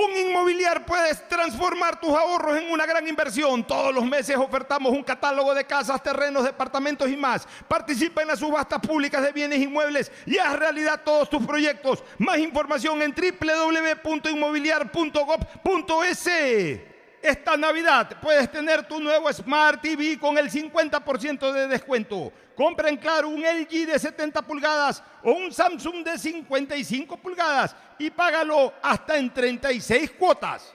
Con Inmobiliar puedes transformar tus ahorros en una gran inversión. Todos los meses ofertamos un catálogo de casas, terrenos, departamentos y más. Participa en las subastas públicas de bienes inmuebles y haz realidad todos tus proyectos. Más información en www.inmobiliar.gov.es. Esta Navidad puedes tener tu nuevo Smart TV con el 50% de descuento. Compra en Claro un LG de 70 pulgadas o un Samsung de 55 pulgadas y págalo hasta en 36 cuotas.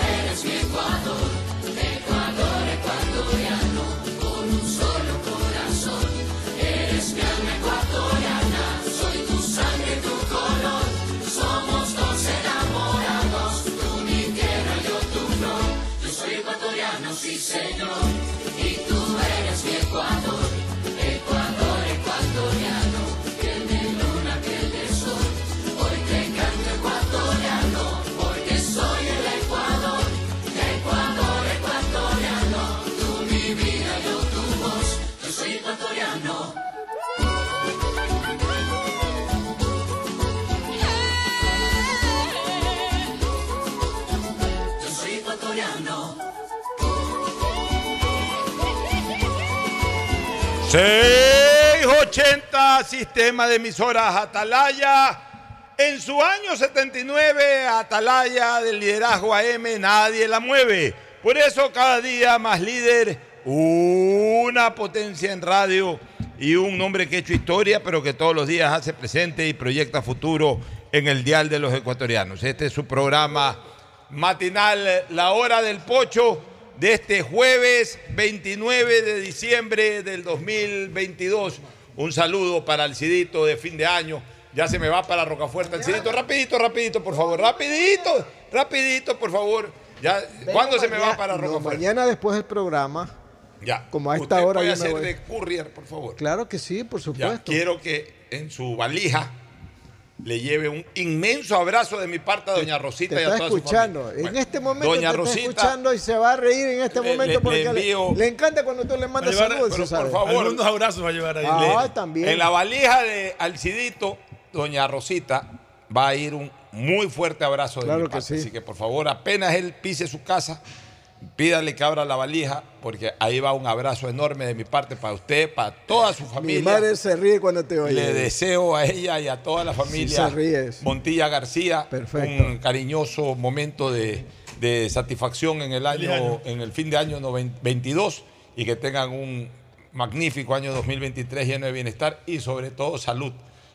eres mi Ecuador, 680 Sistema de Emisoras Atalaya. En su año 79, Atalaya del liderazgo AM, nadie la mueve. Por eso cada día más líder, una potencia en radio y un hombre que ha hecho historia, pero que todos los días hace presente y proyecta futuro en el dial de los ecuatorianos. Este es su programa matinal, La Hora del Pocho, de este jueves 29 de diciembre del 2022. Un saludo para el Cidito de fin de año. Ya se me va para Rocafuerte el Cidito. Rapidito, rapidito, por favor. Rapidito, rapidito, por favor. Ya, ¿Cuándo se me va para No, Rocafuerte? mañana después del programa. Ya. como a esta Usted hora puede yo me hacer voy. de courier, por favor. Claro que sí, por Ya, supuesto. quiero que en su valija le lleve un inmenso abrazo de mi parte a doña Rosita Te y a toda su escuchando. familia. En Bueno, este momento doña te está Rosita, escuchando y se va a reír en este momento le- porque le le, envío- le encanta cuando tú le mandas llevar- saludos, pero por favor. Algunos abrazos va a llevar ahí. Ah, Le- también. En la valija de Alcidito, doña Rosita, va a ir un muy fuerte abrazo de Claro mi que parte. sí. Así que por favor, apenas él pise su casa, pídale que abra la valija, porque ahí va un abrazo enorme de mi parte para usted, para toda su Mi familia. madre se ríe cuando te oye. Le deseo a ella y a toda la familia se ríe. Montilla García Perfecto. un cariñoso momento de, de satisfacción en el año, año. en el fin de año noven- 22 y que tengan un magnífico año 2023 lleno de bienestar y sobre todo salud.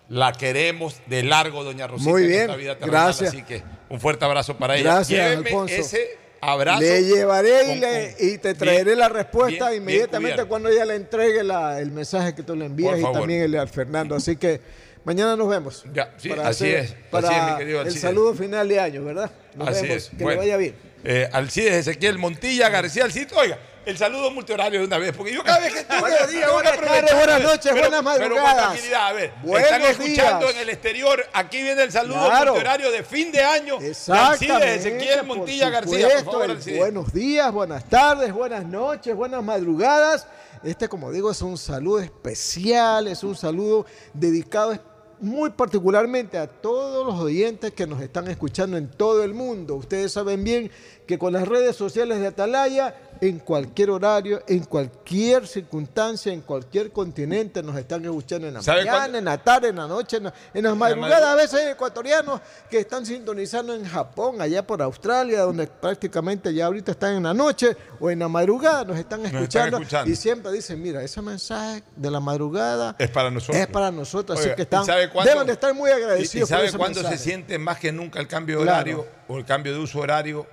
La queremos de largo, doña Rosita. Muy en bien, vida terrenal, gracias. Así que un fuerte abrazo para ella. Gracias, Lléveme Alfonso. ese abrazo. Le llevaré y, le- y te traeré bien- la respuesta bien- inmediatamente cuando ella le entregue la- el mensaje que tú le envías y también el de al Fernando. Así que mañana nos vemos. Ya, sí, así es, así Para es, mi querido el saludo final de año, ¿verdad? Nos Así vemos. es. Que Bueno, le vaya bien. eh, Alcides Ezequiel Montilla García Alcides. Oiga, el saludo multihorario de una vez, porque yo cada vez que tengo Buenos días, buenas tardes, buenas noches, pero- buenas Pero con madrugadas. tranquilidad, a ver, Buenos están escuchando días. en el exterior, aquí viene el saludo Claro. multihorario de fin de año. Exactamente. Ezequiel por Montilla García, por supuesto, favor, Alcides. buenos días, buenas tardes, buenas noches, buenas madrugadas. Este, como digo, es un saludo especial, es un saludo dedicado muy particularmente a todos los oyentes que nos están escuchando en todo el mundo. Ustedes saben bien que con las redes sociales de Atalaya, en cualquier horario, en cualquier circunstancia, en cualquier continente, nos están escuchando en la ¿Sabe mañana, cuándo? en la tarde, en la noche, en, la- en las madrugadas. A veces hay ecuatorianos que están sintonizando en Japón, allá por Australia, donde prácticamente ya ahorita están en la noche o en la madrugada, nos están están escuchando. Y siempre dicen, mira, ese mensaje de la madrugada Es para nosotros. es para nosotros. Oiga, así que ¿y están, deben de estar muy ¿Y, y agradecidos. por sabe cuándo se siente más que nunca el cambio de Claro. horario o el cambio de uso horario?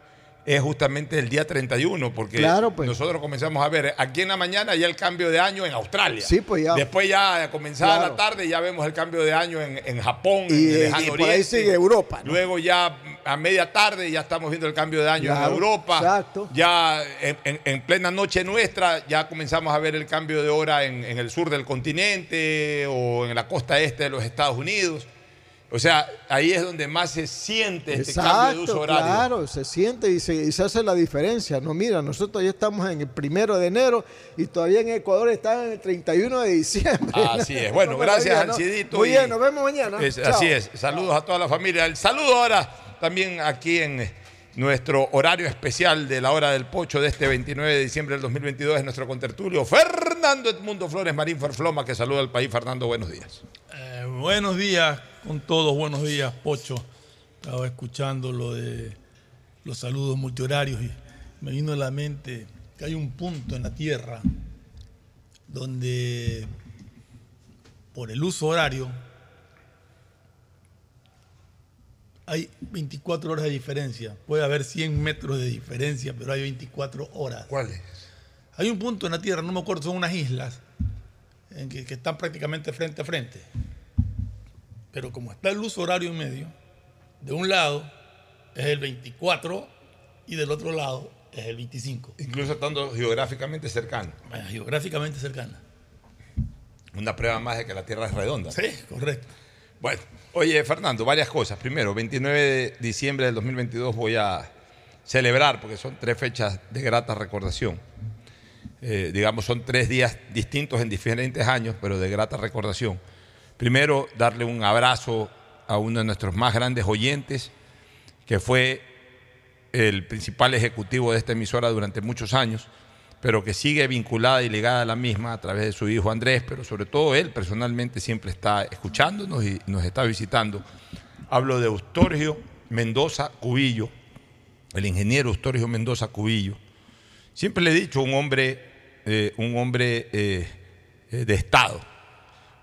Es justamente el día 31, porque Claro, pues. nosotros comenzamos a ver aquí en la mañana ya el cambio de año en Australia. Sí, pues ya. Después ya comenzada Claro. la tarde ya vemos el cambio de año en, en Japón, Y, en el eh, lejano y por ahí oriente. sigue Europa, ¿no? Luego ya a media tarde ya estamos viendo el cambio de año Claro, en Europa. exacto. Ya en, en- en plena noche nuestra ya comenzamos a ver el cambio de hora en, en el sur del continente o en la costa este de los Estados Unidos. O sea, ahí es donde más se siente este cambio de uso horario. claro, se siente y se, y se hace la diferencia. No, mira, nosotros ya estamos en el primero de enero y todavía en Ecuador están en el 31 de diciembre. Así es. Bueno, gracias. Alcidito. Muy bien, nos vemos mañana. Es- así es. Saludos a toda la familia. El saludo ahora también aquí en nuestro horario especial de la hora del pocho de este 29 de diciembre del 2022 es nuestro contertulio Fernando Edmundo Flores Marín Ferfloma que saluda al país. Fernando, buenos días. Eh, buenos días con todos, buenos días, Pocho. Estaba escuchando lo de los saludos multihorarios y me vino a la mente que hay un punto en la Tierra donde por el uso horario, hay 24 horas de diferencia. Puede haber 100 metros de diferencia, pero hay 24 horas. ¿Cuáles? Hay un punto en la Tierra, no me acuerdo, son unas islas, en que, que están prácticamente frente a frente. Pero como está el uso horario en medio, de un lado es el 24 y del otro lado es el 25. Incluso estando geográficamente cercano. Bueno, geográficamente cercana. Una prueba más de que la Tierra es redonda. Sí, correcto. Bueno, oye, Fernando, varias cosas. Primero, 29 de diciembre del 2022 voy a celebrar, porque son tres fechas de grata recordación. Eh, digamos, son tres días distintos en diferentes años, pero de grata recordación. Primero, darle un abrazo a uno de nuestros más grandes oyentes, que fue el principal ejecutivo de esta emisora durante muchos años, pero que sigue vinculada y ligada a la misma a través de su hijo Andrés, pero sobre todo él personalmente siempre está escuchándonos y nos está visitando. Hablo de Eustorgio Mendoza Cubillo, el ingeniero Eustorgio Mendoza Cubillo. Siempre le he dicho, un hombre, eh, un hombre eh, eh, de Estado,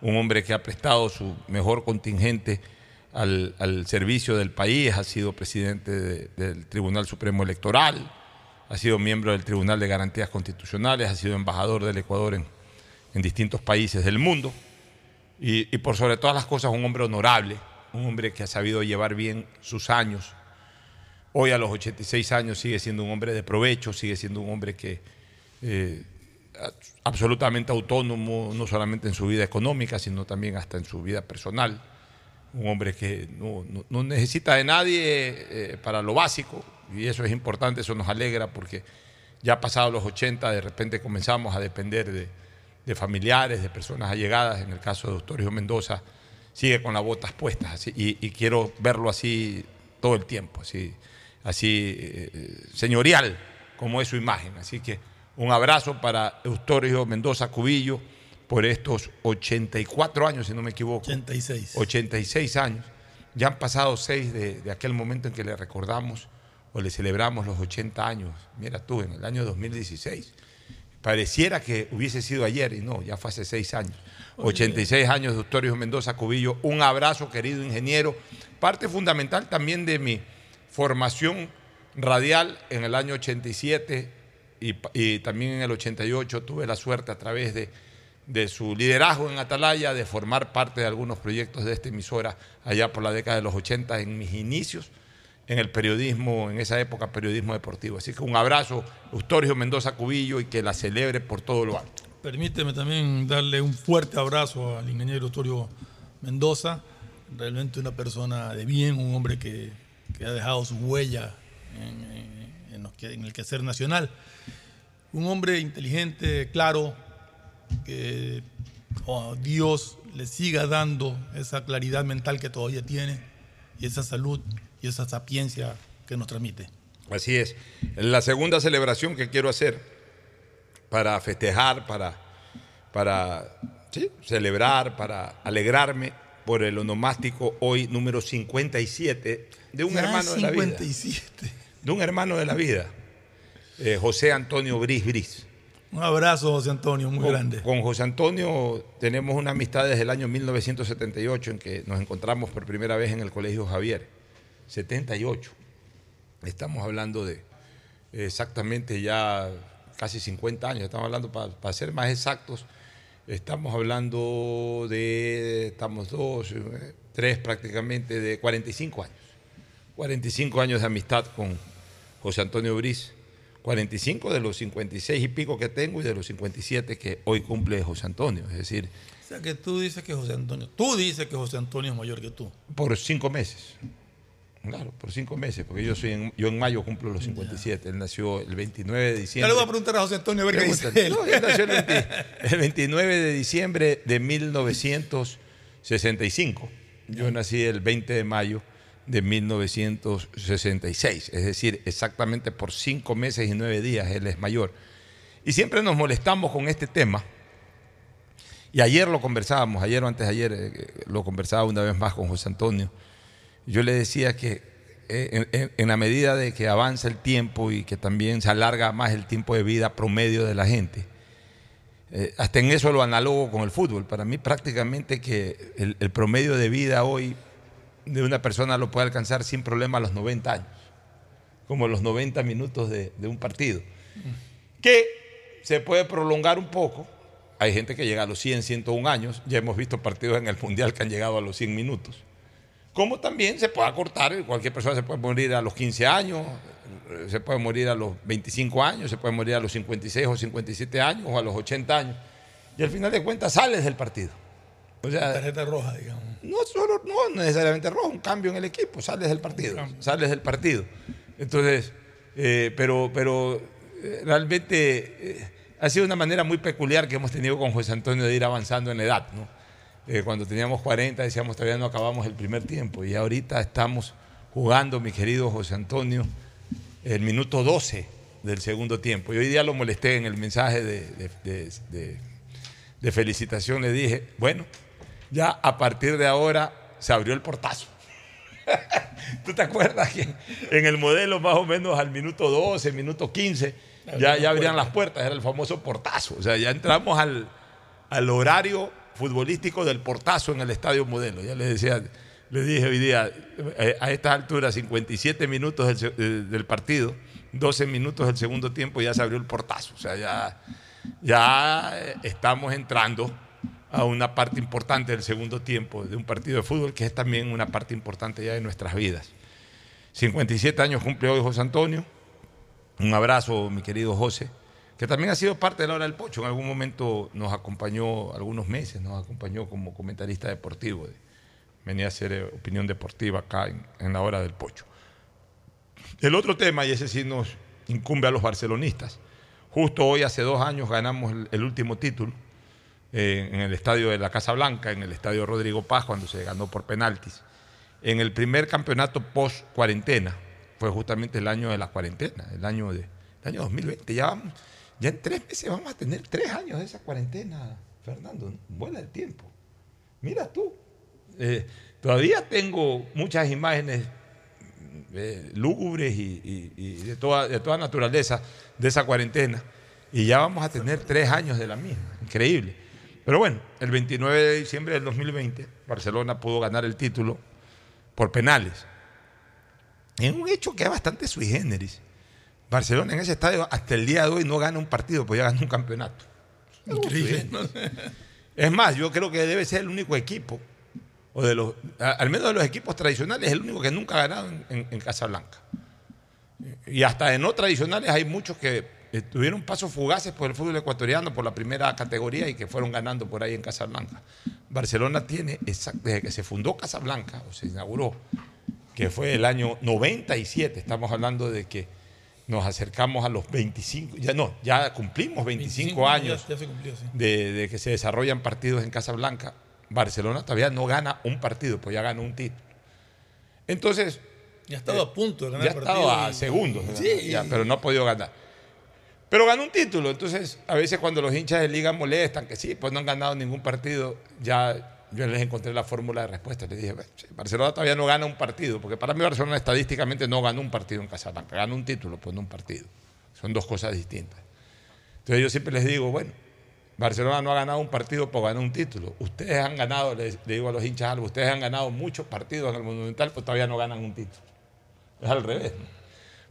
un hombre que ha prestado su mejor contingente al, al servicio del país, ha sido presidente de- del Tribunal Supremo Electoral, ha sido miembro del Tribunal de Garantías Constitucionales, ha sido embajador del Ecuador en, en distintos países del mundo y, y por sobre todas las cosas un hombre honorable, un hombre que ha sabido llevar bien sus años. Hoy a los 86 años sigue siendo un hombre de provecho, sigue siendo un hombre que eh, absolutamente autónomo, no solamente en su vida económica, sino también hasta en su vida personal. Un hombre que no, no- no necesita de nadie eh, para lo básico, y eso es importante, eso nos alegra porque ya pasados los 80 de repente comenzamos a depender de, de familiares, de personas allegadas, en el caso de Eustorio Mendoza, sigue con las botas puestas así, y, y quiero verlo así todo el tiempo, así, así eh, señorial como es su imagen. Así que un abrazo para Eustorio Mendoza Cubillo por estos 84 años, si no me equivoco. 86. 86 años. Ya han pasado seis de, de aquel momento en que le recordamos o le celebramos los 80 años. Mira tú, en el año 2016. Pareciera que hubiese sido ayer y no, ya fue hace seis años. 86 años de Eustorio Mendoza Cubillo. Un abrazo, querido ingeniero. Parte fundamental también de mi formación radial en el año 87 y, y también en el 88 tuve la suerte a través de, de su liderazgo en Atalaya de formar parte de algunos proyectos de esta emisora allá por la década de los 80 en mis inicios en el periodismo, en esa época periodismo deportivo. Así que un abrazo, Eustorio Mendoza Cubillo, y que la celebre por todo lo alto. Permíteme también darle un fuerte abrazo al ingeniero Eustorio Mendoza, realmente una persona de bien, un hombre que, que ha dejado su huella en, en- en los que- en el quehacer nacional. Un hombre inteligente, claro, que oh, Dios le siga dando esa claridad mental que todavía tiene y esa salud y esa sapiencia que nos transmite. Así es. La segunda celebración que quiero hacer para festejar, para, para sí, celebrar, para alegrarme por el onomástico hoy número 57 de un Ya hermano de la vida. 57. De un hermano de la vida, eh, José Antonio Bris Bris. Un abrazo, José Antonio, muy Con, grande. con José Antonio tenemos una amistad desde el año 1978 en que nos encontramos por primera vez en el Colegio Javier. 78. Estamos hablando de exactamente ya casi 50 años. Estamos hablando, para, ser más exactos, estamos hablando de, estamos dos, eh, tres prácticamente, de 45 años. 45 años de amistad con José Antonio Briz. 45 de los 56 y pico que tengo y de los 57 que hoy cumple José Antonio. Es decir, O sea que tú dices que José Antonio, tú dices que José Antonio es mayor que tú. por cinco meses. Claro, por cinco meses, porque yo soy en, yo en mayo cumplo los 57. Él nació el 29 de Ya diciembre. le voy a preguntar a José Antonio a ver qué dice él. No, él nació el, 20 el 29 de diciembre de 1965. Yo nací el 20 de mayo de 1966. Es decir, exactamente por cinco meses y nueve días él es mayor. Y siempre nos molestamos con este tema. Y ayer lo conversábamos, ayer o antes de ayer eh, lo conversaba una vez más con José Antonio. Yo le decía que eh, en, la medida de que avanza el tiempo y que también se alarga más el tiempo de vida promedio de la gente, eh, hasta en eso lo analogo con el fútbol. Para mí prácticamente que el, el promedio de vida hoy de una persona lo puede alcanzar sin problema a los 90 años, como los 90 minutos de, un partido, que se puede prolongar un poco. Hay gente que llega a los 100, 101 años, ya hemos visto partidos en el Mundial que han llegado a los 100 minutos. Como también se puede acortar, cualquier persona se puede morir a los 15 años, se puede morir a los 25 años, se puede morir a los 56 o 57 años o a los 80 años. Y al final de cuentas sales del partido. Tarjeta roja, digamos. No solo, no necesariamente rojo, un cambio en el equipo, sales del partido, sales del partido. Entonces, eh, pero, pero eh, realmente eh, ha sido una manera muy peculiar que hemos tenido con José Antonio de ir avanzando en edad, ¿no? Eh, cuando teníamos 40 decíamos todavía no acabamos el primer tiempo y ahorita estamos jugando, mi querido José Antonio, el minuto 12 del segundo tiempo. Y hoy día lo molesté en el mensaje de, de- de- de- de felicitación, le dije, bueno, ya a partir de ahora se abrió el portazo. ¿Tú te acuerdas que en el modelo más o menos al minuto 12, minuto 15, ya, ya abrían las puertas, era el famoso portazo. O sea, ya entramos al, al horario futbolístico del portazo en el estadio modelo. Ya le decía, le dije hoy día, eh, a estas alturas, 57 minutos del, eh, del partido, 12 minutos del segundo tiempo, ya se abrió el portazo. O sea, ya, ya eh, estamos entrando a una parte importante del segundo tiempo de un partido de fútbol que es también una parte importante ya de nuestras vidas. 57 años cumple hoy José Antonio. Un abrazo, mi querido José, que también ha sido parte de la hora del pocho. En algún momento nos acompañó, algunos meses, nos acompañó como comentarista deportivo. Venía a hacer eh, opinión deportiva acá en, la hora del pocho. El otro tema, y ese sí nos incumbe a los barcelonistas. Justo hoy, hace dos años, ganamos el último título en el estadio de la Casa Blanca, en el estadio Rodrigo Paz, cuando se ganó por penaltis. En el primer campeonato post-cuarentena, fue justamente el año de la cuarentena, el año, de, el año 2020. Ya, en tres meses vamos a tener tres años de esa cuarentena, Fernando. Vuela el tiempo. Mira tú. Eh, todavía tengo muchas imágenes eh, lúgubres y, y- y de, toda, de toda naturaleza de esa cuarentena. Y ya vamos a tener tres años de la misma. Increíble. Pero bueno, el 29 de diciembre del 2020, Barcelona pudo ganar el título por penales. En un hecho que es bastante sui generis. Barcelona en ese estadio hasta el día de hoy no gana un partido, pues ya gana un campeonato. Increíble. Es más, yo creo que debe ser el único equipo, o de los, al menos de los equipos tradicionales, el único que nunca ha ganado en, en- en Casablanca. Y hasta de no tradicionales hay muchos que tuvieron pasos fugaces por el fútbol ecuatoriano, por la primera categoría y que fueron ganando por ahí en Casablanca. Barcelona tiene, desde que se fundó Casablanca, o se inauguró, que fue el año 97, estamos hablando de que nos acercamos a los 25, ya no, ya cumplimos 25, ya- años Ya, se cumplió, sí. de, de que se desarrollan partidos en Casablanca, Barcelona todavía no gana un partido, pues ya ganó un título. Entonces, Ya ha estado a punto de ganar ya ha estado a y- segundos, Sí, ya, pero no ha podido ganar. Pero ganó un título, entonces a veces cuando los hinchas de liga molestan que sí, pues no han ganado ningún partido, ya yo les encontré la fórmula de respuesta. Les dije, "Bueno, sí, Barcelona todavía no gana un partido, porque para mí Barcelona estadísticamente no ganó un partido en Casablanca, ganó un título, pues no un partido. Son dos cosas distintas. Entonces yo siempre les digo, bueno, Barcelona no ha ganado un partido por ganar un título. Ustedes han ganado, les, le digo a los hinchas algo, ustedes han ganado muchos partidos en el Monumental, pues todavía no ganan un título. Es al revés. ¿no?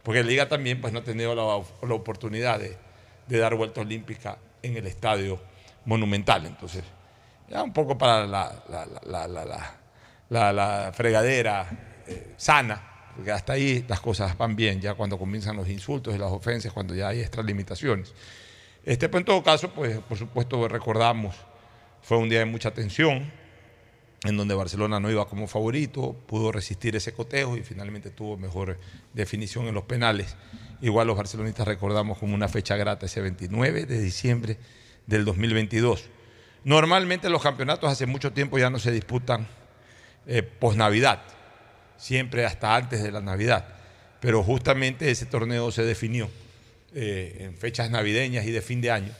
Porque Liga también pues, no ha tenido la, la oportunidad de, de dar vuelta olímpica en el estadio Monumental. Entonces, ya un poco para la, la, la, fregadera eh, sana, porque hasta ahí las cosas van bien, ya cuando comienzan los insultos y las ofensas, cuando ya hay extralimitaciones. Este, pues, en todo caso, pues por supuesto recordamos, fue un día de mucha tensión, en donde Barcelona no iba como favorito, pudo resistir ese cotejo y finalmente tuvo mejor definición en los penales. Igual los barcelonistas recordamos como una fecha grata ese 29 de diciembre del 2022. Normalmente los campeonatos hace mucho tiempo ya no se disputan eh, post-Navidad, siempre hasta antes de la Navidad, pero justamente ese torneo se definió eh, en fechas navideñas y de fin de año,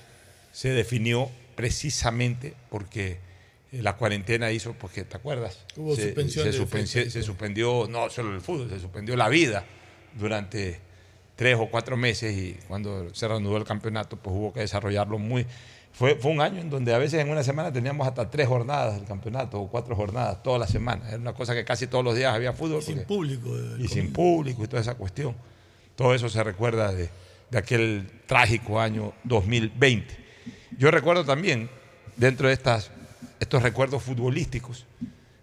se definió precisamente porque la cuarentena hizo, porque te acuerdas, Hubo se, se fechas, se suspendió no solo el fútbol, se suspendió la vida durante tres o cuatro meses y cuando se reanudó el campeonato, pues hubo que desarrollarlo muy... Fue, fue un año en donde a veces en una semana teníamos hasta tres jornadas del campeonato o cuatro jornadas todas las semanas. Era una cosa que casi todos los días había fútbol. Sin porque- público. eh, y sin público y toda esa cuestión. Todo eso se recuerda de, de aquel trágico año 2020. Yo recuerdo también, dentro de estas, estos recuerdos futbolísticos,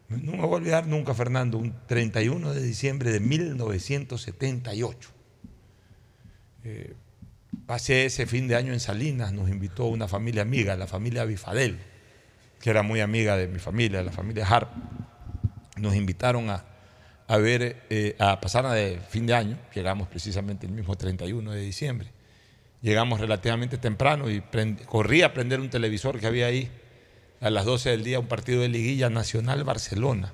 no me voy a olvidar nunca, Fernando, un 31 de diciembre de 1978. Eh, pasé ese fin de año en Salinas, nos invitó una familia amiga, la familia Bifadel, que era muy amiga de mi familia, la familia Harp. Nos invitaron a, a ver, eh, a pasar de fin de año, llegamos precisamente el mismo 31 de diciembre. Llegamos relativamente temprano y corrí a prender un televisor que había ahí a las 12 del día, un partido de liguilla Nacional Barcelona.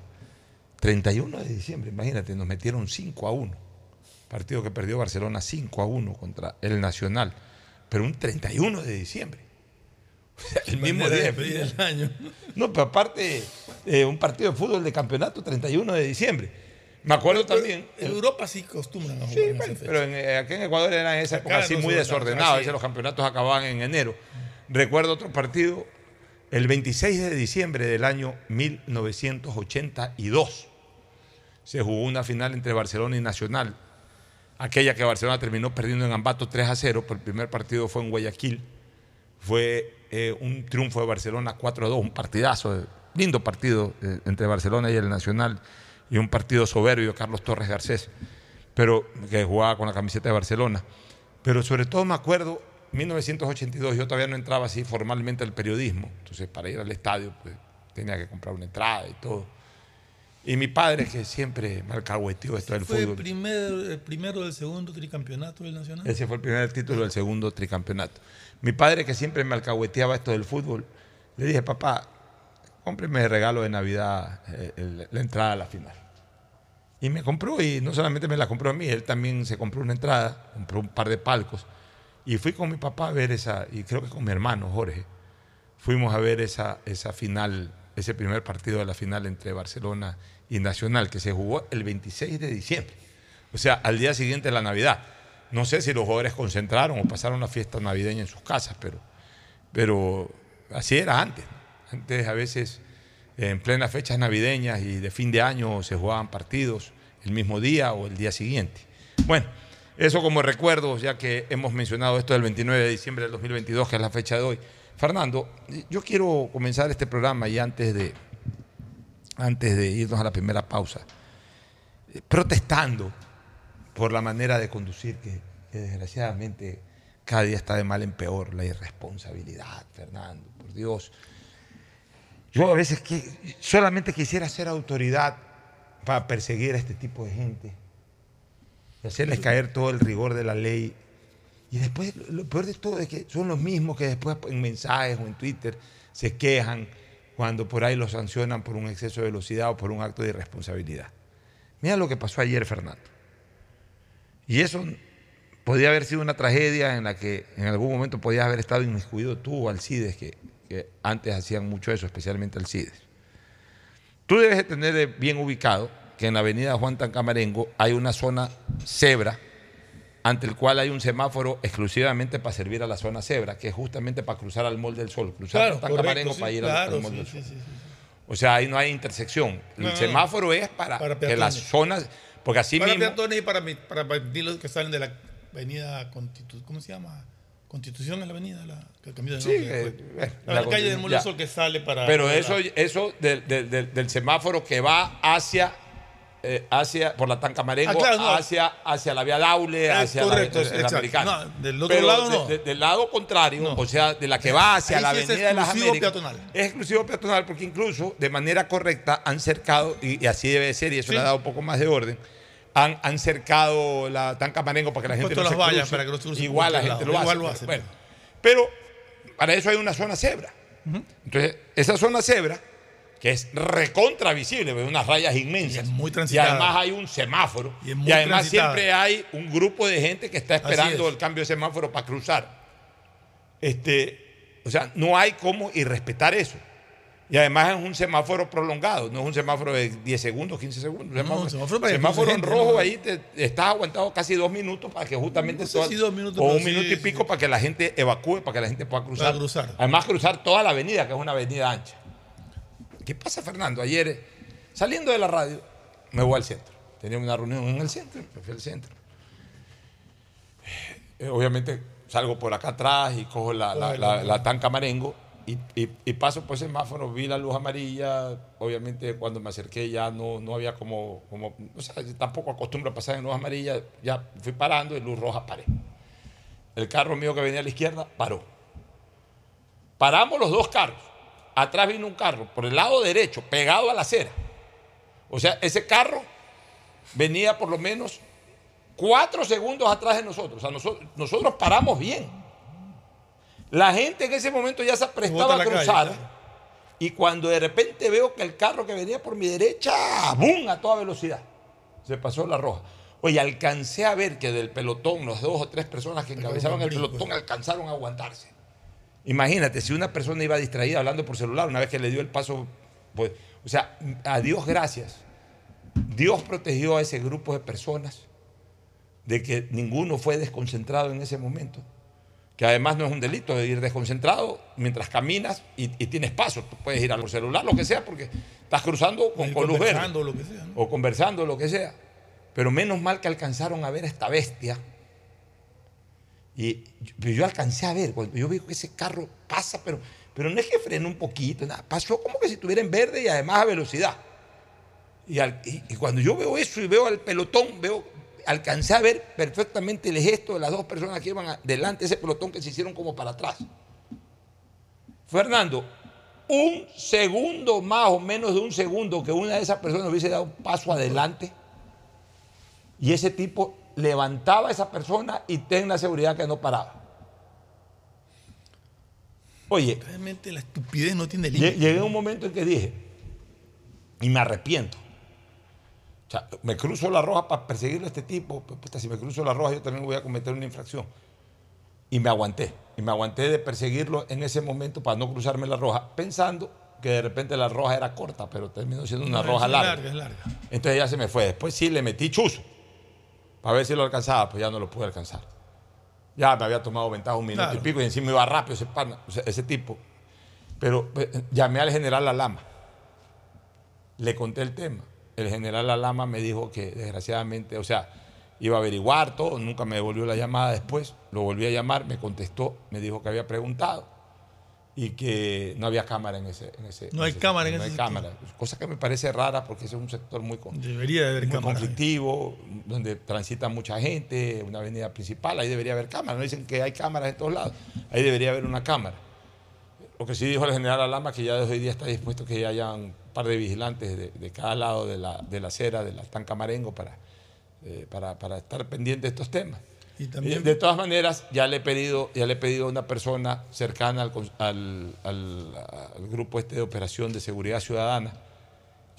31 de diciembre, imagínate, nos metieron 5 a 1. Partido que perdió Barcelona 5 a 1 contra el Nacional. Pero un 31 de diciembre. O sea, el mismo día. de de fin despedir de el año. no, pero aparte, eh, un partido de fútbol de campeonato 31 de diciembre. Me acuerdo también. En Europa sí acostumbran a jugar Sí, en bueno, pero en, eh, aquí en Ecuador era en esa época Acá así no muy desordenado. A veces es. los campeonatos acababan en enero. Recuerdo otro partido, el 26 de diciembre del año 1982. Se jugó una final entre Barcelona y Nacional. Aquella que Barcelona terminó perdiendo en Ambato 3 a 0, pero el primer partido fue en Guayaquil. Fue eh, un triunfo de Barcelona 4 a 2, un partidazo, eh, lindo partido eh, entre Barcelona y el Nacional, y un partido soberbio Carlos Torres Garcés, pero que jugaba con la camiseta de Barcelona. Pero sobre todo me acuerdo, 1982, yo todavía no entraba así formalmente al periodismo, entonces para ir al estadio pues, tenía que comprar una entrada y todo. Y mi padre, que siempre me alcahueteó esto del Fue el, fútbol. primer, el primero del segundo tricampeonato del Nacional. Ese fue el primer título del segundo tricampeonato. Mi padre, que siempre me alcahueteaba esto del fútbol, le dije, papá, cómpreme de regalo de Navidad eh, el- la entrada a la final. Y me compró, y no solamente me la compró a mí, él también se compró una entrada, compró un par de palcos. Y fui con mi papá a ver esa, y creo que con mi hermano Jorge, fuimos a ver esa, esa final, ese primer partido de la final entre Barcelona y Nacional, que se jugó el 26 de diciembre. O sea, al día siguiente de la Navidad. No sé si los jugadores concentraron o pasaron la fiesta navideña en sus casas, pero, pero así era antes. Antes a veces en plenas fechas navideñas y de fin de año se jugaban partidos el mismo día o el día siguiente. Bueno, eso como recuerdos, ya que hemos mencionado esto del 29 de diciembre del 2022, que es la fecha de hoy. Fernando, yo quiero comenzar este programa y antes de, antes de irnos a la primera pausa, eh, protestando por la manera de conducir que, que desgraciadamente cada día está de mal en peor, la irresponsabilidad, Fernando, por Dios. Yo a veces que, solamente quisiera ser autoridad para perseguir a este tipo de gente hacerles caer todo el rigor de la ley. Y después, lo peor de todo es que son los mismos que después en mensajes o en Twitter se quejan cuando por ahí los sancionan por un exceso de velocidad o por un acto de irresponsabilidad. Mira lo que pasó ayer, Fernando. Y eso podía haber sido una tragedia en la que en algún momento podías haber estado inmiscuido tú o Alcides, que, que antes hacían mucho eso, especialmente Alcides. Tú debes de tener bien ubicado que en la avenida Juan Tancamarengo hay una zona cebra ante el cual hay un semáforo exclusivamente para servir a la zona cebra, que es justamente para cruzar al Mall del Sol, cruzar Claro, Tancamarengo sí, para ir al- claro, al Mall sí, del Sol. sí. O sea, ahí no hay intersección. El No, no, semáforo es para, para que las zonas, porque así para mismo... peatones y para, para bandidos que salen de la avenida Constitución. ¿Cómo se llama? Constitución es la avenida, la, que cambió de Sí, nombre que- después. bueno, la, la calle del Molo ya. Sol que sale para. Pero para eso, la- eso del, del- del- del semáforo que va hacia, eh, hacia por la Tancamarengo, Ah, claro, no. hacia, hacia la vía Daule, Es hacia correcto, la, es el exacto. americano. No, del otro Pero lado de- no. de- del lado contrario, o sea, de la que va hacia Ahí la es Avenida de las exclusivo Américas. peatonal. Es exclusivo peatonal porque incluso de manera correcta han cercado, y, y así debe ser, y eso Sí. le ha dado un poco más de orden, han, han cercado la Tancamarengo para que la gente no se las vallas cruce. para que no se cruce Igual la gente lo hace. Lo pero hace, bueno. Pero para eso hay una zona cebra. Entonces, esa zona cebra, que es recontra visible, ve unas rayas inmensas. Y es muy Y transitada. además hay un semáforo. Y Y, es muy además transitada. siempre hay un grupo de gente que está esperando es. el cambio de semáforo para cruzar. Este, o sea, no hay cómo irrespetar eso. Y además es un semáforo prolongado, no es un semáforo de 10 segundos, 15 segundos. Un No, semáforo, un semáforo para semáforo en gente, rojo ¿no? ahí te, estás aguantado casi dos minutos para que justamente No sé toda- si dos minutos, o pero un sí, minuto y sí. pico para que la gente evacúe, para que la gente pueda cruzar. Pueda cruzar. Además cruzar toda la avenida, que es una avenida ancha. ¿Qué pasa, Fernando? Ayer, eh, saliendo de la radio, me voy al centro. Tenía una reunión en el centro, me fui al centro. Eh, obviamente salgo por acá atrás y cojo la, la, la- tanca Marengo y, y- paso por semáforo, vi la luz amarilla. Obviamente cuando me acerqué ya no, no había como, como, o sea, tampoco acostumbro a pasar en luz amarilla, ya fui parando y luz roja paré. El carro mío que venía a la izquierda paró. Paramos los dos carros. Atrás vino un carro por el lado derecho, pegado a la acera. O sea, ese carro venía por lo menos cuatro segundos atrás de nosotros. O sea, nosotros, nosotros paramos bien. La gente en ese momento ya se prestaba a calle, cruzar. Y cuando de repente veo que el carro que venía por mi derecha, ¡bum! a toda velocidad. Se pasó la roja. Oye, alcancé a ver que del pelotón, los dos o tres personas que encabezaban el pelotón alcanzaron a aguantarse. Imagínate, si una persona iba distraída hablando por celular, una vez que le dio el paso, pues, o sea, a Dios gracias. Dios protegió a ese grupo de personas de que ninguno fue desconcentrado en ese momento. Que además no es un delito de ir desconcentrado mientras caminas y, y tienes paso. Tú puedes ir al celular, lo que sea, porque estás cruzando con, con luz verde conversando, lo que sea, ¿no? o conversando, lo que sea. Pero menos mal que alcanzaron a ver a esta bestia. Y yo, alcancé a ver, cuando yo veo que ese carro pasa, pero, pero no es que frenó un poquito, nada, pasó como que si estuviera en verde y además a velocidad. Y, cuando yo veo eso y veo al pelotón, veo, alcancé a ver perfectamente el gesto de las dos personas que iban delante de ese pelotón que se hicieron como para atrás. Fernando, un segundo más o menos de un segundo que una de esas personas hubiese dado un paso adelante y ese tipo levantaba a esa persona y ten la seguridad que no paraba. Oye, Realmente la estupidez no tiene límite. llegué a un momento en que dije, y me arrepiento. O sea, me cruzo la roja para perseguirlo a este tipo. pues, puta, si me cruzo la roja, yo también voy a cometer una infracción. Y me aguanté. Y me aguanté de perseguirlo en ese momento para no cruzarme la roja, pensando que de repente la roja era corta, pero terminó siendo una No, roja es larga. larga, es larga. Entonces ya se me fue. Después sí le metí chuzo para ver si lo alcanzaba, pues ya no lo pude alcanzar. Ya me había tomado ventaja un minuto Claro. y pico y encima iba rápido ese, pana, ese tipo. Pero eh, llamé al general Alama. Le conté el tema. El general Alama me dijo que desgraciadamente, o sea, iba a averiguar todo, nunca me devolvió la llamada después. Lo volví a llamar, me contestó, me dijo que había preguntado y que no había cámara en ese. En ese No hay ese cámara en no ese hay sector. cámara. Cosa que me parece rara porque ese es un sector muy, Debería de haber muy cámara. conflictivo, donde transita mucha gente, una avenida principal, ahí debería haber cámaras. No dicen que hay cámaras en todos lados, ahí debería haber una cámara. Lo que sí dijo el general Alama, que ya desde hoy día está dispuesto que haya un par de vigilantes de, de cada lado de la, de la acera, de la tanca Marengo, para, eh, para, para estar pendiente de estos temas. Y Eh, también De todas maneras, ya le he pedido, ya le he pedido a una persona cercana al, al- al- al grupo este de operación de seguridad ciudadana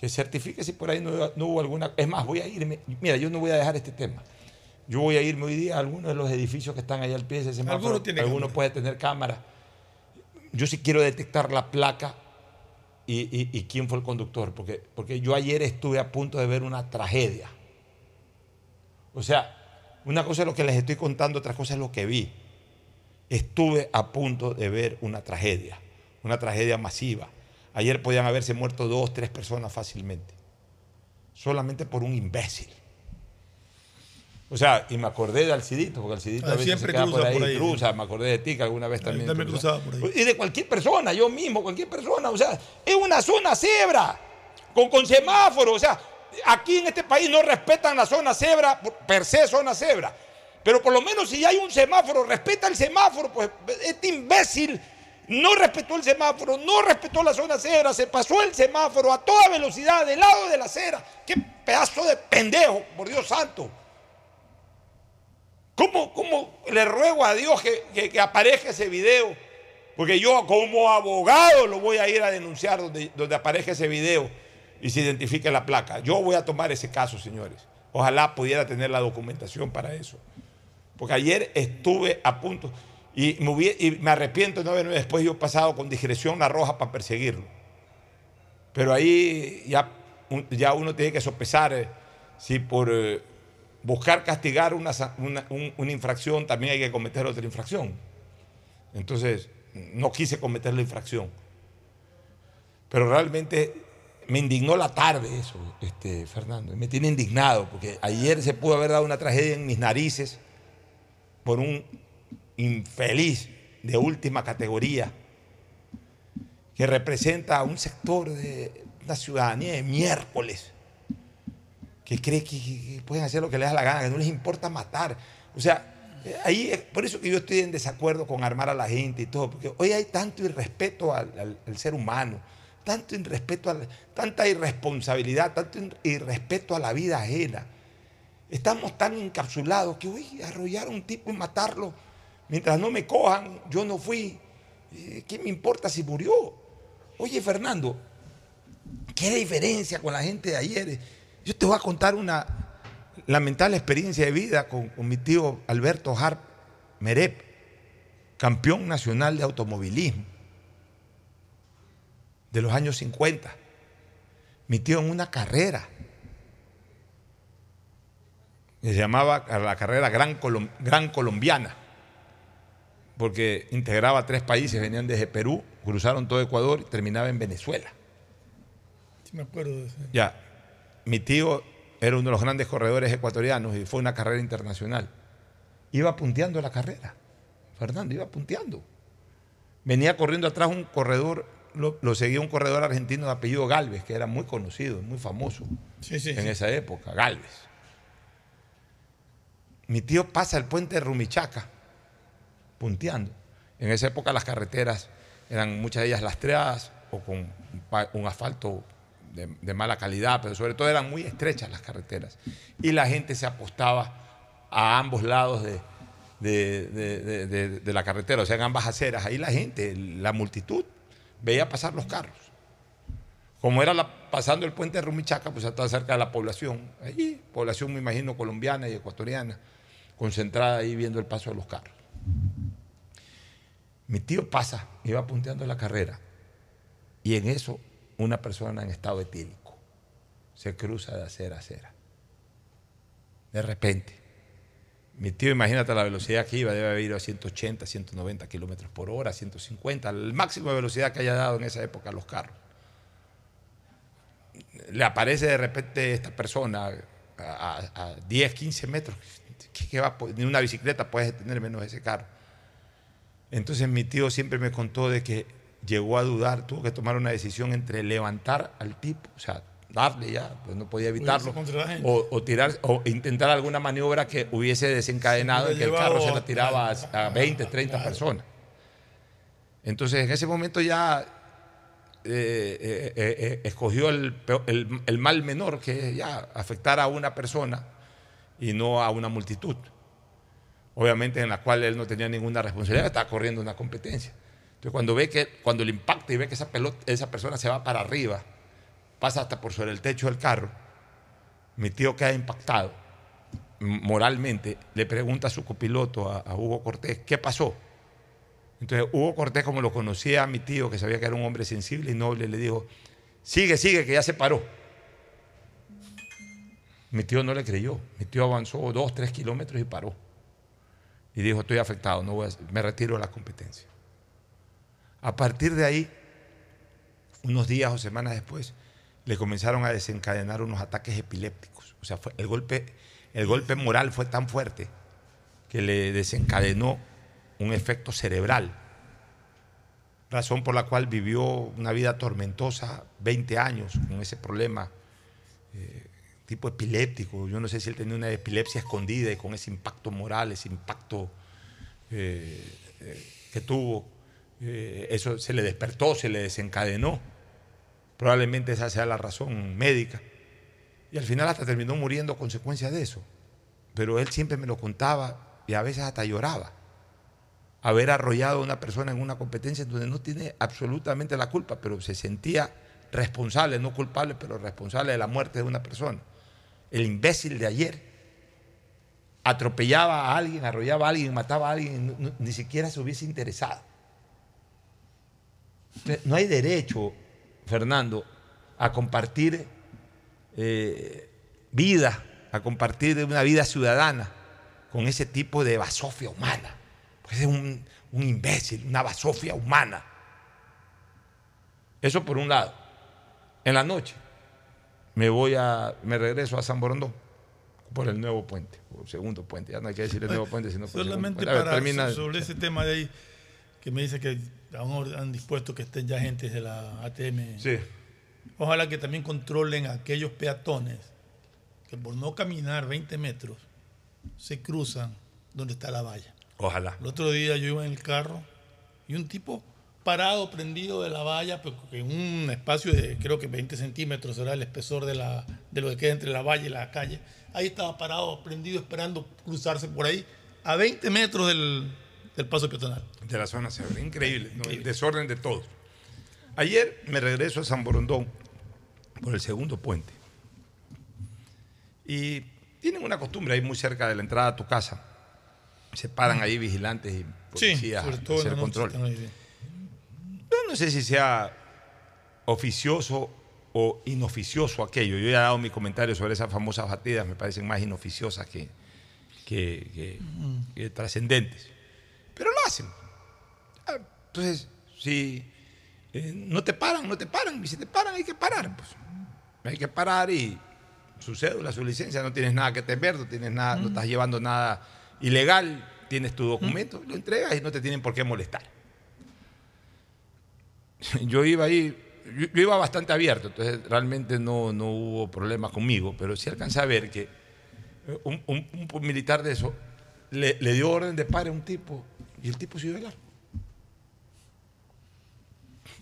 que certifique si por ahí no, no hubo alguna. Es más, voy a irme. Mira, yo no voy a dejar este tema. Yo voy a irme hoy día a algunos de los edificios que están ahí al pie de ese semáforo. Alguno tiene Alguno puede tener cámara. Yo sí quiero detectar la placa y, y- y quién fue el conductor, porque, porque yo ayer estuve a punto de ver una tragedia. O sea, una cosa es lo que les estoy contando, otra cosa es lo que vi. Estuve a punto de ver una tragedia, una tragedia masiva. Ayer podían haberse muerto dos, tres personas fácilmente, solamente por un imbécil. O sea, y me acordé de Alcidito, porque Alcidito Ah, a veces siempre se queda cruza por ahí, por ahí. cruza, me acordé de ti que alguna vez también. también cruzaba. cruzaba por ahí. Y de cualquier persona, yo mismo, cualquier persona, o sea, es una zona cebra, con, con semáforo, o sea, aquí en este país no respetan la zona cebra, per se zona cebra, pero por lo menos si hay un semáforo, respeta el semáforo, pues este imbécil no respetó el semáforo, no respetó la zona cebra, se pasó el semáforo a toda velocidad del lado de la acera, qué pedazo de pendejo, por Dios santo. ¿Cómo, cómo le ruego a Dios que, que- que aparezca ese video? Porque yo como abogado lo voy a ir a denunciar donde, donde aparezca ese video y se identifique la placa. Yo voy a tomar ese caso, señores. Ojalá pudiera tener la documentación para eso. Porque ayer estuve a punto y me, arrepiento de no haberme después yo pasado con discreción la roja para perseguirlo. Pero ahí ya, ya uno tiene que sopesar eh, si por eh, buscar castigar una, una- un- una infracción también hay que cometer otra infracción. Entonces, no quise cometer la infracción. Pero realmente me indignó la tarde eso, este, Fernando. Me tiene indignado porque ayer se pudo haber dado una tragedia en mis narices por un infeliz de última categoría que representa a un sector de una ciudadanía de miércoles que cree que, pueden hacer lo que les da la gana, que no les importa matar. O sea, eh, ahí es por eso que yo estoy en desacuerdo con armar a la gente y todo, porque hoy hay tanto irrespeto al ser humano, tanto irrespeto, tanta irresponsabilidad, tanto ir- irrespeto a la vida ajena. Estamos tan encapsulados que hoy arrollar a un tipo y matarlo, mientras no me cojan, yo no fui. Eh, ¿Qué me importa si murió? Oye, Fernando, ¿qué diferencia con la gente de ayer? Yo te voy a contar una lamentable experiencia de vida con, con mi tío Alberto Harp Merep, campeón nacional de automovilismo de los años 50. Mi tío en una carrera se llamaba la carrera Gran, Colom- Gran Colombiana, porque integraba tres países, venían desde Perú, cruzaron todo Ecuador y terminaba en Venezuela. Sí, me acuerdo de ese. Ya, mi tío era uno de los grandes corredores ecuatorianos y fue una carrera internacional. Iba punteando la carrera, Fernando, iba punteando. Venía corriendo atrás un corredor, lo, lo seguía un corredor argentino de apellido Galvez, que era muy conocido, muy famoso Sí, sí, en sí. esa época, Galvez. Mi tío pasa el puente de Rumichaca, punteando. En esa época las carreteras eran muchas de ellas lastreadas o con un asfalto de, de mala calidad, pero sobre todo eran muy estrechas las carreteras. Y la gente se apostaba a ambos lados de- de la carretera, o sea, en ambas aceras. Ahí la gente, la multitud, veía pasar los carros. Como era pasando el puente de Rumichaca, pues estaba cerca de la población. Allí, población, me imagino, colombiana y ecuatoriana, concentrada ahí viendo el paso de los carros. Mi tío pasa, iba punteando la carrera, y en eso una persona en estado etílico se cruza de acera a acera. De repente, mi tío, imagínate la velocidad que iba, debe haber ido a 180, 190 kilómetros por hora, 150, el máximo de velocidad que haya dado en esa época a los carros le aparece de repente esta persona a, a- a 10, 15 metros. ¿Qué, qué va ni una bicicleta puedes tener menos ese carro. Entonces mi tío siempre me contó de que llegó a dudar, tuvo que tomar una decisión entre levantar al tipo, o sea, darle ya, pues no podía evitarlo, la gente. o, o tirar, o intentar alguna maniobra que hubiese desencadenado Se y que el carro se la tiraba a, a 20, 30 Claro. personas. Entonces en ese momento ya eh, eh, eh, escogió el- el mal menor, que es ya afectar a una persona y no a una multitud. Obviamente en la cual él no tenía ninguna responsabilidad, estaba corriendo una competencia. Entonces cuando ve que, cuando le impacta y ve que esa, pelota, esa persona se va para arriba, pasa hasta por sobre el techo del carro, mi tío queda impactado moralmente, le pregunta a su copiloto, a, a Hugo Cortés, ¿qué pasó? Entonces Hugo Cortés, como lo conocía a mi tío, que sabía que era un hombre sensible y noble, le dijo, sigue, sigue, que ya se paró. Mi tío no le creyó. Mi tío avanzó dos, tres kilómetros y paró. Y dijo, estoy afectado, no voy a- me retiro de la competencia. A partir de ahí, unos días o semanas después, le comenzaron a desencadenar unos ataques epilépticos. O sea, el, golpe, el golpe moral fue tan fuerte que le desencadenó un efecto cerebral, razón por la cual vivió una vida tormentosa 20 años con ese problema eh, tipo epiléptico. Yo no sé si él tenía una epilepsia escondida y con ese impacto moral, ese impacto eh, eh, que tuvo, eso se le despertó, se le desencadenó. Probablemente esa sea la razón médica. Y al final hasta terminó muriendo a consecuencia de eso. Pero él siempre me lo contaba y a veces hasta lloraba. Haber arrollado a una persona en una competencia donde no tiene absolutamente la culpa, pero se sentía responsable, no culpable, pero responsable de la muerte de una persona. El imbécil de ayer atropellaba a alguien, arrollaba a alguien, mataba a alguien, ni siquiera se hubiese interesado. No hay derecho, Fernando, a compartir eh, vida, a compartir una vida ciudadana con ese tipo de basofia humana. Pues es un, un imbécil, una basofia humana. Eso por un lado. En la noche me voy a, me regreso a San Borondón por el nuevo puente, por el segundo puente. Ya no hay que decir el nuevo puente, sino por el Solamente puente. A ver, para, termina- sobre ese tema de ahí, que me dice que aún han dispuesto que estén ya agentes de la ATM. Sí. Ojalá que también controlen a aquellos peatones que por no caminar 20 metros se cruzan donde está la valla. Ojalá. El otro día yo iba en el carro y un tipo parado, prendido de la valla, pero en un espacio de creo que 20 centímetros será el espesor de, la, de lo que queda entre la valla y la calle. Ahí estaba parado, prendido, esperando cruzarse por ahí, a 20 metros del, del paso peatonal. de la zona severa. Increíble, ¿no? el desorden de todos. Ayer me regreso a San Borondón por el segundo puente. Y tienen una costumbre ahí muy cerca de la entrada a tu casa. Se paran ahí vigilantes y policías sobre a todo en hacer control. sí. Yo no sé si sea oficioso o inoficioso aquello. Yo ya he dado mi comentario sobre esas famosas batidas, me parecen más inoficiosas que, que- que- que trascendentes. Pero lo hacen. Ah, Entonces, si eh, no te paran, no te paran. Y si te paran, hay que parar. Pues. Hay que parar y su cédula, su licencia, no tienes nada que temer, no, tienes nada, no estás llevando nada ilegal, tienes tu documento, lo entregas y no te tienen por qué molestar yo iba ahí, yo, yo iba bastante abierto, entonces realmente no, no hubo problemas conmigo, pero sí alcancé a ver que eh, un, un- un militar de eso le, le dio orden de pare a un tipo y el tipo siguió de largo.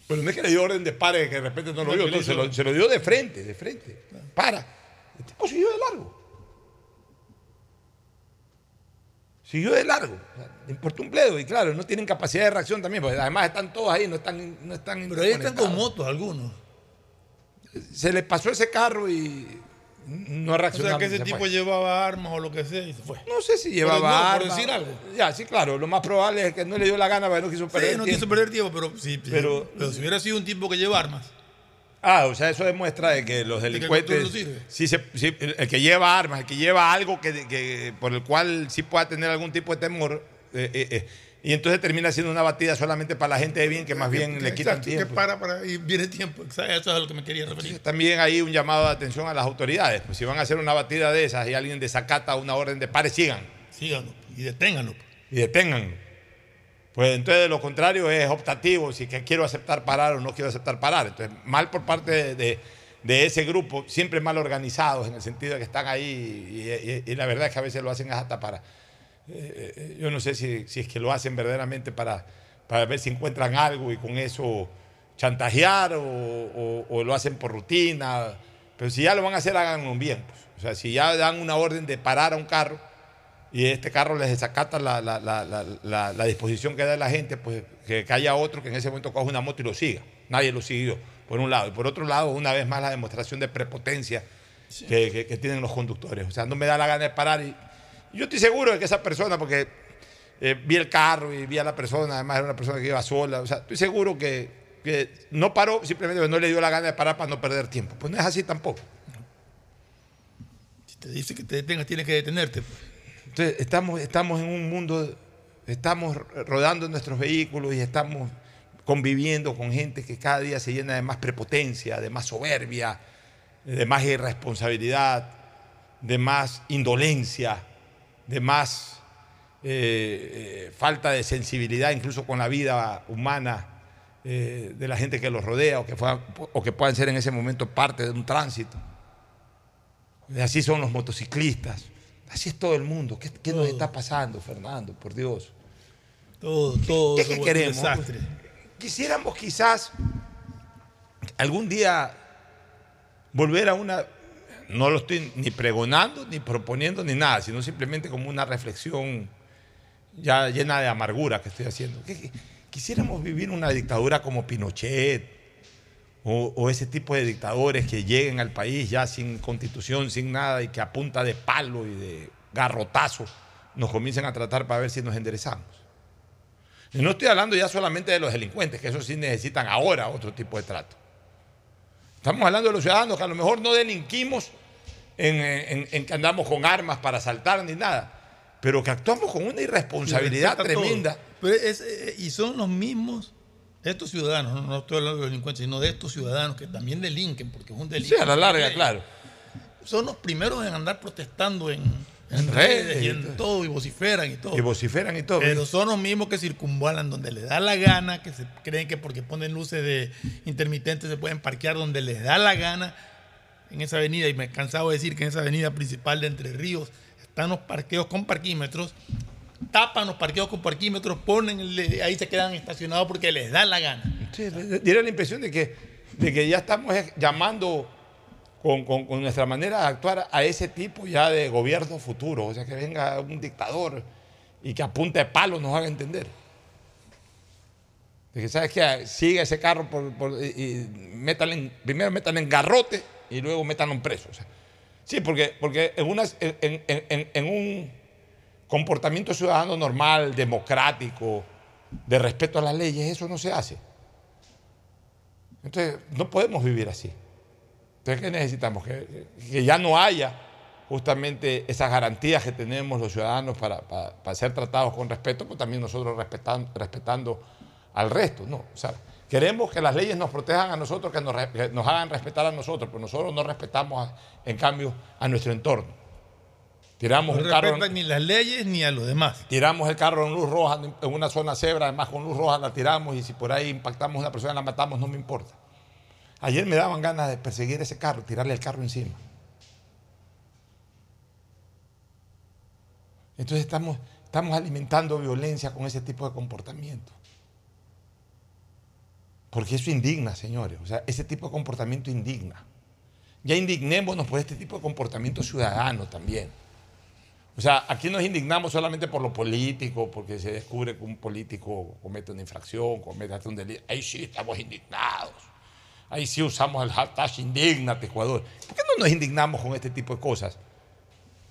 Pero no es que le dio orden de pare que de repente no lo vio, no, se, lo, se lo dio de frente, de frente. Para. El tipo siguió de largo. Siguió de largo. O sea, le importó un bledo. Y claro, no tienen capacidad de reacción también, porque además están todos ahí, no están. No están Pero ahí están con motos algunos. Se le pasó ese carro y no O reaccionaron. sea, que ese se tipo fue. llevaba armas o lo que sea y se fue. No sé si llevaba por armas. decir algo. Ya, sí, claro. Lo más probable es que no le dio la gana, pero no quiso perder Sí, no tiempo. quiso perder tiempo, pero sí. Pero- Pero, si hubiera sido un tipo que lleva armas. Ah, o sea, eso demuestra de que los que el delincuentes, no sirve. sí se- sí, el, el que lleva armas, el que lleva algo que, que- por el cual sí pueda tener algún tipo de temor, eh, eh, eh, y entonces termina siendo una batida solamente para la gente de bien, que más bien le quitan tiempo. Que para, para y viene tiempo. Eso es a lo que me quería referir. También hay un llamado de atención a las autoridades. Pues si van a hacer una batida de esas y alguien desacata una orden de pare, sigan Síganlo y deténganlo. y detengan. Pues entonces de lo contrario es optativo, si que quiero aceptar parar o no quiero aceptar parar. Entonces, mal por parte de, de- de ese grupo, siempre mal organizados en el sentido de que están ahí y, y- y la verdad es que a veces lo hacen hasta para... eh, eh, yo no sé si, si es que lo hacen verdaderamente para, para ver si encuentran algo y con eso chantajear o, o- o lo hacen por rutina. Pero si ya lo van a hacer, háganlo bien. pues. O sea, si ya dan una orden de parar a un carro, y este carro les desacata la, la- la- disposición que da la gente, pues que, que haya otro que en ese momento coja una moto y lo siga. Nadie lo siguió, por un lado. Y por otro lado, una vez más, la demostración de prepotencia que, que- que tienen los conductores. O sea, no me da la gana de parar. Y yo estoy seguro de que esa persona, porque eh, vi el carro y vi a la persona, además era una persona que iba sola, o sea, estoy seguro que, que no paró simplemente porque no le dio la gana de parar para no perder tiempo. Pues no es así tampoco. Si te dice que te detengas, tienes que detenerte. pues. Entonces, estamos, estamos en un mundo, estamos rodando nuestros vehículos y estamos conviviendo con gente que cada día se llena de más prepotencia, de más soberbia, de más irresponsabilidad, de más indolencia, de más eh, eh, falta de sensibilidad incluso con la vida humana eh, de la gente que los rodea o que, fueran- o que puedan ser en ese momento parte de un tránsito. Así son los motociclistas. Así es todo el mundo. ¿Qué, qué nos está pasando, Fernando? Por Dios. Todo, todo. ¿Qué, qué queremos? desastre. Quisiéramos quizás algún día volver a una... No lo estoy ni pregonando, ni proponiendo, ni nada, sino simplemente como una reflexión ya llena de amargura que estoy haciendo. Quisiéramos vivir una dictadura como Pinochet o, ese tipo de dictadores que lleguen al país ya sin constitución, sin nada y que a punta de palo y de garrotazo nos comiencen a tratar para ver si nos enderezamos. Y no estoy hablando ya solamente de los delincuentes, que eso sí necesitan ahora otro tipo de trato. Estamos hablando de los ciudadanos que a lo mejor no delinquimos en, en- en que andamos con armas para asaltar ni nada, pero que actuamos con una irresponsabilidad tremenda. Pero es- eh, y son los mismos, estos ciudadanos, no, no estoy hablando de delincuentes, sino de estos ciudadanos que también delinquen, porque es un delito. Sí, a la larga, claro. Son los primeros en andar protestando en, redes, redes y y en todo. todo, y vociferan y todo. Y vociferan y todo. Pero son los mismos que circunvalan donde les da la gana, que se creen que porque ponen luces de intermitentes se pueden parquear donde les da la gana en esa avenida. Y me he cansado de decir que en esa avenida principal de Entre Ríos están los parqueos con parquímetros, tapan los parqueos con parquímetros, ponen, ahí se quedan estacionados porque les da la gana. Sí, diera la impresión de que, de que ya estamos llamando con, con- nuestra manera de actuar a ese tipo ya de gobierno futuro. O sea, que venga un dictador y que a punta de palo nos haga entender. De que, ¿sabes qué? Siga ese carro por, por- y, métale en- primero métanle en garrote y luego métanlo preso. O sea, sí, porque, porque en, un comportamiento ciudadano normal, democrático, de respeto a las leyes, eso no se hace. Entonces, no podemos vivir así. Entonces, ¿qué necesitamos? Que, ya no haya justamente esas garantías que tenemos los ciudadanos para, para- ser tratados con respeto, pero también nosotros respetan- respetando al resto. ¿no? O sea, queremos que las leyes nos protejan a nosotros, que nos, re- que nos hagan respetar a nosotros, pero nosotros no respetamos, a- en cambio, a nuestro entorno. Tiramos No un carro. respetan ni las leyes ni a los demás. Tiramos el carro en luz roja, en una zona cebra, además con luz roja la tiramos y si por ahí impactamos a una persona y la matamos, no me importa. Ayer me daban ganas de perseguir ese carro, tirarle el carro encima. Entonces estamos, estamos alimentando violencia con ese tipo de comportamiento. Porque eso indigna, señores. O sea, ese tipo de comportamiento indigna. Ya indignémonos por este tipo de comportamiento ciudadano también. O sea, aquí nos indignamos solamente por lo político, porque se descubre que un político comete una infracción, comete un delito. Ahí sí estamos indignados. Ahí sí usamos el hashtag indignate Ecuador. ¿Por qué no nos indignamos con este tipo de cosas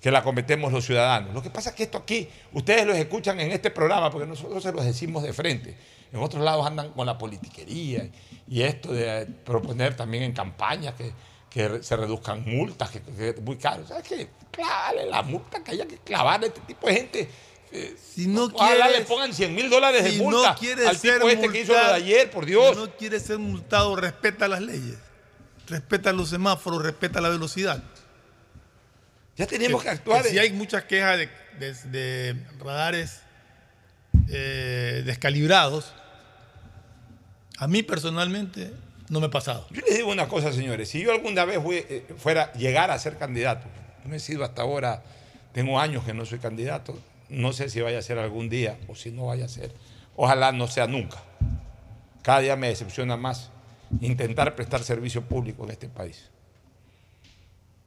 que la cometemos los ciudadanos? Lo que pasa es que esto aquí, ustedes lo escuchan en este programa, porque nosotros se los decimos de frente. En otros lados andan con la politiquería y esto de proponer también en campañas que, que se reduzcan multas, que, que es muy caro. ¿Sabes qué? Clávale la multa que haya que clavar a este tipo de gente. Eh, Si no ojalá quieres- le pongan 100 mil dólares de Si multa no al ser tipo este que hizo lo de multado- ayer, por Dios. Si no quieres ser multado, respeta las leyes. Respeta los semáforos, respeta la velocidad. Ya tenemos que, Que- actuar. que si hay muchas quejas de, de- de radares eh, descalibrados, a mí personalmente no me ha pasado. Yo les digo una cosa, señores. Si yo alguna vez fue- eh, fuera llegar a ser candidato, no he sido hasta ahora, tengo años que no soy candidato, no sé si vaya a ser algún día o si no vaya a ser. Ojalá no sea nunca. Cada día me decepciona más intentar prestar servicio público en este país.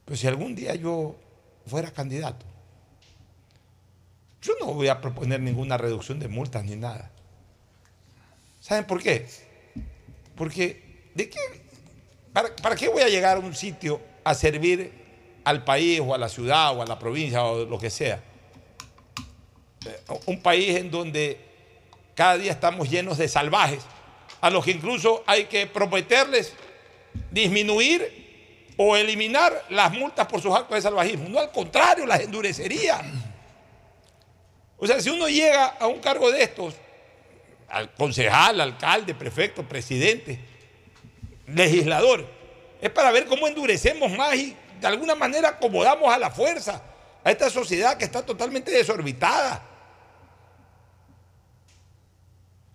Pero si algún día yo fuera candidato, yo no voy a proponer ninguna reducción de multas ni nada. ¿Saben por qué? Porque, ¿de qué? ¿Para, para qué voy a llegar a un sitio a servir al país o a la ciudad o a la provincia o lo que sea? Eh, Un país en donde cada día estamos llenos de salvajes, a los que incluso hay que prometerles disminuir o eliminar las multas por sus actos de salvajismo. No al contrario, las endurecería. O sea, si uno llega a un cargo de estos, al concejal, alcalde, prefecto, presidente, legislador, es para ver cómo endurecemos más y de alguna manera acomodamos a la fuerza a esta sociedad que está totalmente desorbitada.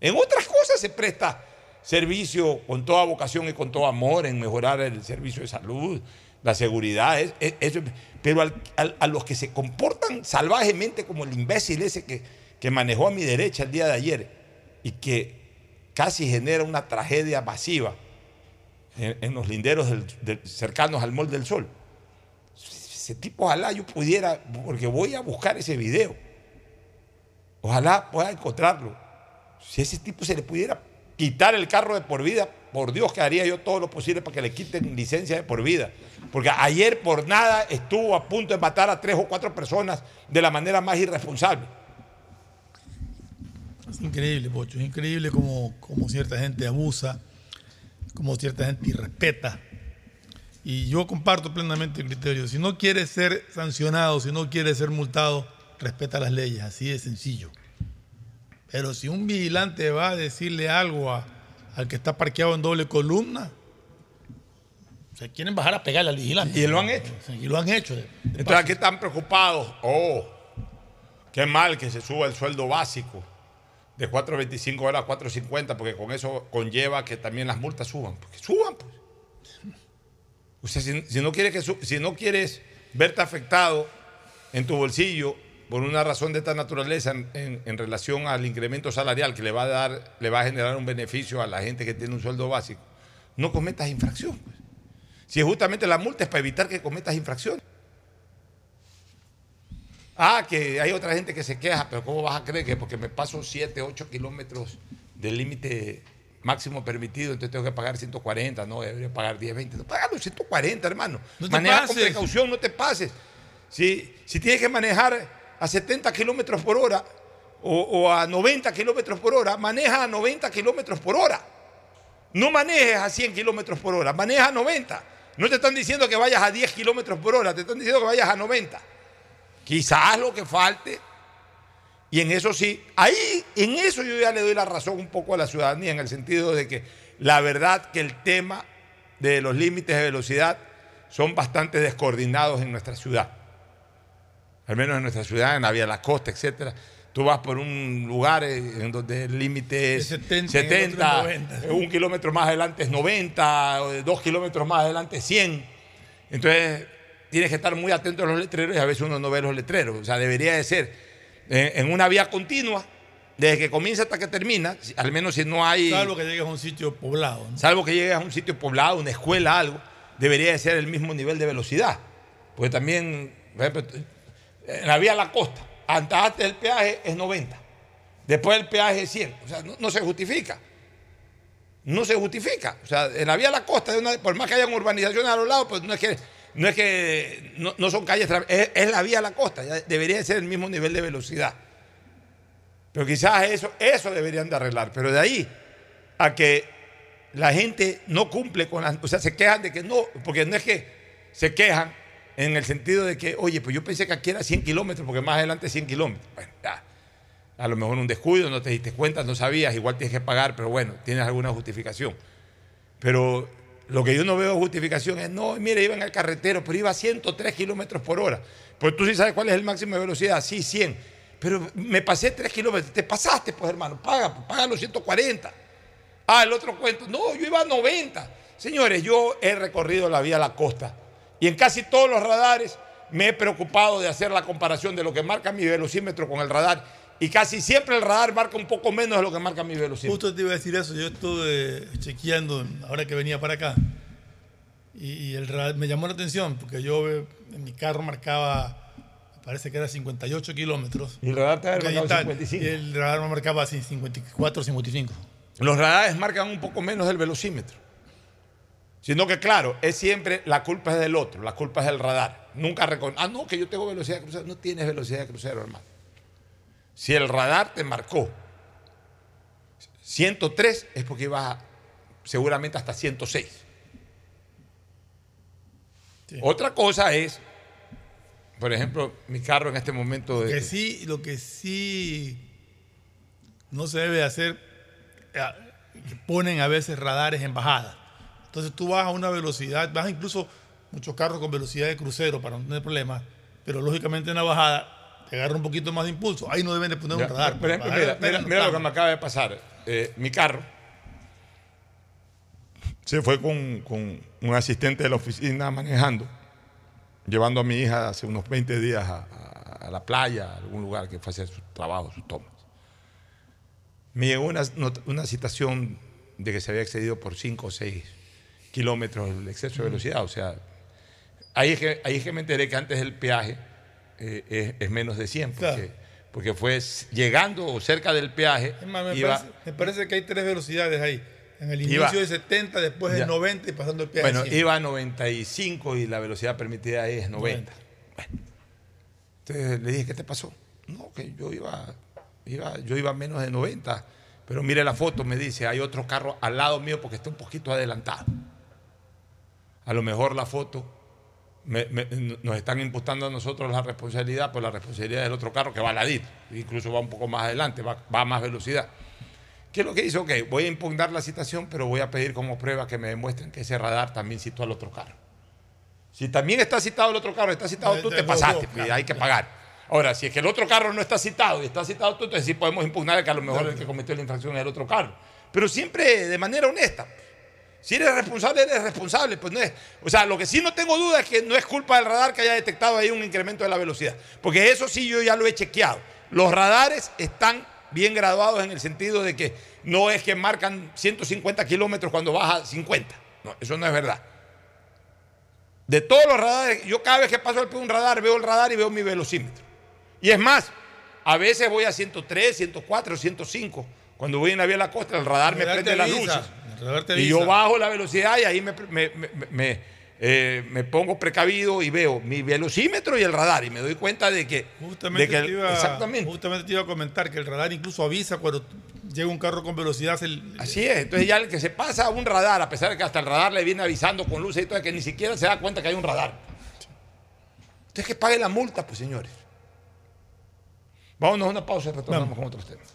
En otras cosas se presta servicio con toda vocación y con todo amor en mejorar el servicio de salud, la seguridad, es- pero a los que se comportan salvajemente como el imbécil ese que, que manejó a mi derecha el día de ayer y que casi genera una tragedia masiva en, los linderos cercanos al Mall del Sol. Ese tipo, ojalá yo pudiera, porque voy a buscar ese video. Ojalá pueda encontrarlo. Si ese tipo se le pudiera quitar el carro de por vida, por Dios que haría yo todo lo posible para que le quiten licencia de por vida. Porque ayer por nada estuvo a punto de matar a tres o cuatro personas de la manera más irresponsable. Es increíble, Pocho. Es increíble como, como cierta gente abusa, como cierta gente irrespeta Y yo comparto plenamente el criterio. Si no quieres ser sancionado, si no quieres ser multado, respeta las leyes, así de sencillo. Pero si un vigilante va a decirle algo a- al que está parqueado en doble columna, se quieren bajar a pegarle al vigilante. Y lo han hecho. Y lo han hecho. de- de Entonces paso. aquí están preocupados. Oh, qué mal que se suba el sueldo básico de 4.25 horas a 4.50 porque con eso conlleva que también las multas suban. Porque suban, pues. O sea, si, no quieres que si no quieres verte afectado en tu bolsillo por una razón de esta naturaleza en relación al incremento salarial que le va a dar, le va a generar un beneficio a la gente que tiene un sueldo básico, no cometas infracción. pues. Si justamente la multa es para evitar que cometas infracciones. Ah, que hay otra gente que se queja, pero ¿cómo vas a creer que porque me paso 7, 8 kilómetros del límite máximo permitido, entonces tengo que pagar 140, no, debería pagar 10, 20. No, paga los 140, hermano. No Maneja con precaución, no te pases. Si, si tienes que manejar a 70 kilómetros por hora o, o a 90 kilómetros por hora, maneja a 90 kilómetros por hora. No manejes a 100 kilómetros por hora, maneja a 90. No te están diciendo que vayas a 10 kilómetros por hora, te están diciendo que vayas a 90. Quizás lo que falte, y en eso sí, ahí, en eso yo ya le doy la razón un poco a la ciudadanía, en el sentido de que la verdad que el tema de los límites de velocidad son bastante descoordinados en nuestra ciudad. Al menos en nuestra ciudad, en la vía de la costa, etcétera. Tú vas por un lugar eh, en donde el límite es Es 70, en el 70, otro es 90. eh, un kilómetro más adelante es 90, o dos kilómetros más adelante es 100. Entonces, tienes que estar muy atento a los letreros y a veces uno no ve los letreros. O sea, debería de ser eh, en una vía continua, desde que comienza hasta que termina, al menos si no hay, Salvo que llegues a un sitio poblado. ¿no? salvo que llegues a un sitio poblado, una escuela, algo, debería de ser el mismo nivel de velocidad. Porque también, por ejemplo, en la vía a la costa, antes antes del peaje es 90, después del peaje es 100. O sea, no, no se justifica. No se justifica. O sea, en la vía a la costa, de una- por más que hayan urbanizaciones a los lados, pues no es que no, es que, no, no son calles, es, la vía a la costa, debería de ser el mismo nivel de velocidad. Pero quizás eso, eso deberían de arreglar. Pero de ahí a que la gente no cumple con las... O sea, se quejan de que no, porque no es que se quejan en el sentido de que, oye, pues yo pensé que aquí era 100 kilómetros, porque más adelante es 100 kilómetros. Bueno, ya. A lo mejor un descuido, no te diste cuenta, no sabías, igual tienes que pagar, pero bueno, tienes alguna justificación. Pero lo que yo no veo justificación es, no, mire, iba en el carretero, pero iba a 103 kilómetros por hora. Pues tú sí sabes cuál es el máximo de velocidad, sí, 100. Pero me pasé 3 kilómetros, te pasaste, pues hermano, paga, pues, paga los 140. Ah, el otro cuento, no, yo iba a 90. Señores, yo he recorrido la vía a la costa y en casi todos los radares me he preocupado de hacer la comparación de lo que marca mi velocímetro con el radar y casi siempre el radar marca un poco menos de lo que marca mi velocímetro. Justo te iba a decir eso. Yo estuve chequeando ahora que venía para acá. Y, y el radar me llamó la atención porque yo en mi carro marcaba, parece que era 58 kilómetros. Y el radar te ha Ok, marcado y tal, 55. Y el radar me marcaba así 54, 55. Los radares marcan un poco menos del velocímetro. Sino que, claro, es siempre la culpa es del otro, la culpa es del radar. Nunca recon... Ah, no, que yo tengo velocidad de crucero. No tienes velocidad de crucero, hermano. Si el radar te marcó 103, es porque ibas a- seguramente hasta 106. Sí. Otra cosa es, por ejemplo, mi carro en este momento de. Que sí, lo que sí no se debe hacer, eh, ponen a veces radares en bajada. Entonces tú vas a una velocidad, vas incluso muchos carros con velocidad de crucero para no tener problemas, pero lógicamente en la bajada te agarra un poquito más de impulso. Ahí no deben de poner Ya, un radar. Por ejemplo, Bajar mira, mira- lo que me acaba de pasar. Eh, mi carro se fue con, con un asistente de la oficina manejando, llevando a mi hija hace unos 20 días a, a- a la playa, a algún lugar que fue a hacer su trabajo, sus tomas. Me llegó una, una citación de que se había excedido por 5 o 6 kilómetros el exceso de velocidad. O sea, ahí es que, ahí es que me enteré que antes el peaje eh, es, es menos de 100, porque, Claro. porque fue llegando o cerca del peaje. Es más, me, iba- parece, me parece que hay tres velocidades ahí. En el Iba- inicio de 70, después de 90 y pasando el peaje. bueno, 100. iba a 95 y la velocidad permitida ahí es 90. Bueno. Entonces le dije, ¿qué te pasó? No, que yo iba, iba, yo iba a menos de 90. Pero mire la foto, me dice, hay otro carro al lado mío porque está un poquito adelantado. a lo mejor la foto me- me- nos están imputando a nosotros la responsabilidad por la responsabilidad del otro carro que va a ladito, incluso va un poco más adelante, va, va a más velocidad. ¿Qué es lo que hizo? Ok, voy a impugnar la citación, pero voy a pedir como prueba que me demuestren que ese radar también citó al otro carro. Si también está citado el otro carro, está citado De- tú, de te pasaste, dos, pues, claro. hay que pagar. Ahora, si es que el otro carro no está citado y está citado tú, entonces sí podemos impugnar que a lo mejor el que cometió la infracción es el otro carro. Pero siempre de manera honesta. Si eres responsable, eres responsable. Pues no es. O sea, lo que sí no tengo duda es que no es culpa del radar que haya detectado ahí un incremento de la velocidad. Porque eso sí yo ya lo he chequeado. Los radares están bien graduados en el sentido de que no es que marcan 150 kilómetros cuando baja 50. No, eso no es verdad. De todos los radares, yo cada vez que paso de un radar, veo el radar y veo mi velocímetro. Y es más, a veces voy a 103, 104, 105. Cuando voy en la vía de la costa, el radar me prende las luces. Y yo bajo la velocidad y ahí me, me- me- me- eh, me pongo precavido y veo mi velocímetro y el radar. Y me doy cuenta de que. Justamente, de que el- te iba, exactamente. justamente te iba a comentar que el radar incluso avisa cuando llega un carro con velocidad. se- Así es. Entonces ya el que se pasa a un radar, a pesar de que hasta el radar le viene avisando con luces y todo, que ni siquiera se da cuenta que hay un radar. Entonces que pague la multa, pues señores. Vámonos a una pausa y retornamos con otros temas.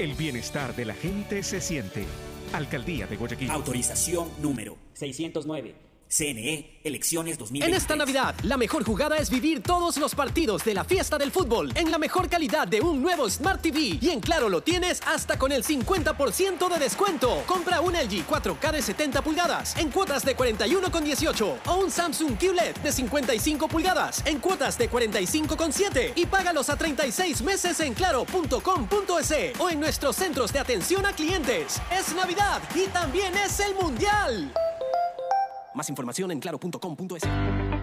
El bienestar de la gente se siente. Alcaldía de Guayaquil. Autorización número 609. CNE, elecciones En 2023. esta Navidad, la mejor jugada es vivir todos los partidos de la fiesta del fútbol en la mejor calidad de un nuevo Smart TV. Y en Claro lo tienes hasta con el 50% de descuento. Compra un LG 4K de 70 pulgadas en cuotas de 41,18 o un Samsung QLED de 55 pulgadas en cuotas de 45,7 y págalos a 36 meses en claro.com.es o en nuestros centros de atención a clientes. Es Navidad y también es el Mundial. Más información en claro.com.es.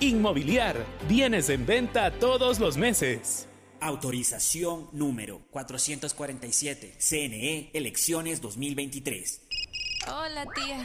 Inmobiliar, bienes en venta todos los meses. Autorización número 447. CNE, elecciones 2023. Hola, tía.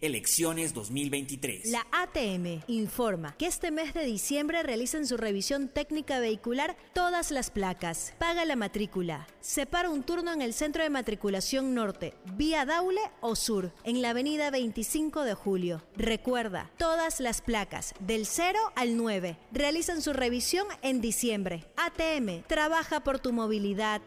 Elecciones 2023. La ATM informa que este mes de diciembre realizan su revisión técnica vehicular todas las placas. Paga la matrícula. Separa un turno en el centro de matriculación norte, vía Daule o sur, en la avenida 25 de julio. Recuerda, todas las placas del 0 al 9 realizan su revisión en diciembre. ATM, trabaja por tu movilidad.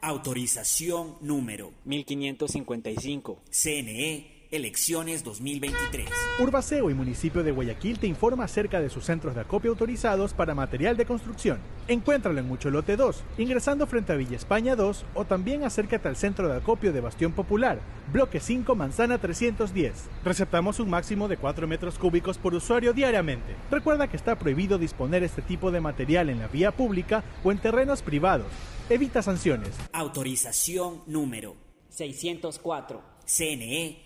Autorización número 1555. CNE Elecciones 2023. Urbaceo y municipio de Guayaquil te informa acerca de sus centros de acopio autorizados para material de construcción. Encuéntralo en Mucholote 2, ingresando frente a Villa España 2 o también acércate al centro de acopio de Bastión Popular, bloque 5, manzana 310. Receptamos un máximo de 4 metros cúbicos por usuario diariamente. Recuerda que está prohibido disponer este tipo de material en la vía pública o en terrenos privados. Evita sanciones. Autorización número 604. CNE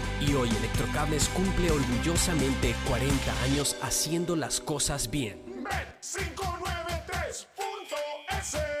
y hoy Electrocables cumple orgullosamente 40 años haciendo las cosas bien. Bet593.es Tu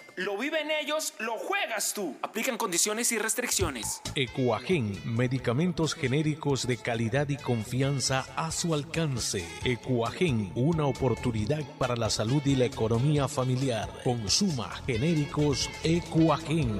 Lo viven ellos, lo juegas tú. Aplican condiciones y restricciones. Ecuagen, medicamentos genéricos de calidad y confianza a su alcance. Ecuagen, una oportunidad para la salud y la economía familiar. Consuma genéricos Ecuagen.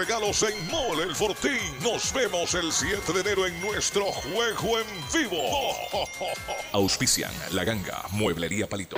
regalos en Mole el Fortín. Nos vemos el 7 de enero en nuestro juego en vivo. Auspician La Ganga, Mueblería Palito.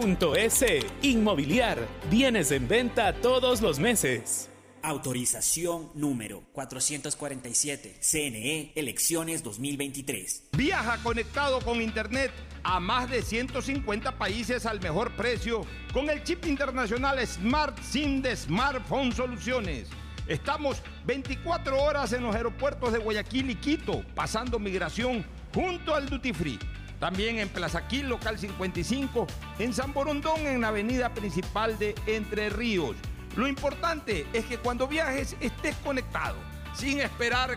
www.inmobiliariapublica.es. Inmobiliar. Bienes en venta todos los meses. Autorización número 447. CNE Elecciones 2023. Viaja conectado con Internet a más de 150 países al mejor precio con el chip internacional Smart SIM de Smartphone Soluciones. Estamos 24 horas en los aeropuertos de Guayaquil y Quito, pasando migración junto al Duty Free. También en Plaza Quil, local 55, en San Borondón, en la avenida principal de Entre Ríos. Lo importante es que cuando viajes estés conectado, sin esperar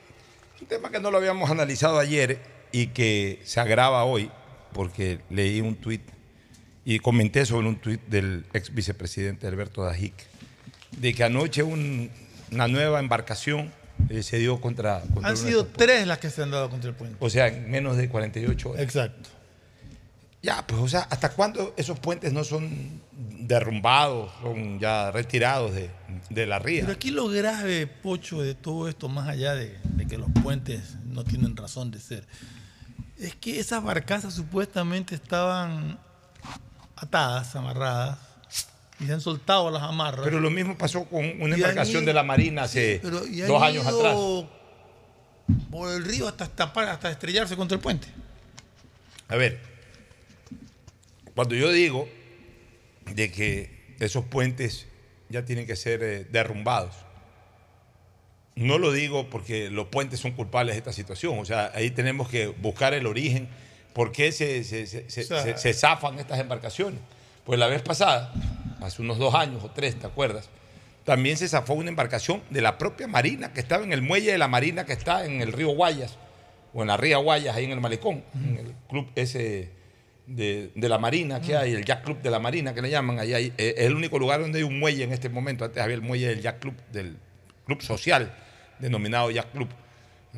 un tema que no lo habíamos analizado ayer y que se agrava hoy, porque leí un tuit y comenté sobre un tuit del ex vicepresidente Alberto Dajic, de que anoche un- una nueva embarcación eh, se dio contra... contra Han sido tres las que se han dado contra el puente. o sea, en menos de 48 horas. Exacto. Ya, pues, o sea, ¿hasta cuándo esos puentes no son derrumbados, son ya retirados de, de la ría? Pero aquí lo grave, Pocho, de todo esto, más allá de, de que los puentes no tienen razón de ser, es que esas barcazas supuestamente estaban atadas, amarradas, y se han soltado las amarras. Pero lo mismo pasó con una embarcación ido- de la Marina hace dos años atrás. Por el río hasta, tapar, hasta estrellarse contra el puente. A ver, cuando yo digo de que esos puentes ya tienen que ser eh, derrumbados, no lo digo porque los puentes son culpables de esta situación. O sea, ahí tenemos que buscar el origen, por qué se, se- se- se- O sea- se- se zafan estas embarcaciones. Pues la vez pasada, hace unos dos años o tres, ¿te acuerdas? También se zafó una embarcación de la propia Marina, que estaba en el muelle de la Marina, que está en el río Guayas, o en la ría Guayas, ahí en el Malecón, en el club ese de, de la Marina que hay, el Yacht Club de la Marina que le llaman, ahí hay- eh, es el único lugar donde hay un muelle en este momento. Antes había el muelle del Yacht Club, del Club Social, denominado Yacht Club.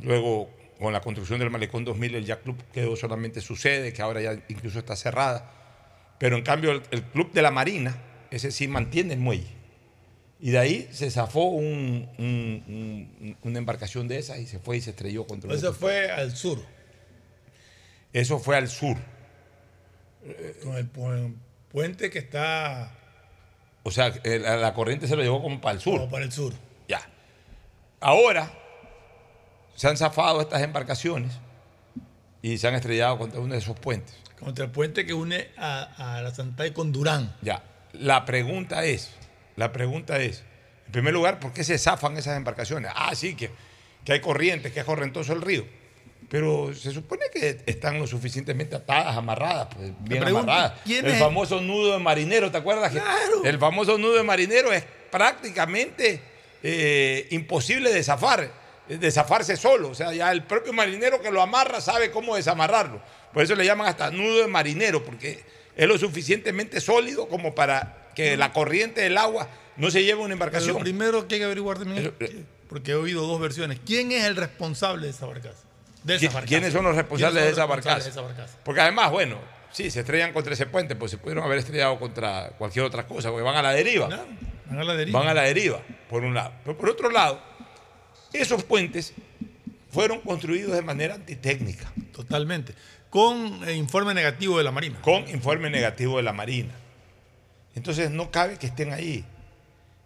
Luego, con la construcción del Malecón 2000, el Yacht Club quedó solamente su sede, que ahora ya incluso está cerrada. Pero en cambio, el, el Club de la Marina, ese sí mantiene el muelle. Y de ahí se zafó un- un- un- una embarcación de esas y se fue y se estrelló contra un Eso fue al sur. Eso fue al sur. Con el pu- puente que está O sea, eh, la, la corriente se lo llevó como para el sur. como para el sur. Ya. Ahora se han zafado estas embarcaciones y se han estrellado contra uno de esos puentes. Contra el puente que une a, a la Santay con Durán. Ya. La pregunta es, la pregunta es, en primer lugar, ¿por qué se zafan esas embarcaciones? Ah, sí, que, que hay corrientes, que es correntoso el río. Pero se supone que están lo suficientemente atadas, amarradas, pues, bien pregunto, amarradas. ¿quién El es? famoso nudo de marinero, ¿te acuerdas? que El famoso nudo de marinero es prácticamente eh, imposible de zafar. eh, desafarse solo. O sea, ya el propio marinero que lo amarra sabe cómo desamarrarlo. Por eso le llaman hasta nudo de marinero, porque es lo suficientemente sólido como para que la corriente del agua no se lleve una Pero embarcación. Lo primero que hay que averiguar también, es- porque he oído dos versiones. ¿Quién es el responsable de esa barcaza? De esa ¿Qui- barcaza. ¿Quiénes son los responsables de ¿Quiénes esa son los barcaza? responsables de esa barcaza? Porque además, bueno, sí, se estrellan contra ese puente, pues se pudieron haber estrellado contra cualquier otra cosa, porque van a la deriva. Van a la deriva. Van a la deriva, por un lado. Pero por otro lado, esos puentes fueron construidos de manera antitécnica. Totalmente. Con eh, informe negativo de la Marina. Con informe negativo de la Marina. Entonces no cabe que estén ahí.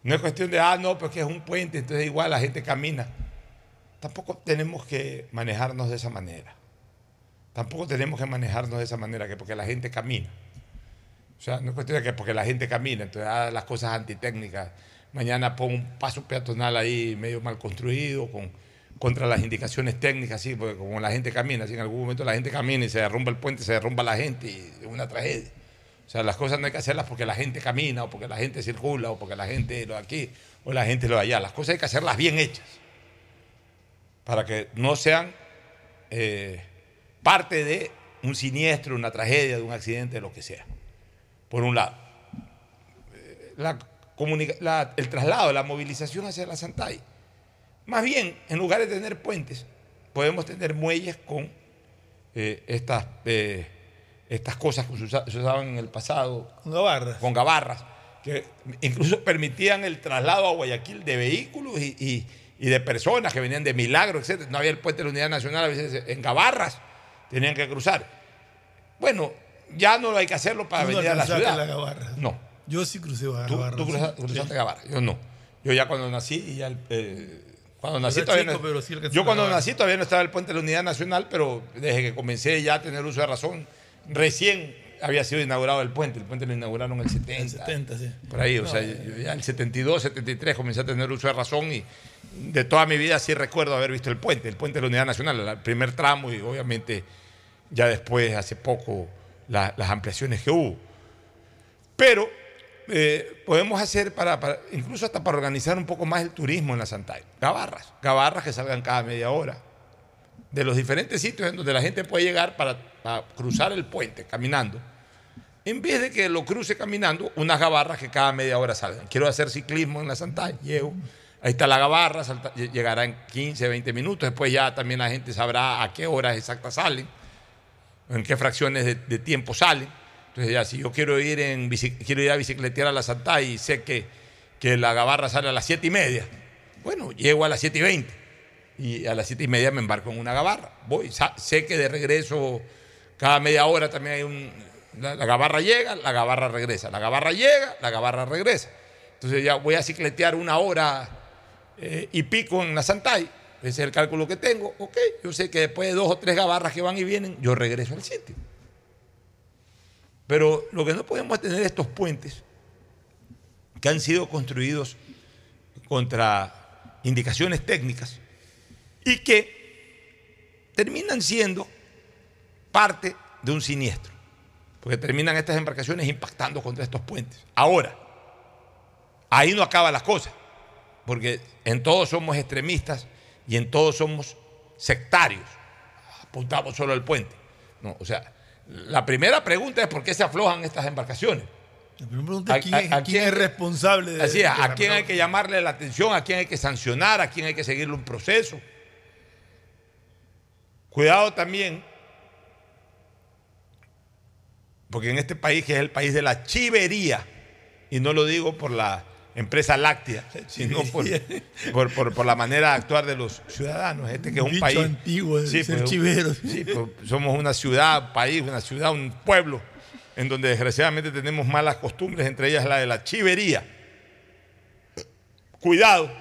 No es cuestión de, ah, no, porque es un puente, entonces igual la gente camina. Tampoco tenemos que manejarnos de esa manera. Tampoco tenemos que manejarnos de esa manera, que porque la gente camina. O sea, no es cuestión de que porque la gente camina, entonces ah, las cosas antitécnicas. Mañana pongo un paso peatonal ahí medio mal construido, con, contra las indicaciones técnicas, sí, porque como la gente camina, en algún momento la gente camina y se derrumba el puente, se derrumba la gente y es una tragedia. O sea, las cosas no hay que hacerlas porque la gente camina, o porque la gente circula, o porque la gente lo de aquí, o la gente lo de allá. Las cosas hay que hacerlas bien hechas, para que no sean eh, parte de un siniestro, una tragedia, de un accidente, lo que sea. Por un lado. Eh, la comunica- la- el traslado, la movilización hacia la Santay. Más bien, en lugar de tener puentes, podemos tener muelles con eh, estas, eh, estas cosas que se, usa- se usaban en el pasado. Con gabarras. Con gabarras, que incluso permitían el traslado a Guayaquil de vehículos y, y- y de personas que venían de Milagro, etc. No había el puente de la Unidad Nacional, a veces en gabarras tenían que cruzar. Bueno, ya no hay que hacerlo para no venir a la ciudad. la gabarra. No. Yo sí crucé a Tú, gabarra. tú cruzaste Sí. Gabarra, yo no. Yo ya cuando nací, ya el- eh, cuando nací todavía no- sí yo cuando Gabarra. nací todavía no estaba el puente de la Unidad Nacional, pero desde que comencé ya a tener uso de razón, recién había sido inaugurado el puente. El puente lo inauguraron en el 70. El 70, sí. Por ahí, o sea, eh. yo ya en el 72, 73 comencé a tener uso de razón y de toda mi vida sí recuerdo haber visto el puente, el puente de la Unidad Nacional, el primer tramo y obviamente ya después, hace poco, la- las ampliaciones que hubo. Pero eh, podemos hacer para, incluso hasta para organizar un poco más el turismo en la Santay. Gabarras, gabarras que salgan cada media hora. De los diferentes sitios en donde la gente puede llegar para, cruzar el puente caminando. En vez de que lo cruce caminando, unas gabarras que cada media hora salgan. Quiero hacer ciclismo en la Santay, llego. Ahí está la gabarra, salta- llegará en 15, 20 minutos. Después ya también la gente sabrá a qué horas exactas salen, en qué fracciones de, tiempo salen. Entonces ya si yo quiero ir, en quiero ir a bicicletear a la Santa y sé que, que la gabarra sale a las 7 y media, bueno, llego a las 7 y 20 y a las 7 y media me embarco en una gabarra. Voy, sé que de regreso cada media hora también hay un... La, la gabarra llega, la gabarra regresa, la gabarra llega, la gabarra regresa. Entonces ya voy a cicletear una hora eh, y pico en la Santay. Ese es el cálculo que tengo. Ok, yo sé que después de dos o tres gabarras que van y vienen, yo regreso al sitio. Pero lo que no podemos es tener estos puentes que han sido construidos contra indicaciones técnicas y que terminan siendo parte de un siniestro, porque terminan estas embarcaciones impactando contra estos puentes. Ahora, ahí no acaban las cosas, porque en todos somos extremistas y en todos somos sectarios. Apuntamos solo al puente. No, o sea, la primera pregunta es por qué se aflojan estas embarcaciones. La primera pregunta es quién, es- quién es responsable de Así es, de a quién hay que llamarle la atención, a quién hay que sancionar, a quién hay que seguirle un proceso. Cuidado también, porque en este país, que es el país de la chivería, y no lo digo por la empresa láctea, sino por, por, por- por la manera de actuar de los ciudadanos. Este que es un Dicho país. antiguo de ser pues, chivero. sí, pues, somos una ciudad, un país, una ciudad, un pueblo, en donde desgraciadamente tenemos malas costumbres, entre ellas la de la chivería. Cuidado,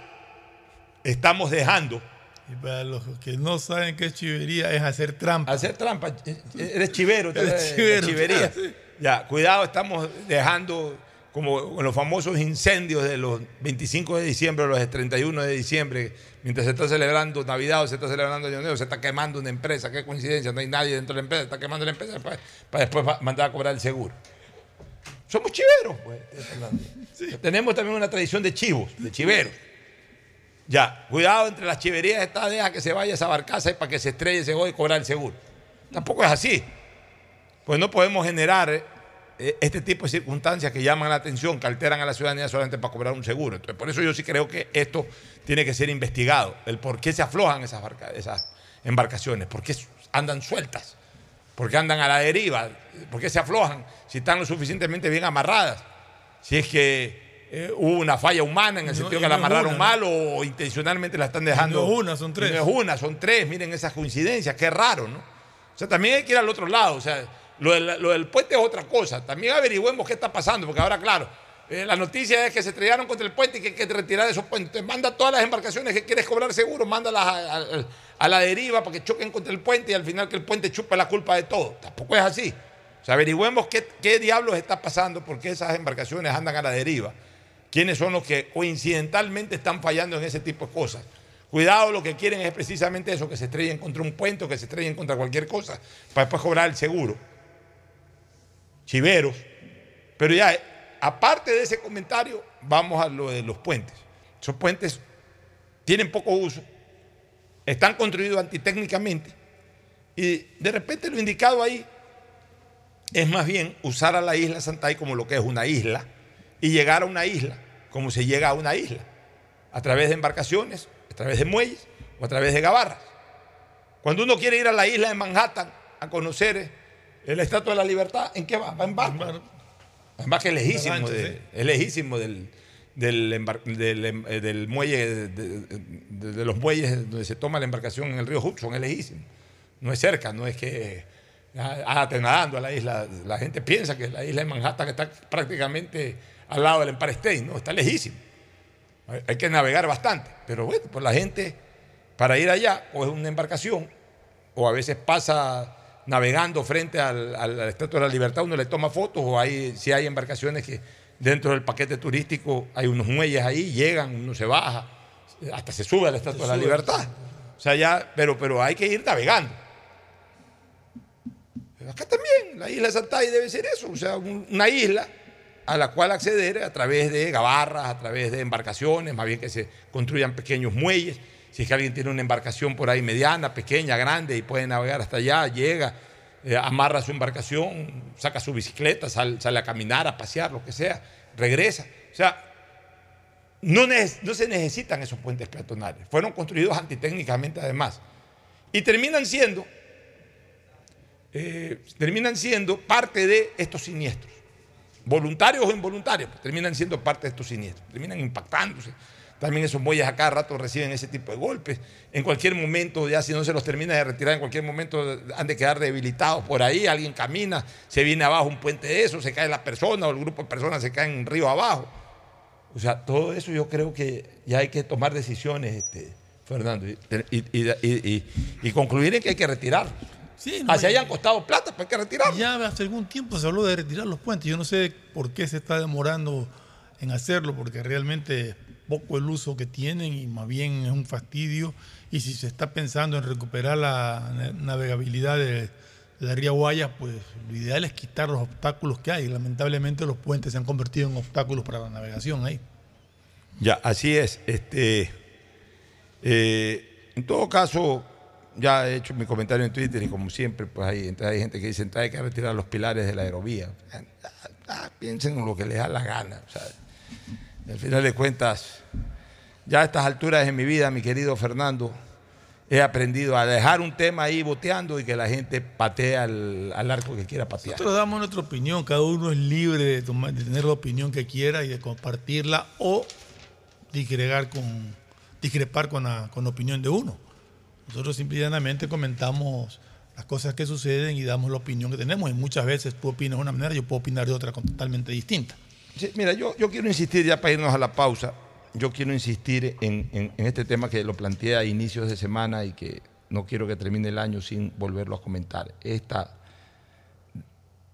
estamos dejando. Y para los que no saben qué es chivería, es hacer trampa. Hacer trampa. Eres chivero, Eres eres de chivero, chivería. Ya, cuidado, estamos dejando, como en los famosos incendios de los 25 de diciembre o los 31 de diciembre, mientras se está celebrando Navidad o se está celebrando Año Nuevo, se está quemando una empresa. Qué coincidencia, no hay nadie dentro de la empresa, se está quemando la empresa para, para después mandar a cobrar el seguro. Somos chiveros, pues. Tenemos también una tradición de chivos, de chiveros. Ya, cuidado entre las chiverías está, deja que se vaya esa barcaza y para que se estrelle ese y cobrar el seguro. Tampoco es así. Pues no podemos generar este tipo de circunstancias que llaman la atención, que alteran a la ciudadanía solamente para cobrar un seguro. Entonces, por eso yo sí creo que esto tiene que ser investigado, el por qué se aflojan esas, esas embarcaciones, por qué andan sueltas, por qué andan a la deriva, por qué se aflojan, si están lo suficientemente bien amarradas, si es que eh, hubo una falla humana en el sentido que la amarraron mal o intencionalmente la están dejando. No es una, son tres. No es una, son tres, miren esas coincidencias, qué raro, ¿no? O sea, también hay que ir al otro lado, o sea, lo del, puente es otra cosa. También averigüemos qué está pasando, porque ahora, claro, eh, la noticia es que se estrellaron contra el puente y que hay que retirar esos puentes. Manda todas las embarcaciones que quieres cobrar seguro, mándalas a, la deriva para que choquen contra el puente y al final que el puente chupe la culpa de todo. Tampoco es así. O sea, averigüemos qué, qué diablos está pasando, por qué esas embarcaciones andan a la deriva. ¿Quiénes son los que coincidentalmente están fallando en ese tipo de cosas? Cuidado, lo que quieren es precisamente eso, que se estrellen contra un puente o que se estrellen contra cualquier cosa, para después cobrar el seguro chiveros. Pero ya, aparte de ese comentario, vamos a lo de los puentes. Esos puentes tienen poco uso, están construidos antitécnicamente y de repente lo indicado ahí es más bien usar a la isla Santay como lo que es una isla y llegar a una isla como se llega a una isla, a través de embarcaciones, a través de muelles o a través de gabarras. Cuando uno quiere ir a la isla de Manhattan a conocer el Estatua de la Libertad, ¿en qué va? Va en barco. En barco es lejísimo, es lejísimo del, del, eh, del, muelle, de, los muelles donde se toma la embarcación en el río Hudson, es lejísimo. No es cerca, no es que ah, nadando a la isla. La gente piensa que la isla de Manhattan está prácticamente al lado del Empire State, no, está lejísimo. Hay que navegar bastante, pero bueno, pues la gente para ir allá o es una embarcación o a veces pasa navegando frente al, al, Estatua de la Libertad, uno le toma fotos o hay, si hay embarcaciones que dentro del paquete turístico hay unos muelles ahí, llegan, uno se baja, hasta se sube a la Estatua de la Libertad. O sea, ya, pero, pero hay que ir navegando. acá también, la isla de Santay debe ser eso, o sea, una isla a la cual acceder a través de gabarras, a través de embarcaciones, más bien que se construyan pequeños muelles si es que alguien tiene una embarcación por ahí mediana, pequeña, grande y puede navegar hasta allá, llega, eh, amarra su embarcación, saca su bicicleta, sale, a caminar, a pasear, lo que sea, regresa. O sea, no, se necesitan esos puentes peatonales. Fueron construidos antitécnicamente además. Y terminan siendo, eh, terminan siendo parte de estos siniestros. Voluntarios o involuntarios, terminan siendo parte de estos siniestros. Terminan impactándose también esos muelles a cada rato reciben ese tipo de golpes. En cualquier momento, ya si no se los termina de retirar, en cualquier momento han de quedar debilitados por ahí. Alguien camina, se viene abajo un puente de eso, se cae la persona o el grupo de personas se cae en río abajo. O sea, todo eso yo creo que ya hay que tomar decisiones, este, Fernando, y, concluir en que hay que retirar. Sí, Así hayan costado plata, pero hay que retirar. Ya hace algún tiempo se habló de retirar los puentes. Yo no sé por qué se está demorando en hacerlo, porque realmente poco el uso que tienen y más bien es un fastidio. Y si se está pensando en recuperar la navegabilidad de, la ría Guayas, pues lo ideal es quitar los obstáculos que hay. Lamentablemente los puentes se han convertido en obstáculos para la navegación ahí. Ya, así es. Este, eh, en todo caso, ya he hecho mi comentario en Twitter y como siempre, pues hay, hay gente que dice, hay que retirar los pilares de la aerovía. Ah, ah, piensen en lo que les da la gana. Al final de cuentas, ya a estas alturas de mi vida, mi querido Fernando, he aprendido a dejar un tema ahí boteando y que la gente patee al, arco que quiera patear. Nosotros damos nuestra opinión, cada uno es libre de, tener la opinión que quiera y de compartirla o con, discrepar con la, con opinión de uno. Nosotros simplemente comentamos las cosas que suceden y damos la opinión que tenemos y muchas veces tú opinas de una manera, yo puedo opinar de otra totalmente distinta mira, yo, yo quiero insistir ya para irnos a la pausa, yo quiero insistir en, este tema que lo planteé a inicios de semana y que no quiero que termine el año sin volverlo a comentar. Esta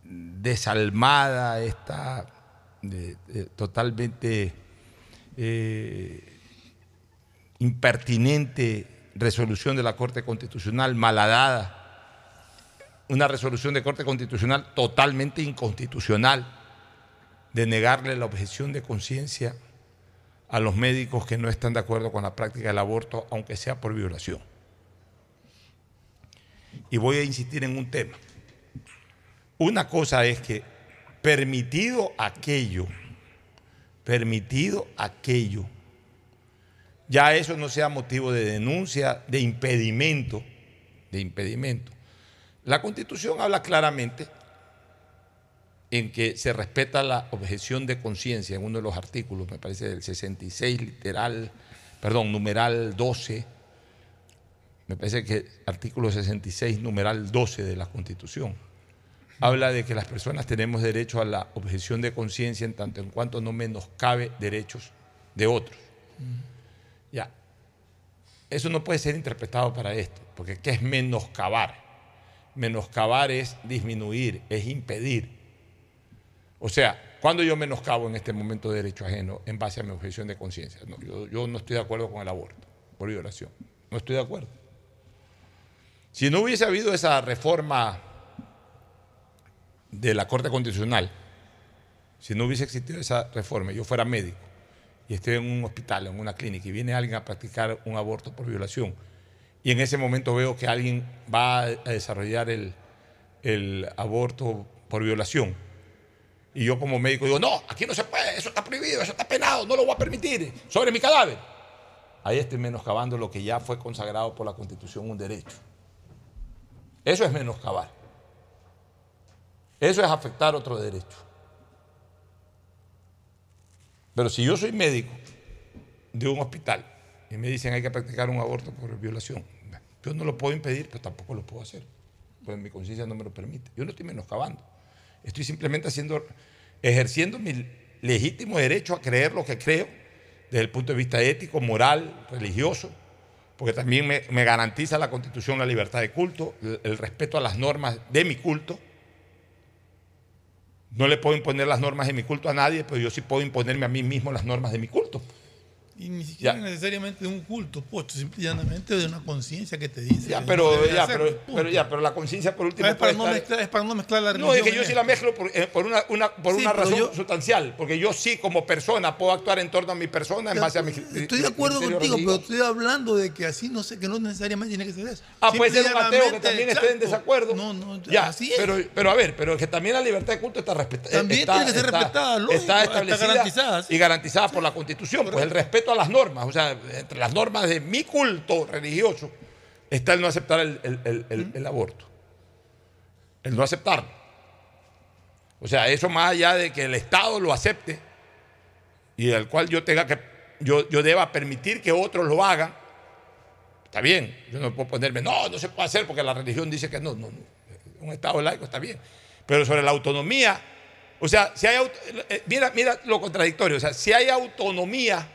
desalmada, esta totalmente eh, impertinente resolución de la Corte Constitucional, malhadada, una resolución de Corte Constitucional totalmente inconstitucional de negarle la objeción de conciencia a los médicos que no están de acuerdo con la práctica del aborto, aunque sea por violación. Y voy a insistir en un tema. Una cosa es que permitido aquello, permitido aquello, ya eso no sea motivo de denuncia, de impedimento, de impedimento. La Constitución habla claramente en que se respeta la objeción de conciencia en uno de los artículos, me parece del 66 literal, perdón, numeral 12, me parece que artículo 66 numeral 12 de la Constitución habla de que las personas tenemos derecho a la objeción de conciencia en tanto en cuanto no menoscabe derechos de otros. Ya. Eso no puede ser interpretado para esto, porque ¿qué es menoscabar? Menoscabar es disminuir, es impedir. O sea, cuando yo menoscabo en este momento de derecho ajeno en base a mi objeción de conciencia? No, yo, no estoy de acuerdo con el aborto por violación. No estoy de acuerdo. Si no hubiese habido esa reforma de la Corte Constitucional, si no hubiese existido esa reforma, yo fuera médico y estoy en un hospital, en una clínica, y viene alguien a practicar un aborto por violación, y en ese momento veo que alguien va a desarrollar el aborto por violación, y yo como médico digo, no, aquí no se puede, eso está prohibido, eso está penado, no lo voy a permitir, sobre mi cadáver. Ahí estoy menoscabando lo que ya fue consagrado por la Constitución, un derecho. Eso es menoscabar. Eso es afectar otro derecho. Pero si yo soy médico de un hospital y me dicen hay que practicar un aborto por violación, yo no lo puedo impedir, pero tampoco lo puedo hacer. Pues mi conciencia no me lo permite. Yo no estoy menoscabando. Estoy simplemente ejerciendo mi legítimo derecho a creer lo que creo desde el punto de vista ético, moral, religioso, porque también me, garantiza la Constitución la libertad de culto, el respeto a las normas de mi culto. No le puedo imponer las normas de mi culto a nadie, pero yo sí puedo imponerme a mí mismo las normas de mi culto. Y ni siquiera necesariamente de un culto, pues simplemente de una conciencia que te dice. Ya, pero, ya, hacer, pero, punto. pero ya, pero la conciencia por último es, para no estar- mezclar, es para no mezclar la religión. No, es que yo sí la mezclo por, eh, por una, una- por Sí, una razón yo- sustancial, porque yo sí como persona puedo actuar en torno a mi persona en Ya, base a mi Estoy de acuerdo contigo, pero estoy hablando de que así no sé, que no necesariamente tiene que ser eso. Ah, puede ser un ateo que también esté en desacuerdo. No, no, Ya, así es. Pero, pero a ver, pero que también la libertad de culto está respetada. También tiene que ser respetada, lógico, está está establecida garantizada, sí. y garantizada por la Constitución. Pues el respeto a las normas, o sea, entre las normas de mi culto religioso está el no aceptar el, el- el- el- el aborto. El no aceptarlo. O sea, eso más allá de que el Estado lo acepte y al cual yo tenga que, yo, yo deba permitir que otros lo hagan, está bien. Yo no puedo ponerme, no, no se puede hacer porque la religión dice que no, no, no. Un Estado laico está bien. Pero sobre la autonomía, o sea, si hay, eh, mira, mira lo contradictorio, o sea, si hay autonomía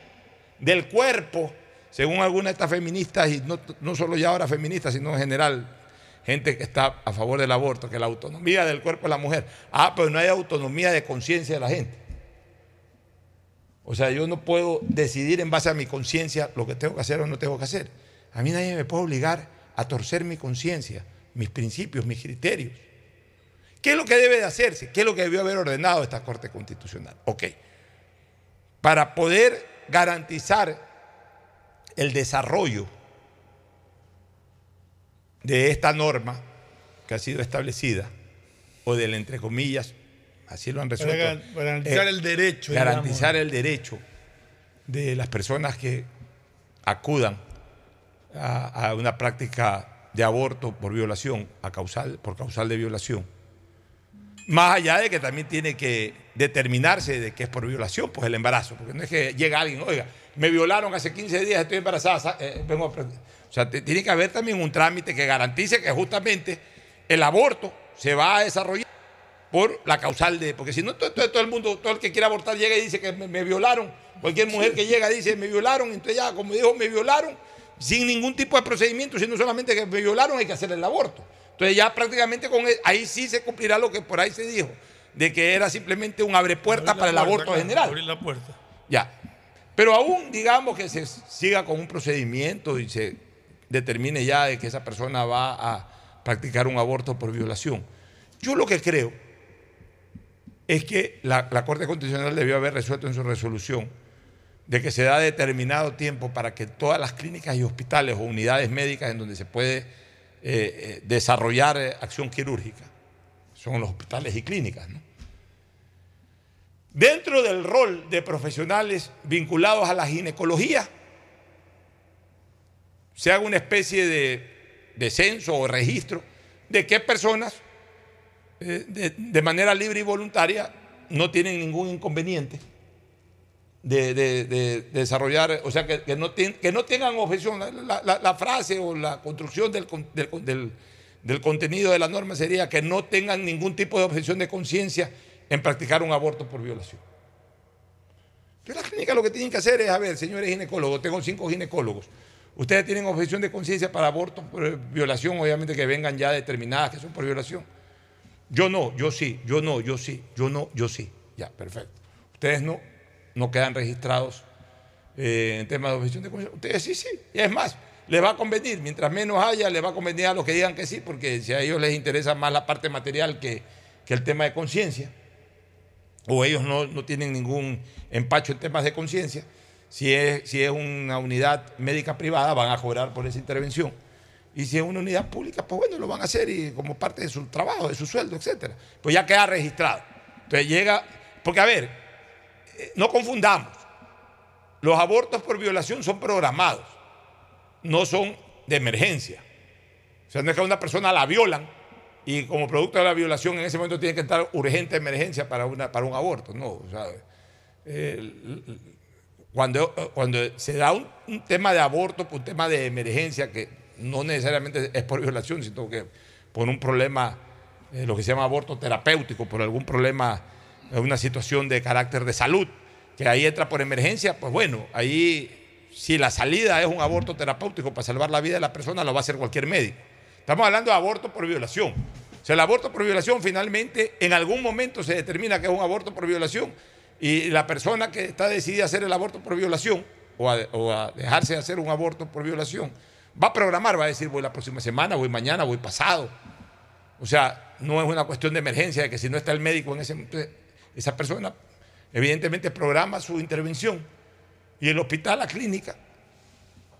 del cuerpo, según algunas de estas feministas, y no, no solo ya ahora feministas, sino en general, gente que está a favor del aborto, que la autonomía del cuerpo de la mujer, ah, pero no hay autonomía de conciencia de la gente. O sea, yo no puedo decidir en base a mi conciencia lo que tengo que hacer o no tengo que hacer. A mí nadie me puede obligar a torcer mi conciencia, mis principios, mis criterios. ¿Qué es lo que debe de hacerse? ¿Qué es lo que debió haber ordenado esta Corte Constitucional? Ok. Para poder garantizar el desarrollo de esta norma que ha sido establecida, o del entre comillas, así lo han resuelto. Para gar- para garantizar eh, el derecho, Garantizar digamos. el derecho de las personas que acudan a, a una práctica de aborto por violación, a causal, por causal de violación. Más allá de que también tiene que determinarse de que es por violación, pues el embarazo, porque no es que llega alguien, oiga, me violaron hace 15 días, estoy embarazada, eh, vengo a pre-". o sea, tiene que haber también un trámite que garantice que justamente el aborto se va a desarrollar por la causal de, porque si no, todo, el mundo, todo el que quiera abortar llega y dice que me, me violaron, cualquier mujer que llega dice me violaron, entonces ya, como dijo, me violaron, sin ningún tipo de procedimiento, sino solamente que me violaron hay que hacer el aborto. Entonces ya prácticamente con e- ahí sí se cumplirá lo que por ahí se dijo, de que era simplemente un abre puerta para el puerta, aborto claro, general. Abrir la puerta. Ya. Pero aún, digamos que se siga con un procedimiento y se determine ya de que esa persona va a practicar un aborto por violación. Yo lo que creo es que la, la Corte Constitucional debió haber resuelto en su resolución de que se da determinado tiempo para que todas las clínicas y hospitales o unidades médicas en donde se puede eh, eh, desarrollar eh, acción quirúrgica, son los hospitales y clínicas. Dentro del rol de profesionales vinculados a la ginecología, se haga una especie de, de censo o registro de qué personas de manera libre y voluntaria no tienen ningún inconveniente de, de- de desarrollar, o sea, que, que no, ten- que no tengan objeción. La, frase o la construcción del, del- contenido de la norma sería que no tengan ningún tipo de objeción de conciencia en practicar un aborto por violación. Entonces las clínicas lo que tienen que hacer es, a ver, señores ginecólogos, tengo cinco ginecólogos, ustedes tienen objeción de conciencia para aborto por violación, obviamente que vengan ya determinadas que son por violación. Yo no, yo sí, yo no, yo sí, yo no, yo sí. Ya, perfecto. Ustedes no, no quedan registrados eh, en temas de objeción de conciencia. Ustedes sí, sí. Y es más, les va a convenir, mientras menos haya, les va a convenir a los que digan que sí, porque si a ellos les interesa más la parte material que, que el tema de conciencia, o ellos no, no tienen ningún empacho en temas de conciencia, si es, si es una unidad médica privada, van a cobrar por esa intervención. Y si es una unidad pública, pues bueno, lo van a hacer y como parte de su trabajo, de su sueldo, etcétera. Pues ya queda registrado. Entonces llega, porque a ver, no confundamos. Los abortos por violación son programados, no son de emergencia. O sea, no es que a una persona la violan y como producto de la violación en ese momento tiene que estar urgente emergencia para, una, para un aborto. No, o sea, cuando, cuando se da un, tema de aborto un tema de emergencia que no necesariamente es por violación, sino que por un problema, eh, lo que se llama aborto terapéutico, por algún problema, una situación de carácter de salud, que ahí entra por emergencia, pues bueno, ahí si la salida es un aborto terapéutico para salvar la vida de la persona, lo va a hacer cualquier médico. Estamos hablando de aborto por violación. O sea, el aborto por violación finalmente en algún momento se determina que es un aborto por violación y la persona que está decidida a hacer el aborto por violación o a, o a dejarse de hacer un aborto por violación, va a programar, va a decir voy la próxima semana, voy mañana, voy pasado. O sea, no es una cuestión de emergencia de que si no está el médico en ese esa persona evidentemente programa su intervención y el hospital, la clínica,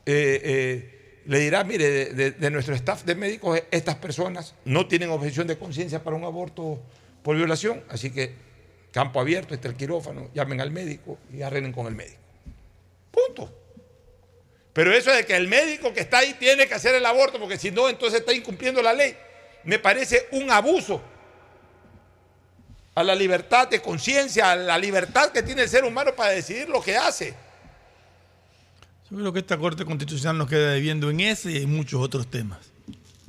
eh, eh, le dirá, mire, de, nuestro staff de médicos, estas personas no tienen objeción de conciencia para un aborto por violación, así que campo abierto, está el quirófano, llamen al médico y arreglen con el médico. Punto. Pero eso de que el médico que está ahí tiene que hacer el aborto, porque si no, entonces está incumpliendo la ley, me parece un abuso a la libertad de conciencia, a la libertad que tiene el ser humano para decidir lo que hace. Yo creo que esta Corte Constitucional nos queda debiendo en ese y en muchos otros temas.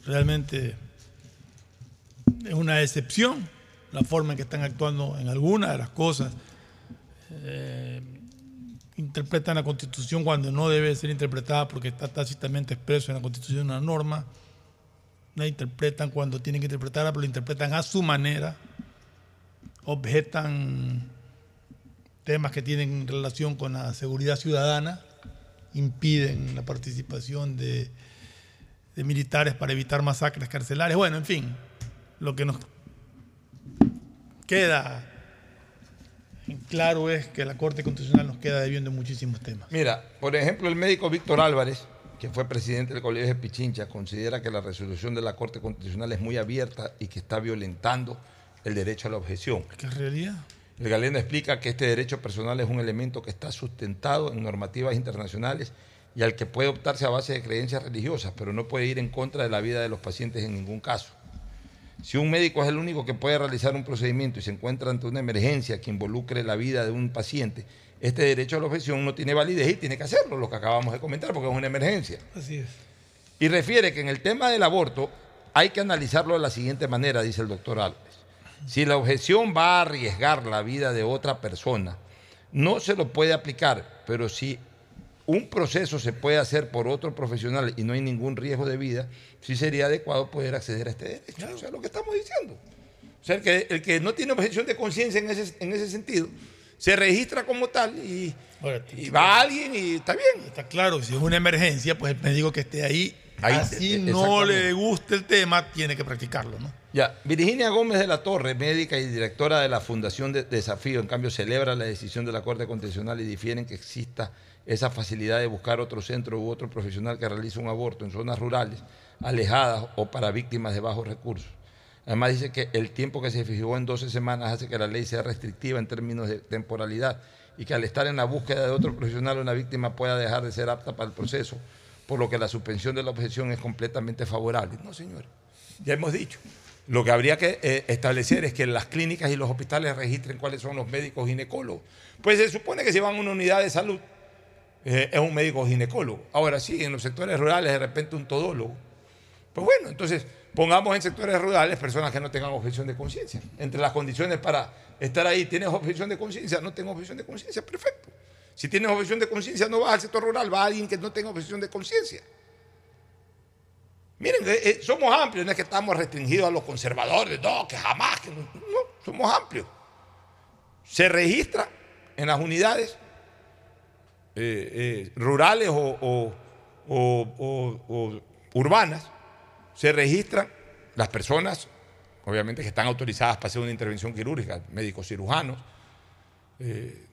Realmente es una excepción la forma en que están actuando en algunas de las cosas. Eh, interpretan la Constitución cuando no debe ser interpretada porque está tácitamente expreso en la Constitución una norma. La interpretan cuando tienen que interpretarla, pero la interpretan a su manera. Objetan temas que tienen relación con la seguridad ciudadana, impiden la participación de, militares para evitar masacres carcelarias. Bueno, en fin, lo que nos queda claro es que la Corte Constitucional nos queda debiendo en muchísimos temas. Mira, por ejemplo, el médico Víctor Álvarez, que fue presidente del Colegio de Pichincha, considera que la resolución de la Corte Constitucional es muy abierta y que está violentando el derecho a la objeción. ¿Qué realidad? El Galeno explica que este derecho personal es un elemento que está sustentado en normativas internacionales y al que puede optarse a base de creencias religiosas, pero no puede ir en contra de la vida de los pacientes en ningún caso. Si un médico es el único que puede realizar un procedimiento y se encuentra ante una emergencia que involucre la vida de un paciente, este derecho a la objeción no tiene validez y tiene que hacerlo, lo que acabamos de comentar, porque es una emergencia. Así es. Y refiere que en el tema del aborto hay que analizarlo de la siguiente manera, dice el doctor Álvarez. Si la objeción va a arriesgar la vida de otra persona, no se lo puede aplicar, pero si un proceso se puede hacer por otro profesional y no hay ningún riesgo de vida, sí sería adecuado poder acceder a este derecho. O sea, lo que estamos diciendo. O sea, el que, el que no tiene objeción de conciencia en ese, en ese sentido, se registra como tal y, y va alguien y está bien. Está claro, si es una emergencia, pues el médico que esté ahí Ahí- Así eh, no le guste el tema, tiene que practicarlo, ¿no? Ya, Virginia Gómez de la Torre, médica y directora de la Fundación de Desafío, en cambio celebra la decisión de la Corte Constitucional y difieren que exista esa facilidad de buscar otro centro u otro profesional que realice un aborto en zonas rurales, alejadas o para víctimas de bajos recursos. Además dice que el tiempo que se fijó en 12 semanas hace que la ley sea restrictiva en términos de temporalidad y que al estar en la búsqueda de otro profesional una víctima pueda dejar de ser apta para el proceso, por lo que la suspensión de la objeción es completamente favorable. No, señores, ya hemos dicho. Lo que habría que eh, establecer es que las clínicas y los hospitales registren cuáles son los médicos ginecólogos. Pues se supone que si van a una unidad de salud, eh, es un médico ginecólogo. Ahora sí, en los sectores rurales de repente un todólogo. Pues bueno, entonces pongamos en sectores rurales personas que no tengan objeción de conciencia. Entre las condiciones para estar ahí, ¿tienes objeción de conciencia? No tengo objeción de conciencia, perfecto. Si tienes objeción de conciencia, no vas al sector rural, va a alguien que no tenga objeción de conciencia. Miren, eh, eh, somos amplios, no es que estamos restringidos a los conservadores, no, que jamás, que no, no, somos amplios. Se registra en las unidades eh, rurales o urbanas, se registran las personas, obviamente que están autorizadas para hacer una intervención quirúrgica, médicos cirujanos, eh,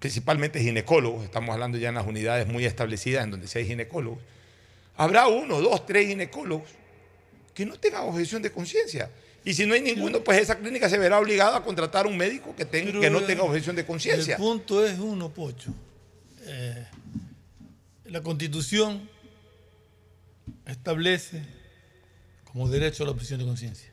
principalmente ginecólogos, estamos hablando ya en las unidades muy establecidas en donde sí hay ginecólogos. Habrá uno, dos, tres ginecólogos que no tengan objeción de conciencia. Y si no hay ninguno, pues esa clínica se verá obligada a contratar un médico que, tenga- Pero, que no tenga objeción de conciencia. El punto es uno, Pocho. Eh, la Constitución establece como derecho a la objeción de conciencia.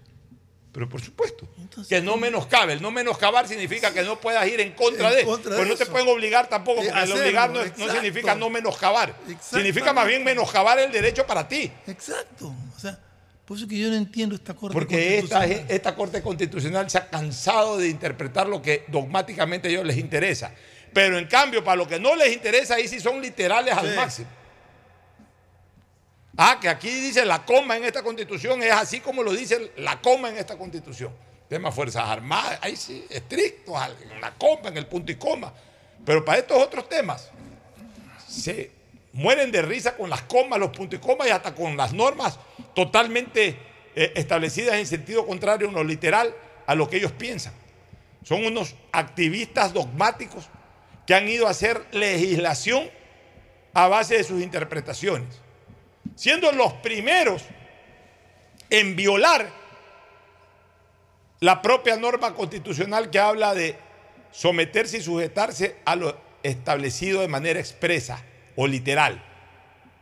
Pero por supuesto. que no menoscabe. El no menoscabar significa que no puedas ir en contra de. contra de pues no te eso. pueden obligar tampoco, porque el obligar no, no significa no menoscabar. Significa más bien menoscabar el derecho para ti. Exacto. O sea, por eso que yo no entiendo esta corte Porque esta, constitucional. esta Corte Constitucional se ha cansado de interpretar lo que dogmáticamente a ellos les interesa. Pero en cambio, para lo que no les interesa, ahí sí son literales al máximo. Ah, que aquí dice la coma en esta constitución, es así como lo dice la coma en esta constitución. Tema Fuerzas Armadas, ahí sí, estrictos, la coma, en el punto y coma. Pero para estos otros temas, se mueren de risa con las comas, los puntos y comas y hasta con las normas totalmente eh, establecidas en sentido contrario, no literal, a lo que ellos piensan. Son unos activistas dogmáticos que han ido a hacer legislación a base de sus interpretaciones, siendo los primeros en violar la propia norma constitucional que habla de someterse y sujetarse a lo establecido de manera expresa o literal.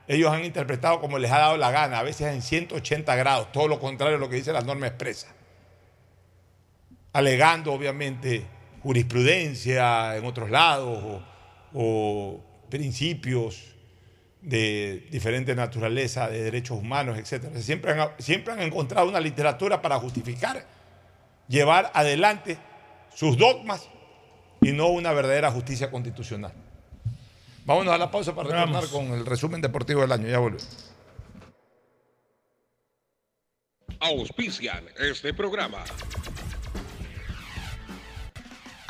Ellos han interpretado como les ha dado la gana, a veces en 180 grados, todo lo contrario a lo que dice la norma expresa. Alegando, obviamente, jurisprudencia en otros lados o, principios de diferente naturaleza, de derechos humanos, etc. Siempre han, siempre han encontrado una literatura para justificar, llevar adelante sus dogmas y no una verdadera justicia constitucional. Vámonos a la pausa para retornar Vamos. con el resumen deportivo del año. Ya volvemos. Auspician este programa.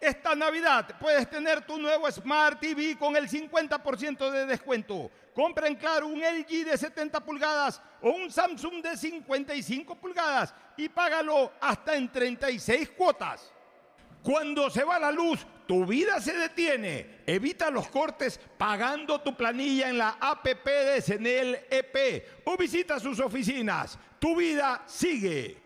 Esta Navidad puedes tener tu nuevo Smart TV con el 50% de descuento. Compra en Claro un LG de 70 pulgadas o un Samsung de 55 pulgadas y págalo hasta en 36 cuotas. Cuando se va la luz, tu vida se detiene. Evita los cortes pagando tu planilla en la APP de Senel EP o visita sus oficinas. Tu vida sigue.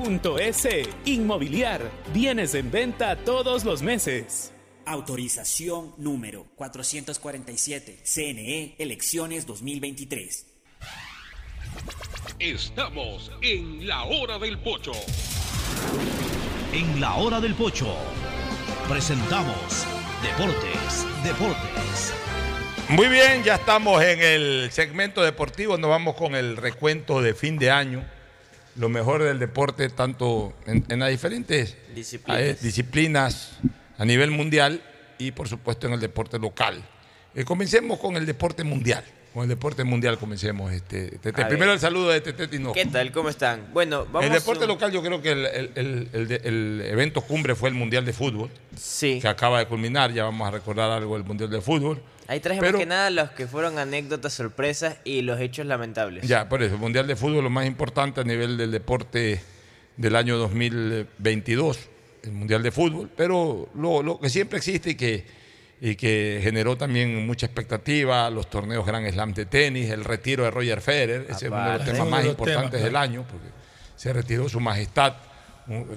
www.inmobiliariapublica.es. Inmobiliar. Bienes en venta todos los meses. Autorización número 447. CNE, elecciones 2023. Estamos en la hora del pocho. En la hora del pocho presentamos Deportes, Deportes. Muy bien, ya estamos en el segmento deportivo. Nos vamos con el recuento de fin de año. Lo mejor del deporte, tanto en, en las diferentes Disciplinas. eh, disciplinas a nivel mundial y, por supuesto, en el deporte local. Eh, comencemos con el deporte mundial. Con el deporte mundial comencemos. Este, Tete. Primero el saludo de Tete Tinoco. ¿Qué tal? ¿Cómo están? Bueno, vamos El deporte a- local, yo creo que el, el- el evento cumbre fue el Mundial de Fútbol. Sí. Que acaba de culminar. Ya vamos a recordar algo del Mundial de Fútbol. Ahí traje Pero- más que nada los que fueron anécdotas, sorpresas y los hechos lamentables. Ya, por eso, el Mundial de Fútbol lo más importante a nivel del deporte del año 2022, el Mundial de Fútbol, pero lo, lo que siempre existe y que, y que generó también mucha expectativa, los torneos Grand Slam de tenis, el retiro de Roger Federer, ese es uno de los temas más los importantes temas, del año, porque se retiró su majestad,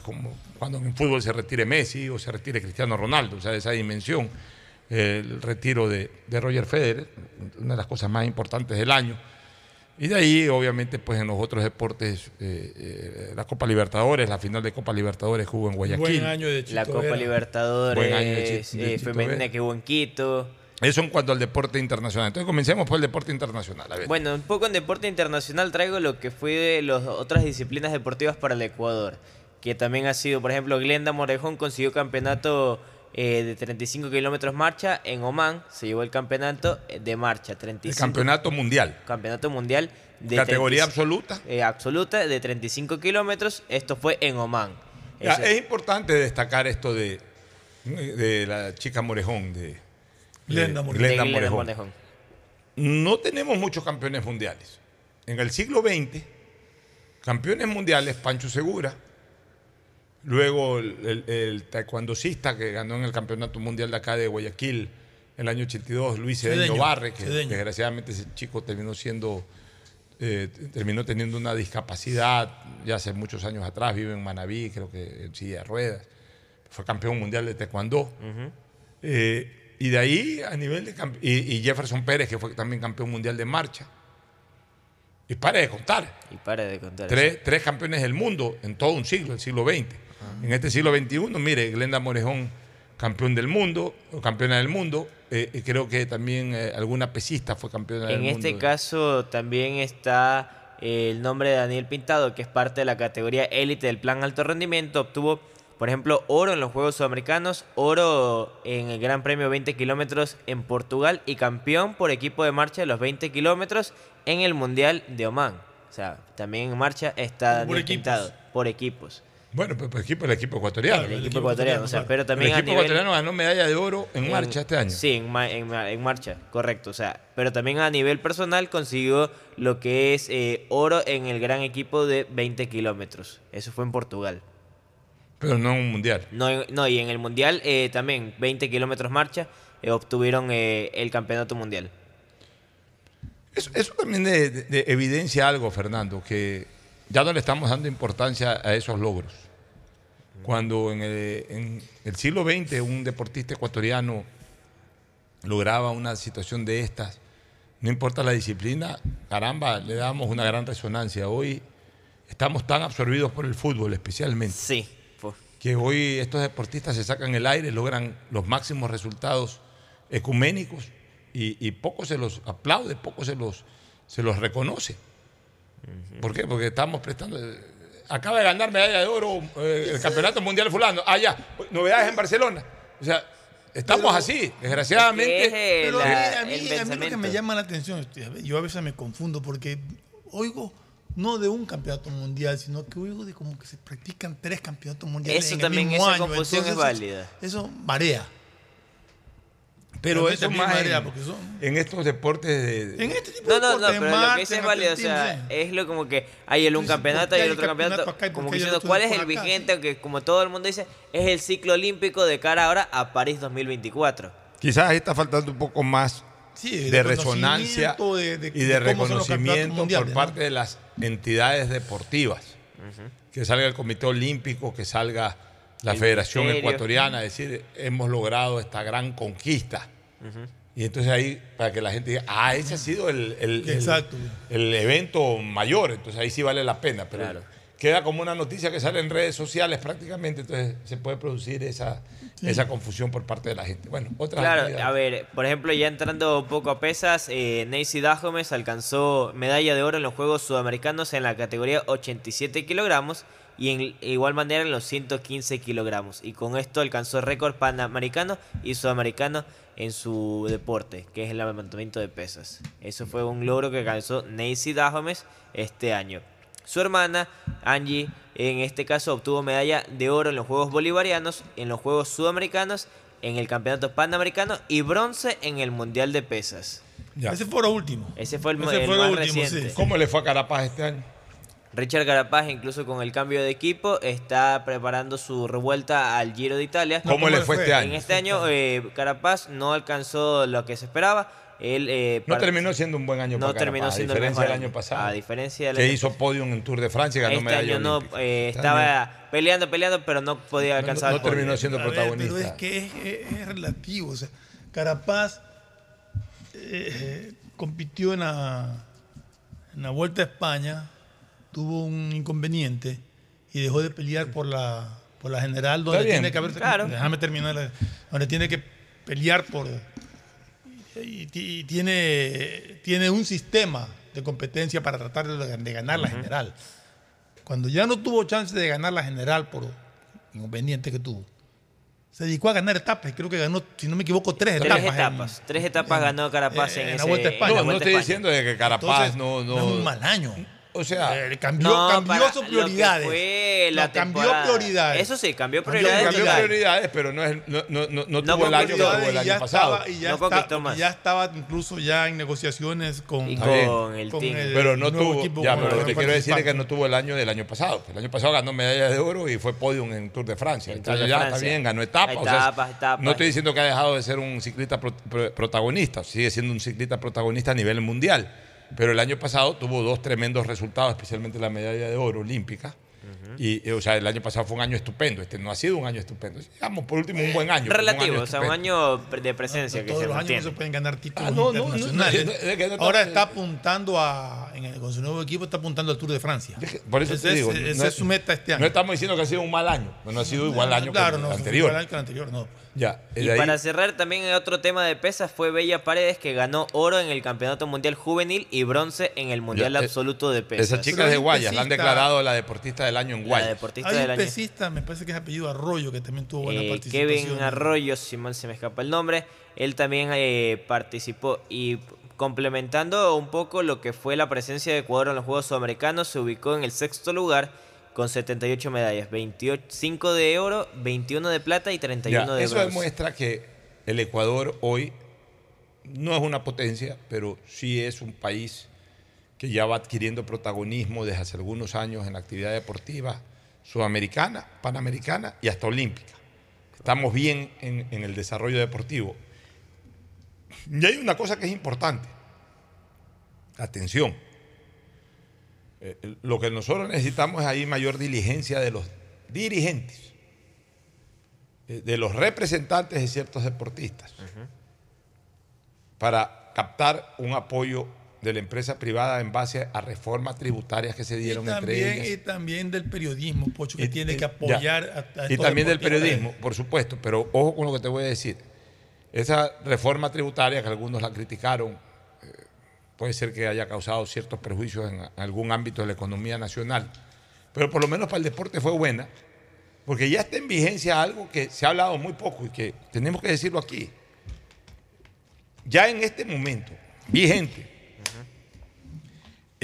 como cuando en fútbol se retire Messi o se retire Cristiano Ronaldo, o sea, esa dimensión, el retiro de, de Roger Federer, una de las cosas más importantes del año. Y de ahí, obviamente, pues en los otros deportes, eh, eh, la Copa Libertadores, la final de Copa Libertadores que hubo en Guayaquil. Buen año de La Chito Copa Vera. Libertadores Buen año de eh, Chito femenina Vera. que hubo en Quito. Eso en cuanto al deporte internacional. Entonces comencemos por el deporte internacional. A ver. Bueno, un poco en deporte internacional traigo lo que fue de las otras disciplinas deportivas para el Ecuador. Que también ha sido, por ejemplo, Glenda Morejón consiguió campeonato eh, de 35 kilómetros marcha en Oman. Se llevó el campeonato eh, de marcha. 35, el campeonato mundial. campeonato mundial de Categoría 35 absoluta. eh, absoluta de 35 kilómetros. Esto fue en Oman. Ya, es importante destacar esto de, de la chica Morejón, de Glenda de Morejón. de Glenda Glenda Morejón. Morejón. No tenemos muchos campeones mundiales. En el siglo XX, campeones mundiales, Pancho Segura, luego el, el, el taekwondocista que ganó en el campeonato mundial de acá de Guayaquil el año 82, Luis Cedeño, Barre, que Cedeño. desgraciadamente ese chico terminó siendo, eh, terminó teniendo una discapacidad ya hace muchos años atrás, vive en Manabí, creo que en silla de ruedas, fue campeón mundial de taekwondo. Eh, y de ahí a nivel de y, y Jefferson Pérez, que fue también campeón mundial de marcha. Y pare de contar. Y para de contar. Tres, tres campeones del mundo en todo un siglo, el siglo XX. En este siglo XXI, mire, Glenda Morejón, campeón del mundo, campeona del mundo. eh, creo que también eh, alguna pesista fue campeona del En mundo. este caso también está eh, el nombre de Daniel Pintado, que es parte de la categoría élite del plan alto rendimiento. Obtuvo, por ejemplo, oro en los Juegos Sudamericanos, oro en el Gran Premio 20 kilómetros en Portugal y campeón por equipo de marcha de los 20 kilómetros en el Mundial de Oman. O sea, también en marcha está Por Daniel equipos. Pintado, por equipos. Bueno, pues, pues, equipo, el equipo ecuatoriano. el equipo ecuatoriano, o sea, pero también el a nivel- ecuatoriano ganó medalla de oro en, marcha este año. Sí, en, en en marcha, correcto. O sea, pero también a nivel personal consiguió lo que es eh, oro en el gran equipo de 20 kilómetros. Eso fue en Portugal. Pero no en un mundial. No, no y en el mundial eh, también 20 kilómetros marcha eh, obtuvieron el campeonato mundial. Eso, eso también de- de- de evidencia algo, Fernando, que ya no le estamos dando importancia a esos logros. Cuando en el, en el siglo XX un deportista ecuatoriano lograba una situación de estas, no importa la disciplina, caramba, le damos una gran resonancia. Hoy estamos tan absorbidos por el fútbol especialmente. Sí. Que hoy estos deportistas se sacan el aire, logran los máximos resultados ecuménicos y, y poco se los aplaude, poco se los, se los reconoce. ¿Por qué? Porque estamos prestando. Acaba de ganar medalla de oro eh, el campeonato mundial fulano. Ah, ya, novedades en Barcelona. O sea, estamos Pero- así, desgraciadamente. Pero a mí, a mí- a mí lo que me llama la atención, este, yo a veces me confundo porque oigo no de un campeonato mundial, sino que oigo de como que se practican tres campeonatos mundiales. Eso en también, el mismo esa año. confusión es Entonces, válida. Eso marea. Pero eso más en, porque son- en estos deportes de, En este tipo No, de no, no, deportes, pero lo que dice es válido, o sea, sí. es lo como que hay el un campeonato y hay el otro campeonato, campeonato como diciendo cuál es el acá? vigente, aunque como todo el mundo dice, es el ciclo olímpico de cara ahora a París 2024. Quizás ahí está faltando un poco más Sí, de, de resonancia de- de- y de reconocimiento mundiales, por ¿no? parte de las entidades deportivas. Que salga el Comité Olímpico, que salga la El Federación. Ecuatoriana, es decir, hemos logrado esta gran conquista. Y entonces ahí, para que la gente diga, ah, ese ha sido el, el- el- Exacto. el evento mayor, entonces ahí sí vale la pena. Pero Claro. queda como una noticia que sale en redes sociales prácticamente, entonces se puede producir esa, esa confusión por parte de la gente. Bueno, otra Claro, a ver, por ejemplo, ya entrando un poco a pesas, eh, Nancy Dahomes alcanzó medalla de oro en los Juegos Sudamericanos en la categoría 87 kilogramos y en igual manera en los 115 kilogramos. Y con esto alcanzó récord panamericano y sudamericano en su deporte, que es el levantamiento de pesas. Eso fue un logro que alcanzó Nancy Dahomes este año. Su hermana, Angie, en este caso obtuvo medalla de oro en los Juegos Bolivarianos, en los Juegos Sudamericanos, en el Campeonato Panamericano y bronce en el Mundial de Pesas. Ese fue lo último. Ese fue el, Ese el fue lo más último, reciente. sí. ¿Cómo le fue a Carapaz este año? Richard Carapaz, incluso con el cambio de equipo, está preparando su revuelta al Giro de Italia. ¿Cómo le fue este año? En este año, eh, Carapaz no alcanzó lo que se esperaba. Él, eh, No terminó siendo un buen año no para terminó Carapaz, siendo a el diferencia mejor del año pasado. A diferencia del que año hizo podium en Tour de Francia y ganó Este medalla año no, eh, Este estaba año peleando, peleando, pero no podía alcanzar no el podio. terminó siendo A ver, protagonista. pero es que es, es- es relativo. O sea, Carapaz eh, compitió en la, en la Vuelta a España, tuvo un inconveniente y dejó de pelear por la, por la general, donde Está bien, tiene que haber. claro. Déjame terminar. la- Donde tiene que pelear por. Y, y tiene, tiene un sistema de competencia para tratar de, de ganar la general. Cuando ya no tuvo chance de ganar la general por inconveniente que tuvo, se dedicó a ganar etapas. Creo que ganó, si no me equivoco, tres, Tres etapas. en- tres etapas ganó Carapaz en, en la ese- Vuelta a en España. la No, no estoy España. diciendo de que Carapaz Entonces, no, no, no es un mal año. O sea, Eh, cambió, No, cambió para sus prioridades. fue la No, cambió prioridades. Eso sí, cambió prioridades. cambió prioridades, pero no, es, no, no, no, no No tuvo el año que tuvo el y año ya pasado. estaba- y ya, No está- conquistó más. ya estaba incluso ya en negociaciones con, Y Está bien. con el team. Pero no tuvo, equipo ya, pero el lo que quiero decir es que no tuvo el año del año pasado. El año pasado ganó medalla de oro y fue podium en Tour de Francia. En Tour de año ya está Francia. bien, ganó etapas. o sea, Etapas, etapas. No estoy diciendo que ha dejado de ser un ciclista pro- pro- protagonista, sigue siendo un ciclista protagonista a nivel mundial. Pero el año pasado tuvo dos tremendos resultados, especialmente la medalla de oro olímpica. Y, eh, o sea, el año pasado fue un año estupendo. Este no ha sido un año estupendo. Digamos, por último, un buen año. Relativo, año o sea, un año de presencia que Todos se los años no se pueden ganar títulos Ah, no, no, internacionales. Ahora está apuntando a, en el- con su nuevo equipo, está apuntando al Tour de Francia. Por eso Ese te digo. es, esa no- es su meta este año. No estamos diciendo que ha sido un mal año. No, no ha sido igual año claro, que no, el anterior. igual que el anterior, no. Ya, Y ahí- para cerrar también en otro tema de pesas fue Bella Paredes que ganó oro en el Campeonato Mundial Juvenil y bronce en el Mundial Ya, eh, Absoluto de pesas. Esa chica es de Guayas, la han declarado la deportista del año en La Guayas. deportista Hay del un año. pesista, me parece que es apellido Arroyo, que también tuvo buena Eh, participación. Kevin Arroyo, si mal se me escapa el nombre, él también eh, participó y complementando un poco lo que fue la presencia de Ecuador en los Juegos Sudamericanos, se ubicó en el sexto lugar con 78 medallas, 25 de oro, 21 de plata y 31 Ya, de eso bronce. demuestra que el Ecuador hoy no es una potencia, pero sí es un país que ya va adquiriendo protagonismo desde hace algunos años en la actividad deportiva sudamericana, panamericana y hasta olímpica. Estamos bien en, en el desarrollo deportivo. Y hay una cosa que es importante. Atención. Eh, lo que nosotros necesitamos es ahí mayor diligencia de los dirigentes, eh, de los representantes de ciertos deportistas, para captar un apoyo de la empresa privada en base a reformas tributarias que se dieron y también, entre ellas. Y también del periodismo, Pocho, que Y- tiene y- que apoyar a, a y también del periodismo, por supuesto, pero ojo con lo que te voy a decir. Esa reforma tributaria que algunos la criticaron, eh, puede ser que haya causado ciertos perjuicios en algún ámbito de la economía nacional, pero por lo menos para el deporte fue buena, porque ya está en vigencia algo que se ha hablado muy poco y que tenemos que decirlo aquí. Ya en este momento, vigente,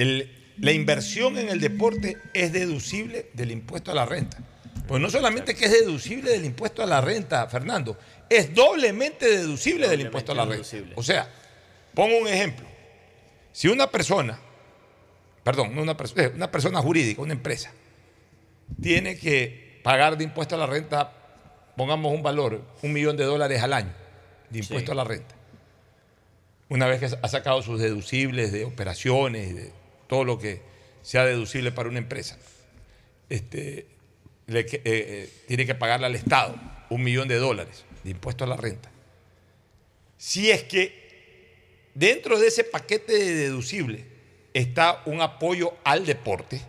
el- la inversión en el deporte es deducible del impuesto a la renta. Pues no solamente que es deducible del impuesto a la renta, Fernando, es doblemente deducible del impuesto a la renta. O sea, pongo un ejemplo. Si una persona, perdón, una, eh, una persona jurídica, una empresa, tiene que pagar de impuesto a la renta, pongamos un valor, un millón de dólares al año de impuesto Sí. a la renta. Una vez que ha sacado sus deducibles de operaciones y de todo lo que sea deducible para una empresa, este, le eh, eh, tiene que pagarle al Estado un millón de dólares de impuesto a la renta. Si es que dentro de ese paquete de deducible está un apoyo al deporte,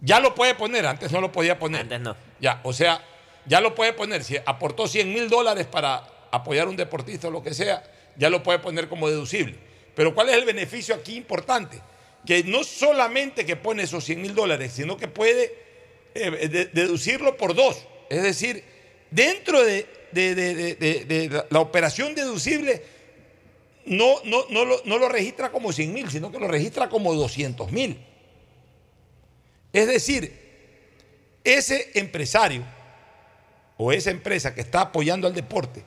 ya lo puede poner, antes no lo podía poner. Antes no. Ya, o sea, ya lo puede poner. Si aportó 100 mil dólares para apoyar a un deportista o lo que sea, ya lo puede poner como deducible. Pero ¿cuál es el beneficio aquí importante? Que no solamente que pone esos 100 mil dólares, sino que puede eh, de- deducirlo por dos. Es decir, dentro de, la operación deducible, no, no, no, lo, no lo registra como 100 mil, sino que lo registra como 200 mil. Es decir, ese empresario o esa empresa que está apoyando al deporte,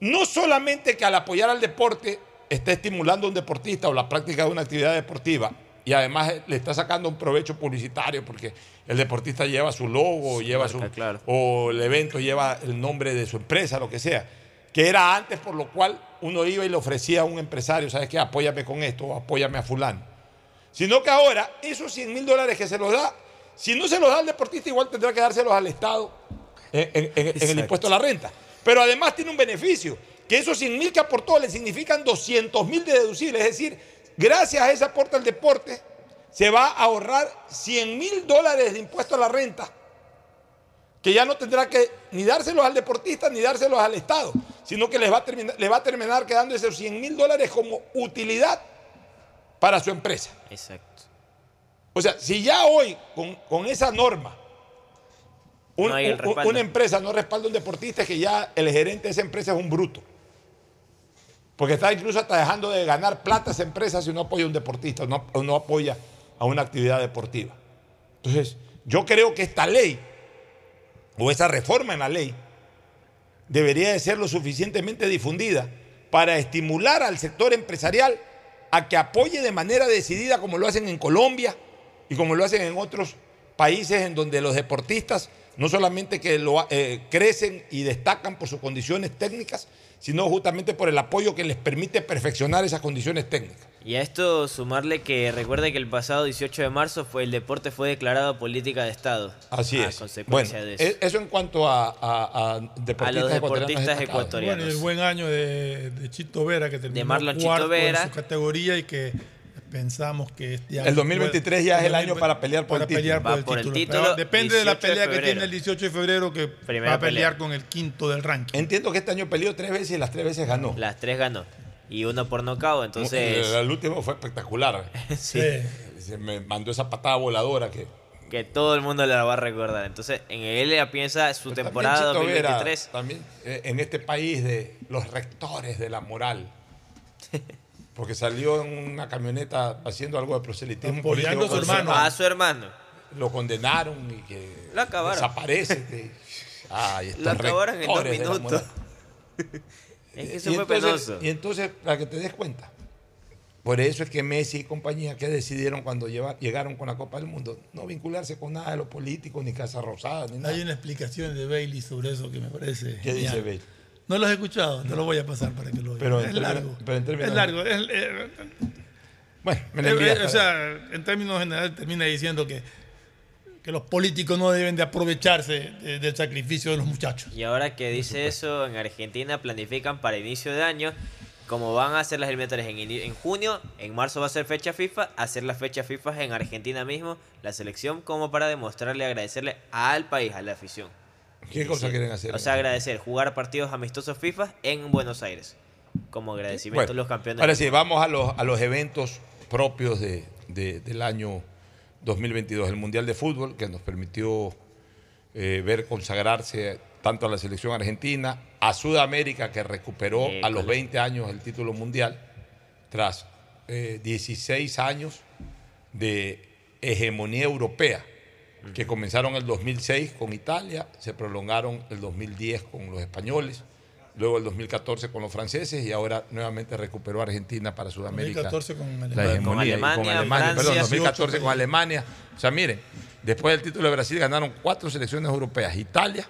no solamente que al apoyar al deporte está estimulando a un deportista o la práctica de una actividad deportiva y además le está sacando un provecho publicitario porque el deportista lleva su logo, lleva su, o el evento lleva el nombre de su empresa, lo que sea, que era antes por lo cual uno iba y le ofrecía a un empresario, ¿sabes qué? Apóyame con esto, o apóyame a fulano. Sino que ahora esos 100 mil dólares que se los da, si no se los da al deportista, igual tendrá que dárselos al Estado en, en- en- en el impuesto a la renta. Pero además tiene un beneficio, que esos 100 mil que aportó le significan 200 mil de deducibles. Es decir, gracias a ese aporte al deporte, se va a ahorrar 100 mil dólares de impuesto a la renta, que ya no tendrá que ni dárselos al deportista ni dárselos al Estado, sino que les va a terminar, le va a terminar quedando esos 100 mil dólares como utilidad para su empresa. Exacto. O sea, si ya hoy con, con esa norma un- No un- una empresa no respalda a un deportista, es que ya el gerente de esa empresa es un bruto. Porque está incluso hasta dejando de ganar plata esa empresa si no apoya a un deportista o no, no apoya a una actividad deportiva. Entonces, yo creo que esta ley o esa reforma en la ley debería de ser lo suficientemente difundida para estimular al sector empresarial a que apoye de manera decidida como lo hacen en Colombia y como lo hacen en otros países en donde los deportistas no solamente que lo, eh, crecen y destacan por sus condiciones técnicas, sino justamente por el apoyo que les permite perfeccionar esas condiciones técnicas. Y a esto sumarle que recuerde que el pasado 18 de marzo fue el deporte fue declarado política de Estado. Así a es. consecuencia Bueno, de eso. e- eso en cuanto a, a- a deportistas, A los ecuatorianos deportistas ecuatorianos. Bueno, el buen año de, de Chito Vera, que terminó Marlon Chito cuarto Vera. en su categoría y que pensamos que este año El 2023 ya es el año para pelear por para el título. pelear por el por el título. depende de la 18 de pelea que tiene el 18 de febrero que Primera va a pelear pelea. con el quinto del ranking. Entiendo que este año peleó tres veces y las tres veces ganó. Las tres ganó. Y uno por nocaut, entonces... El, el último fue espectacular. Sí. Se me mandó esa patada voladora que. Que todo el mundo la va a recordar. Entonces, en él ya piensa su temporada También Chito Vera, 2023. también eh, en este país de los rectores de la moral. Porque salió en una camioneta haciendo algo de proselitismo Apoyando a político su hermano. A su hermano. Lo condenaron y que Lo acabaron. desaparece. que- Ay, Lo acabaron en dos minutos. Es que Y eso fue entonces- penoso. Y entonces, para que te des cuenta, por eso es que Messi y compañía que decidieron cuando lleva- llegaron con la Copa del Mundo no vincularse con nada de los políticos, ni Casa Rosada, ni nada. Hay una explicación de Bailey sobre eso que me parece. ¿Qué dice. Bailey? No los he escuchado, te lo voy a pasar para que lo oigan. Pero es largo. pero en términos- es largo. es- eh, Bueno, me Eh, envías eh, o sea, en términos generales termina diciendo que, que los políticos no deben de aprovecharse de- del sacrificio de los muchachos. Y ahora que dice eso, en Argentina planifican para inicio de año, como van a hacer las eliminatorias en, en junio, en marzo va a ser fecha FIFA, hacer las fechas FIFA en Argentina mismo, la selección, como para demostrarle, agradecerle al país, a la afición. ¿Qué cosa quieren hacer? O sea, agradecer, jugar partidos amistosos FIFA en Buenos Aires, como agradecimiento Bueno, a los campeones. Ahora sí, vamos a los, a los eventos propios de, de- del año 2022. El Mundial de Fútbol, que nos permitió eh, ver consagrarse tanto a la selección argentina, a Sudamérica, que recuperó a los 20 años el título mundial, tras eh, 16 años de hegemonía europea, que comenzaron el 2006 con Italia, se prolongaron el 2010 con los españoles, luego el 2014 con los franceses y ahora nuevamente recuperó Argentina para Sudamérica. 2014 con la Alemania. hegemonía Con y Alemania, perdón, Francia, 2014 y con Alemania. O sea, miren, después del título de Brasil ganaron cuatro selecciones europeas, Italia,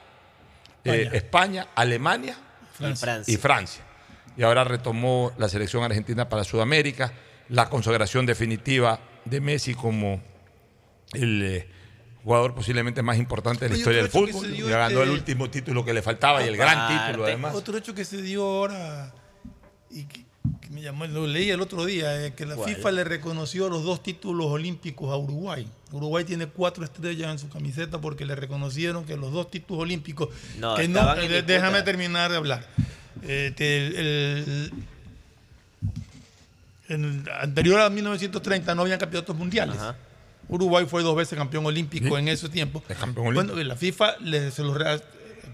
eh, España. Alemania Y Francia. y Francia. Y ahora retomó la selección argentina para Sudamérica, la consagración definitiva de Messi como el eh, jugador posiblemente más importante de la Oye, historia del fútbol. Ya ganó el este- último título que le faltaba y el gran título además. Otro hecho que se dio ahora y que, que me llamó, lo leí el otro día, es que la ¿Cuál? FIFA le reconoció los dos títulos olímpicos a Uruguay. Uruguay tiene cuatro estrellas en su camiseta porque le reconocieron que los dos títulos olímpicos. No, que no, eh, déjame terminar de hablar. Eh, que el- el- en el anterior a 1930 no habían campeonatos mundiales. Ajá. Uruguay fue dos veces campeón olímpico Sí. en ese tiempo. Es campeón Bueno, olímpico. la FIFA le, se los re-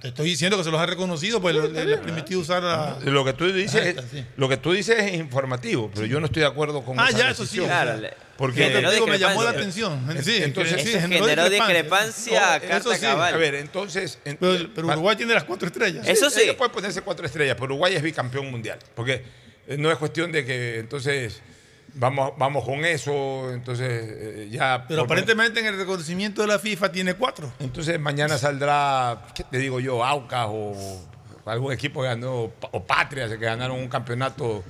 te estoy diciendo que se los ha reconocido, pues le, le- le ha permitido usar a. Lo que tú dices, Esta, sí. lo que tú dices es informativo, pero yo no estoy de acuerdo con Ah, esa ya, eso sí. decisión. Claro, o sea, le- Porque Generó digo, me llamó la atención. Sí, Entonces, sí, Eso generó discrepancia No, carta eso sí. cabal. A ver, entonces. en- Pero, pero Uruguay tiene las cuatro estrellas. Eso sí. Pueden ponerse cuatro estrellas, pero Uruguay es bicampeón mundial. Porque eh, no es cuestión de que entonces vamos, vamos con eso, entonces eh, ya. Pero aparentemente en el reconocimiento de la FIFA tiene cuatro. Entonces mañana saldrá, ¿qué te digo yo? Aucas o algún equipo que ganó, o Patria, que ganaron un campeonato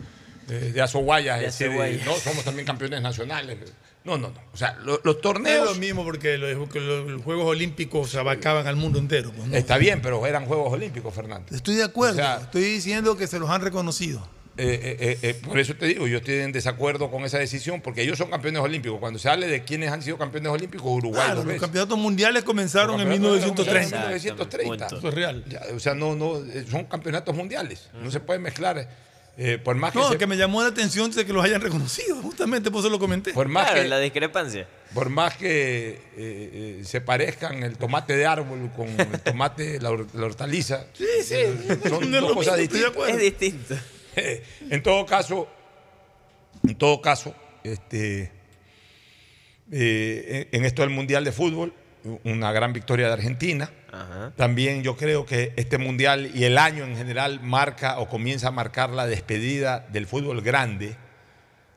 eh, de Azoguayas. De Azoguayas. no, somos también campeones nacionales. No, no, no. O sea, lo- los No torneos. es lo mismo porque los, los- los Juegos Olímpicos abarcaban al mundo entero. pues, ¿no? Está bien, pero eran Juegos Olímpicos, Fernando. Estoy de acuerdo. O sea- estoy diciendo que se los han reconocido. Eh, eh, eh, por eso te digo, yo estoy en desacuerdo con esa decisión, porque ellos son campeones olímpicos. Cuando se hable de quiénes han sido campeones olímpicos, Uruguay Claro, dos los campeonatos mundiales comenzaron en campeonatos 1930. comenzaron en 1930. Exacto, Eso es real. Ya, o sea, no, no, son campeonatos mundiales. No se puede mezclar. eh, por más que, No, se, que me llamó la atención de que los hayan reconocido. Justamente por eso lo comenté. por más Claro, que, la discrepancia. por más que eh, eh, se parezcan el tomate de árbol con el tomate, la, la hortaliza, Sí, sí. son No es dos lo cosas mismo, distintas. Es distinto. en todo caso, en todo caso, este, eh, en esto del Mundial de Fútbol, una gran victoria de Argentina. Ajá. También yo creo que este Mundial y el año en general marca o comienza a marcar la despedida del fútbol grande,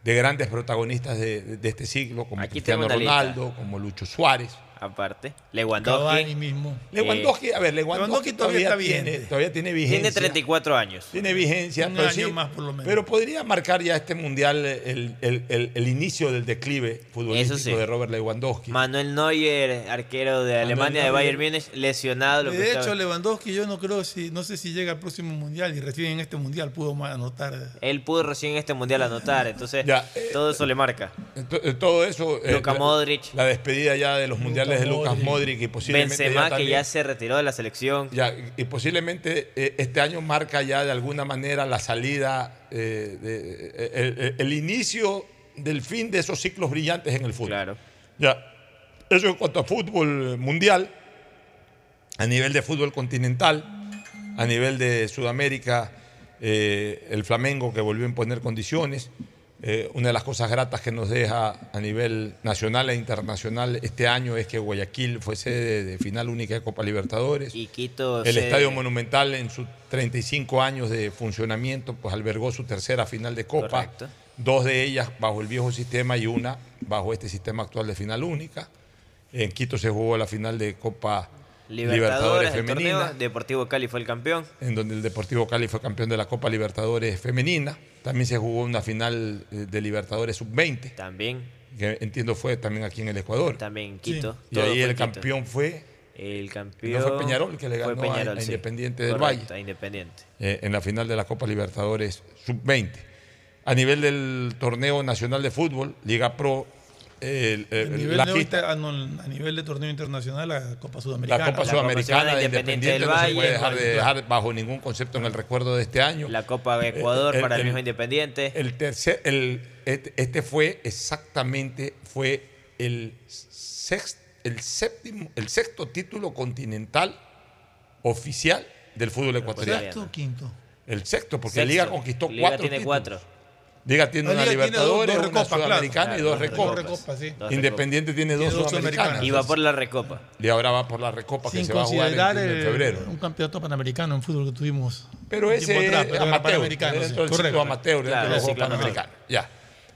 de grandes protagonistas de, este siglo, como Aquí Cristiano. Ronaldo, como Lucho Suárez. Aparte, Cavani Lewandowski mismo. Lewandowski, a ver, Lewandowski, Lewandowski todavía todavía, está bien. tiene, todavía tiene vigencia. tiene 34 años. Tiene vigencia, Un pero, año sí, más, por lo menos. pero podría marcar ya este mundial el, el- el- el inicio del declive futbolístico sí. de Robert Lewandowski. Manuel Neuer, arquero de Alemania, de. Bayern Múnich, lesionado. Lo que De hecho, estaba- Lewandowski yo no creo si no sé si llega al próximo mundial y recién en este mundial pudo más anotar. él pudo recién en este mundial anotar, entonces Ya, eh, todo eso le marca. Eh, Todo eso. eh, Luka la- Modric. La despedida ya de los mundiales de Lucas Modric. Y posiblemente. Benzema, que también- ya se retiró de la selección. ya, y posiblemente eh, este año marca ya de alguna manera la salida, eh, de- eh, el, el- el inicio del fin de esos ciclos brillantes en el fútbol. Claro. Ya, eso en cuanto a fútbol mundial, a nivel de fútbol continental, a nivel de Sudamérica, eh, el Flamengo que volvió a imponer condiciones. Eh, una de las cosas gratas que nos deja a nivel nacional e internacional este año es que Guayaquil fue sede de final única de Copa Libertadores. Y Quito. El Estadio Monumental en sus 35 años de funcionamiento pues albergó su tercera final de Copa, Correcto. dos de ellas bajo el viejo sistema y una bajo este sistema actual de final única. En Quito se jugó la final de Copa Libertadores, Femenina, torneo, Deportivo Cali fue el campeón. en donde el Deportivo Cali fue campeón de la Copa Libertadores Femenina. También se jugó una final eh, de Libertadores Sub-20, También, que entiendo fue también aquí en el Ecuador. también en Quito. Y ahí el Quito. campeón fue El campeón. ¿No fue Peñarol que le ganó a- Peñarol, a. Independiente del Correcto, Valle? a Independiente. eh, en la final de la Copa Libertadores Sub-20. A nivel del torneo nacional de fútbol, Liga Pro, el- el- nivel, la ah, no, a nivel de torneo internacional, la Copa Sudamericana. La Copa Sudamericana de Independiente, del no se puede dejar de dejar bajo ningún concepto en el recuerdo de este año. La Copa de Ecuador Eh, para el, mismo Independiente. El tercer, el, este, este fue exactamente fue el sex- el séptimo, el sexto título continental oficial del fútbol ecuatoriano. ¿Sexto o quinto? El sexto, porque Sexto. Liga conquistó Liga cuatro tiene títulos. cuatro. Liga tiene La una Liga tiene Libertadores, dos- dos una. Sudamericana y Claro, dos dos recopas. recopas, sí. Dos Independiente tiene dos Sudamericanas. Y va por la Recopa. Y ahora va por la Recopa que se va a jugar en, en febrero. un campeonato panamericano en fútbol que tuvimos. Pero ese es amateur, dentro del ciclo amateur, dentro de los el Juegos. Panamericanos. Ya.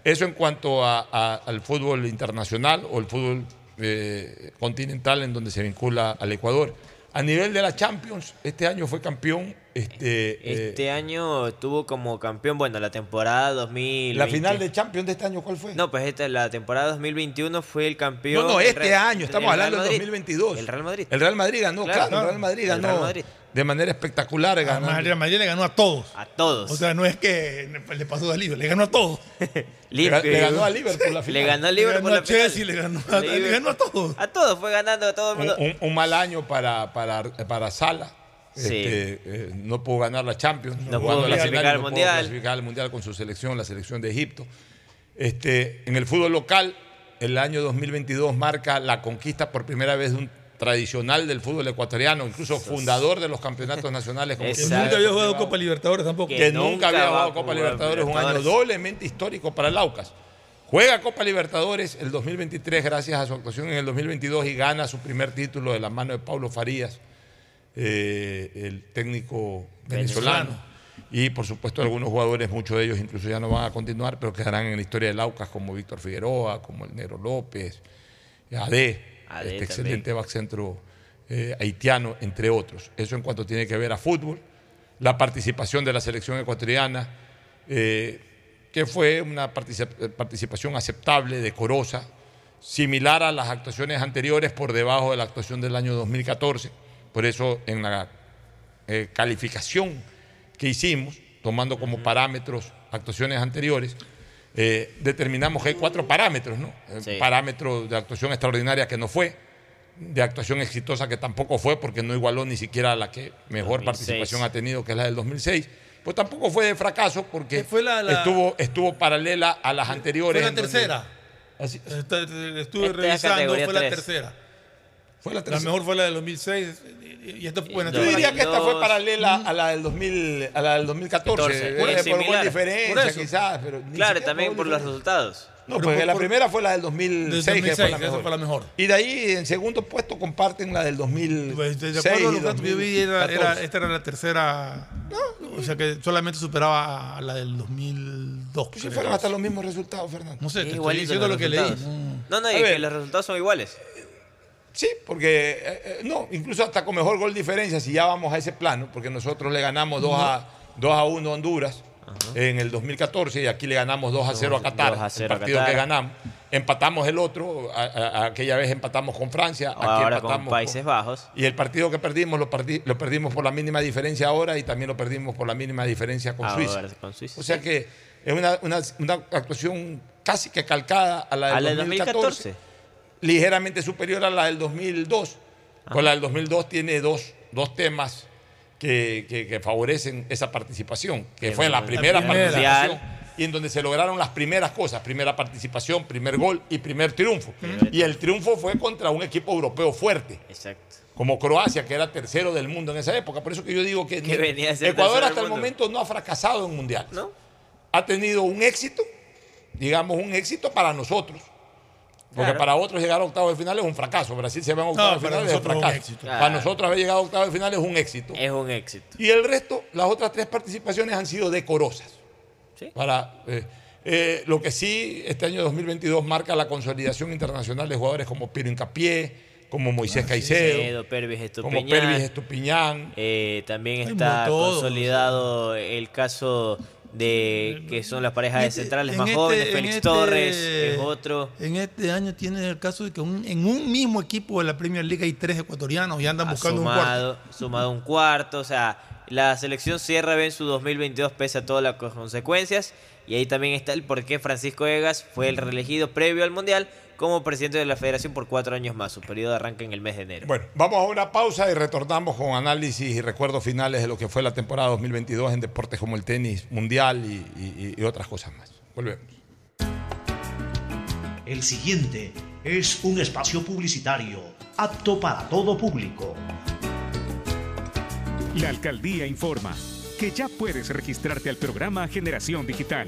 Eso en cuanto a- a- al fútbol internacional o el fútbol eh, continental en donde se vincula al Ecuador. A nivel de la Champions, este año fue campeón. Este, eh, Este año tuvo como campeón, bueno, la temporada 2000. la final de Champions de este año, ¿cuál fue? No, pues esta, la temporada 2021 fue el campeón. No, no, este Real- año, estamos hablando del Madrid. 2022. El Real Madrid. El Real Madrid ganó, Claro. claro, el Real Madrid El ganó Real Madrid. de manera espectacular. El Real Madrid le ganó a todos. A todos. O sea, no es que le pasó a Liverpool, le ganó a todos. Le, ga- le ganó a Liverpool la Le final. ganó a Le Liverpool ganó a la final. Chelsea, le ganó a, le Liverpool. ganó a todos. A todos, fue ganando a todo el un, mundo. un- un mal año para, para, para Sala. Sí. Este, eh, no pudo ganar la Champions, No pudo la clasificar final, al no pudo Mundial. clasificar al Mundial con su selección, la selección de Egipto. Este, en el fútbol local, el año 2022 marca la conquista por primera vez de un tradicional del fútbol ecuatoriano, incluso fundador de los campeonatos nacionales. Como Que nunca había jugado Copa Libertadores tampoco. que Que nunca había jugado Copa Libertadores, un año doblemente histórico para el Aucas. Juega Copa Libertadores el 2023 gracias a su actuación en el 2022 y gana su primer título de la mano de Pablo Farías, eh, el técnico venezolano. Venezolano. Y por supuesto algunos jugadores, muchos de ellos incluso ya no van a continuar, pero quedarán en la historia del Aucas como Víctor Figueroa, como el Negro López, Ade, Ade este excelente back centro eh, haitiano, entre otros. Eso en cuanto tiene que ver a fútbol. La participación de la selección ecuatoriana, eh, que fue una particip- participación aceptable, decorosa, similar a las actuaciones anteriores, por debajo de la actuación del año 2014. Por eso en la eh, calificación que hicimos, tomando como parámetros actuaciones anteriores, eh, determinamos que hay cuatro parámetros, ¿no? Eh, Sí. Parámetro de actuación extraordinaria que no fue, de actuación exitosa que tampoco fue porque no igualó ni siquiera a la que mejor 2006. participación ha tenido, que es la del 2006. Pues tampoco fue de fracaso porque Fue la- la- Estuvo, estuvo paralela a las anteriores. Fue la tercera. Así- Estuve revisando, fue la tercera. fue la La tercera. mejor fue la del 2006. Y fue bueno, Yo diría que esta fue paralela a la del 2000, a la del 2014. 14. eh, Por por, diferencia, Por quizás, pero Claro, también por los resultados. No, Pero porque por- la primera fue la del 2006, Del que fue la 2006, esa mejor. fue la mejor. Y de ahí, en segundo puesto, comparten la del 2006. Pues, de acuerdo a los datos que yo vi, era, 2014. era- esta era la tercera. O sea que solamente superaba a la del 2002. Pues si fueron hasta los mismos resultados, Fernando. No sé, te estoy diciendo lo que leí. No, no, y que los resultados son iguales. Sí, porque eh, eh, no, incluso hasta con mejor gol diferencia, si ya vamos a ese plano, porque nosotros le ganamos 2 a, 2 a 1 a Honduras en el 2014 y aquí le ganamos 2 a 0 a Qatar, 2 a 0 a el partido Qatar. que ganamos. Empatamos el otro, a- a- aquella vez empatamos con Francia, aquí Ahora con empatamos Países Bajos. Y el partido que perdimos lo, perdi- lo perdimos por la mínima diferencia ahora y también lo perdimos por la mínima diferencia con Suiza. Ahora con Suiza. O sea que es una, una- una actuación casi que calcada a la del A la del 2014 2014. Ligeramente superior a la del 2002. Con la del 2002 tiene dos, dos temas que, que- que favorecen esa participación, que fue la la primera primera. participación y en donde se lograron las primeras cosas, primera participación, primer gol y primer triunfo. Y el triunfo fue contra un equipo europeo fuerte, Exacto. como Croacia, que era tercero del mundo en esa época. Por eso que yo digo que, venía Ecuador hasta el momento no ha fracasado en mundiales ¿No? ha tenido un éxito, digamos un éxito para nosotros. Porque Claro. para otros llegar a octavos de final es un fracaso. Brasil se va en octavos No, de final es un nosotros es un fracaso. Para nosotros haber llegado a octavos de final es un éxito. Es un éxito. Y el resto, las otras tres participaciones han sido decorosas. Sí. Para, eh, eh, lo que sí, este año 2022 marca la consolidación internacional de jugadores como Piero Incapié, como Moisés Caicedo, Caicedo, Pervis como. Pervis Estupiñán. Eh, también está todos. consolidado el caso de que son las parejas de centrales En más este- jóvenes. en Félix este- Torres es otro. En este año tiene el caso de que un- en un mismo equipo de la Premier League hay tres ecuatorianos y andan ha buscando un cuarto. sumado, sumado un cuarto. O sea, la selección cierra bien su 2022 pese a todas las consecuencias. Y ahí también está el por qué Francisco Egas fue el reelegido previo al Mundial como presidente de la federación por cuatro años más. Su periodo arranca en el mes de enero. Bueno, vamos a una pausa y retornamos con análisis y recuerdos finales de lo que fue la temporada 2022 en deportes como el tenis mundial y, y- y otras cosas más. Volvemos. El siguiente es un espacio publicitario apto para todo público. La alcaldía informa que ya puedes registrarte al programa Generación Digital.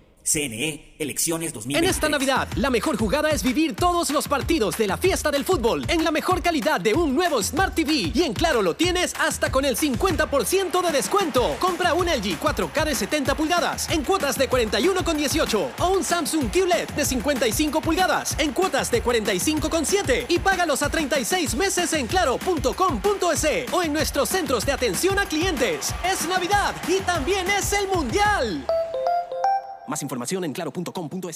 CNE, elecciones En 2023. esta Navidad, la mejor jugada es vivir todos los partidos de la fiesta del fútbol en la mejor calidad de un nuevo Smart TV. Y en Claro lo tienes hasta con el 50% de descuento. Compra un LG 4K de 70 pulgadas en cuotas de 41,18 o un Samsung QLED de 55 pulgadas en cuotas de 45,7 y págalos a 36 meses en claro.com.es o en nuestros centros de atención a clientes. Es Navidad y también es el Mundial. Más información en claro.com.es.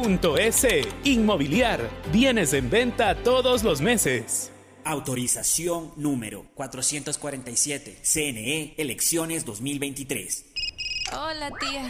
Inmobiliar, bienes en venta todos los meses. Autorización número 447. CNE, elecciones 2023. Hola, tía.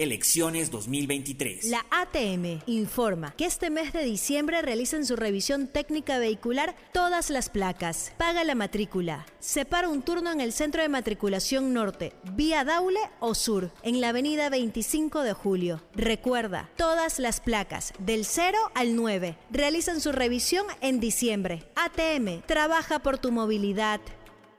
elecciones 2023. La ATM informa que este mes de diciembre realizan su revisión técnica vehicular todas las placas. Paga la matrícula. Separa un turno en el centro de matriculación norte, vía Daule o sur, en la avenida 25 de julio. Recuerda, todas las placas del 0 al 9 realizan su revisión en diciembre. ATM, trabaja por tu movilidad.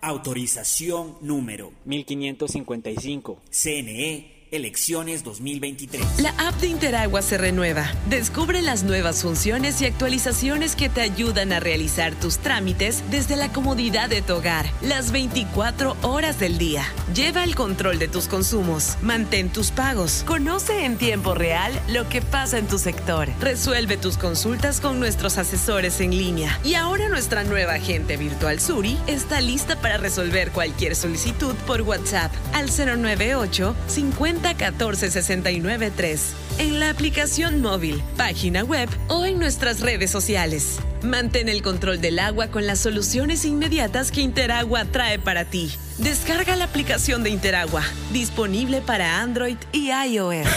Autorización número 1555. CNE, elecciones 2023. La app de Interagua se renueva. Descubre las nuevas funciones y actualizaciones que te ayudan a realizar tus trámites desde la comodidad de tu hogar, las 24 horas del día. Lleva el control de tus consumos, mantén tus pagos, conoce en tiempo real lo que pasa en tu sector, resuelve tus consultas con nuestros asesores en línea. Y ahora nuestra nueva agente virtual Suri está lista para resolver cualquier solicitud por WhatsApp al 098 50 Pregunta 14693 en la aplicación móvil, página web o en nuestras redes sociales. Mantén el control del agua con las soluciones inmediatas que Interagua trae para ti. Descarga la aplicación de Interagua, disponible para Android y iOS.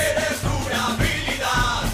La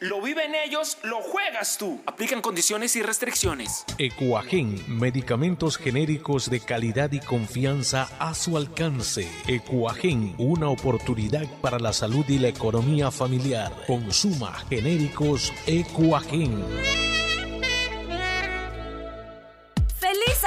Lo viven ellos, lo juegas tú. Aplican condiciones y restricciones. Ecuagen, medicamentos genéricos de calidad y confianza a su alcance. Ecuagen, una oportunidad para la salud y la economía familiar. Consuma genéricos Ecuagen.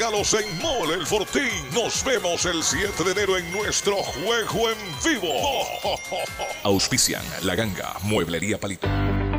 en Mole el Fortín. Nos vemos el 7 de enero en nuestro juego en vivo. Auspician La Ganga, Mueblería Palito.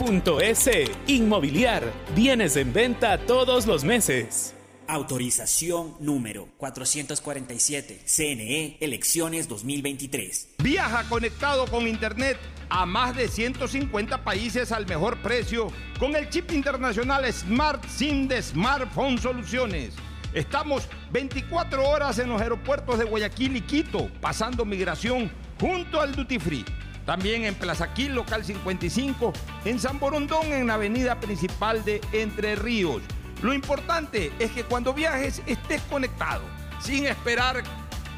www.inmobiliariapublica.es. Inmobiliar, bienes en venta todos los meses. Autorización número 447. CNE. Elecciones 2023. Viaja conectado con Internet a más de 150 países al mejor precio con el chip internacional Smart SIM de Smartphone Soluciones. Estamos 24 horas en los aeropuertos de Guayaquil y Quito, pasando migración junto al Duty Free. También en Plaza Quil, local 55, en San Borondón, en la avenida principal de Entre Ríos. Lo importante es que cuando viajes estés conectado, sin esperar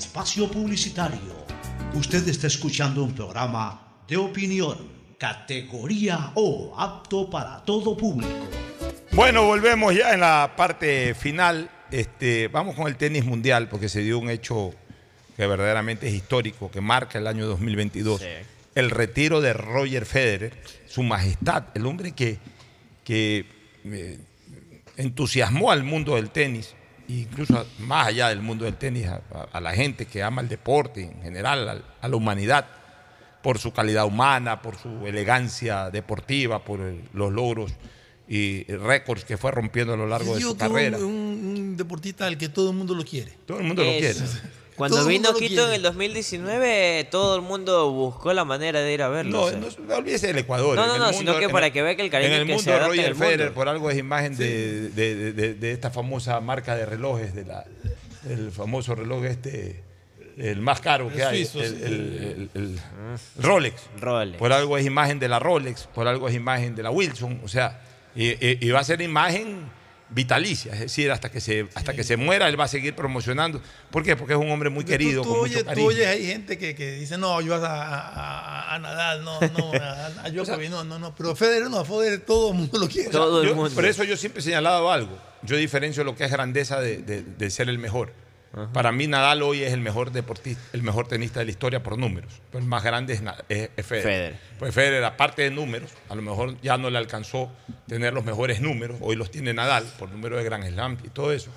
espacio publicitario. Usted está escuchando un programa de opinión, categoría O, apto para todo público. Bueno, volvemos ya en la parte final. Este, vamos con el tenis mundial porque se dio un hecho que verdaderamente es histórico, que marca el año 2022. El retiro de Roger Federer, su majestad, el hombre que, que eh, entusiasmó al mundo del tenis, incluso más allá del mundo del tenis, a, a- la gente que ama el deporte en general, a, a la humanidad, por su calidad humana, por su elegancia deportiva, por el- los logros y récords que fue rompiendo a lo largo de su carrera. Un, un deportista al que todo el mundo lo quiere. Todo el mundo lo quiere. Cuando Todo vino Quito en el 2019, todo el mundo buscó la manera de ir a verlo. No, o sea. no, no olvídese del Ecuador. No, no, no, mundo- sino que para el- que vea que el cariño En el que se mundo adapta en Roger el mundo. Federer, por algo es imagen de, de- de- de- de esta famosa marca de relojes, de la, el famoso reloj este, el más caro El que hay, suizo, el, sí. el- el- el Rolex. Rolex. Por algo es imagen de la Rolex, por algo es imagen de la Wilson, o sea, y, y- y va a ser imagen vitalicia, es decir, hasta que se hasta que se muera él va a seguir promocionando. ¿Por qué? Porque es un hombre muy querido, Tú, con tú tú oyes, hay gente que, que dice, no, yo a, a, a- Nadal, no, no, a, a no, no, no, pero Federer no, a Federer todo el mundo lo quiere. Yo- Por eso yo siempre he señalado algo. Yo diferencio lo que es grandeza de, de- de ser el mejor. Para mí Nadal hoy es el mejor deportista, el mejor tenista de la historia por números. Pero el más grande es, Na- es- es Federer. Federer. Pues Federer, aparte de números, a lo mejor ya no le alcanzó tener los mejores números. Hoy los tiene Nadal por número de Grand Slam y todo eso.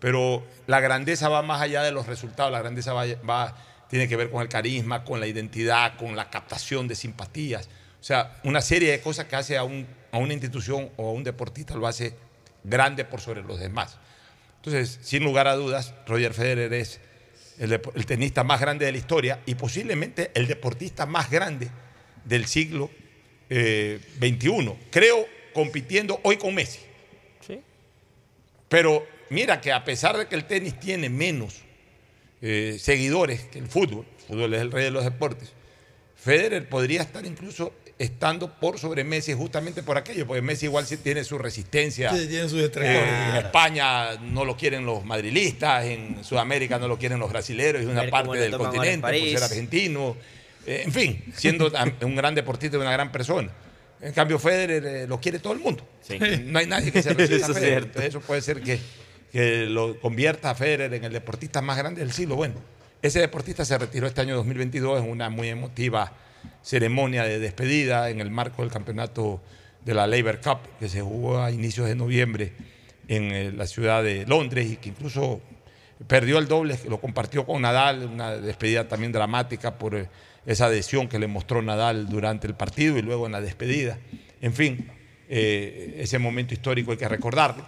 Pero la grandeza va más allá de los resultados. La grandeza va, va- tiene que ver con el carisma, con la identidad, con la captación de simpatías. O sea, una serie de cosas que hace a, un- a una institución o a un deportista lo hace grande por sobre los demás. Entonces, sin lugar a dudas, Roger Federer es el, tenista más grande de la historia y posiblemente el deportista más grande del siglo eh, XXI. Creo compitiendo hoy con Messi. Pero mira que a pesar de que el tenis tiene menos eh, seguidores que el fútbol, el fútbol es el rey de los deportes, Federer podría estar incluso estando por sobre Messi justamente por aquello, porque Messi igual sí tiene su resistencia. Sí, tiene sus detractores. Eh, en España no lo quieren los madrilistas, en Sudamérica no lo quieren los brasileros, es una parte del continente por ser argentino. Eh, en fin, siendo un gran deportista y una gran persona. En cambio, Federer eh, lo quiere todo el mundo. No hay nadie que se resista a Federer. Entonces, eso puede ser que, que lo convierta a Federer en el deportista más grande del siglo. Bueno, ese deportista se retiró este año 2022 en una muy emotiva ceremonia de despedida en el marco del campeonato de la Labour Cup que se jugó a inicios de noviembre en eh, la ciudad de Londres y que incluso perdió el doble, lo compartió con Nadal, una despedida también dramática por eh, esa adhesión que le mostró Nadal durante el partido y luego en la despedida. En fin, eh, ese momento histórico hay que recordarlo.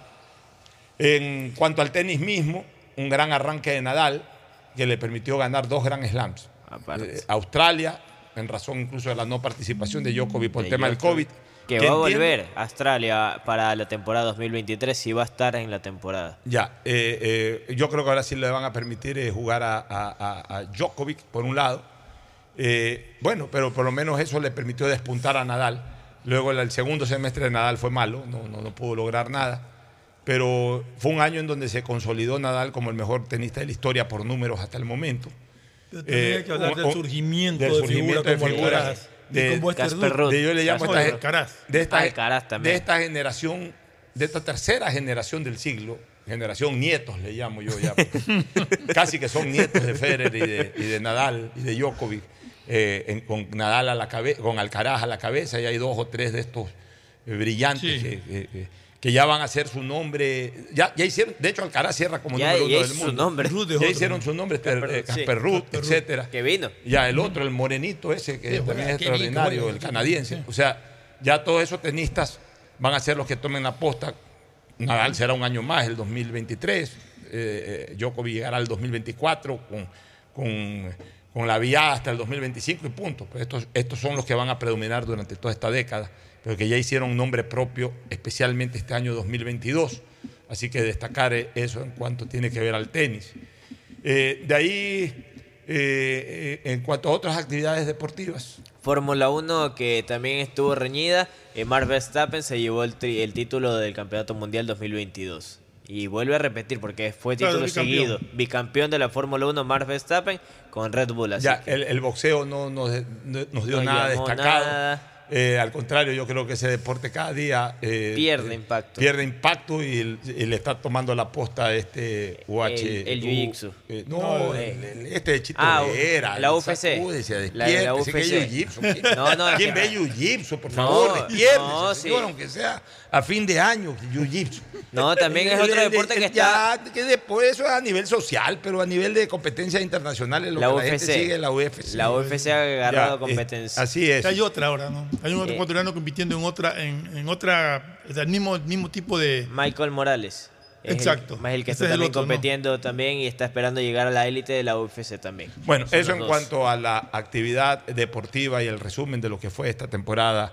En cuanto al tenis mismo, un gran arranque de Nadal que le permitió ganar dos Grand Slams. Eh, Australia, en razón incluso de la no participación de Djokovic por el tema del. COVID, Que que va a volver a Australia para la temporada 2023 y va a estar en la temporada. Ya, eh, eh, yo creo que ahora sí le van a permitir eh, jugar a, a- a- a Djokovic, por un lado. Eh, bueno, pero por lo menos eso le permitió despuntar a Nadal. Luego el, el segundo semestre de Nadal fue malo, no, no, no pudo lograr nada. Pero fue un año en donde se consolidó Nadal como el mejor tenista de la historia por números hasta el momento. Hay que hablar un- del surgimiento del de surgimiento figuras como de figuras de- este de yo le llamo Casper esta, Alcaraz. de esta, Alcaraz también. de esta generación, de esta tercera generación del siglo, generación nietos le llamo yo ya, porque casi que son nietos de Federer y de, y de Nadal y de Djokovic, eh, en- con Nadal a la cabeza, con Alcaraz a la cabeza, y hay dos o tres de estos eh, brillantes que, que- que- que ya van a hacer su nombre, ya, ya hicieron, de hecho Alcaraz cierra como Ya- número ya uno del su mundo. nombre. Ruud es ya otro, hicieron su nombre, Casper Casper, sí. Ruud, etcétera. que vino. Ya el otro, el morenito ese, que Sí, también es rico, extraordinario, el sí. canadiense. O sea, ya todos esos tenistas van a ser los que tomen la posta. Nadal será un año más, el 2023. Eh, eh, Djokovic llegará al 2024 con, con, con la vía hasta el 2025 y punto. Pues estos, estos son los que van a predominar durante toda esta década, pero que ya hicieron un nombre propio, especialmente este año 2022. Así que destacar eh, eso en cuanto tiene que ver al tenis. Eh, de ahí, eh, en cuanto a otras actividades deportivas, Fórmula 1 que también estuvo reñida, eh, Max Verstappen se llevó el, tri- el título del Campeonato Mundial 2022. Y vuelve a repetir porque fue Claro, título bicampeón. seguido. Bicampeón de la Fórmula 1 Max Verstappen con Red Bull. Así ya que el, el boxeo no nos, no nos dio No nada destacado. nada. Eh, al contrario, yo creo que ese deporte cada día eh, pierde eh, impacto. pierde impacto y, y le está tomando la posta a este UH. El- el jiu-jitsu. eh, no, No, el- eh. el- este de Chito Ah, Vera, la el UFC. sacúdese, La la que UFC. es jiu-jitsu. ¿Quién- No, no, ¿Quién que- ve jiu-jitsu? Por No, favor, despiértese, no, señor, sí. aunque sea a fin de año, jiu-jitsu. No, también es otro deporte que Ya, que después eso es a nivel social, pero a nivel de competencias internacionales, lo La que la UFC. gente sigue es la UFC. La UFC ha agarrado Ya, competencia. eh, así es. Hay otra ahora, ¿no? Hay un otro Eh. ecuatoriano compitiendo en otra, en, en otra, o sea, el mismo, mismo tipo de. Michael Morales. Es el- Exacto. Es el que está es también otro, ¿no? compitiendo también y está esperando llegar a la élite de la UFC también. Bueno, Son eso en dos. cuanto a la actividad deportiva y el resumen de lo que fue esta temporada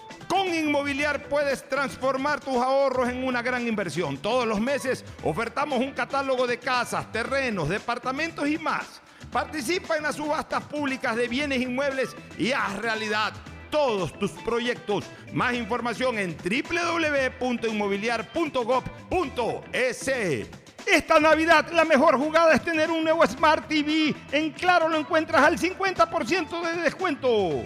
Con Inmobiliar puedes transformar tus ahorros en una gran inversión. Todos los meses ofertamos un catálogo de casas, terrenos, departamentos y más. Participa en las subastas públicas de bienes inmuebles y haz realidad todos tus proyectos. Más información en www.inmobiliar.gov.es. Esta Navidad la mejor jugada es tener un nuevo Smart TV. En Claro lo encuentras al 50% de descuento.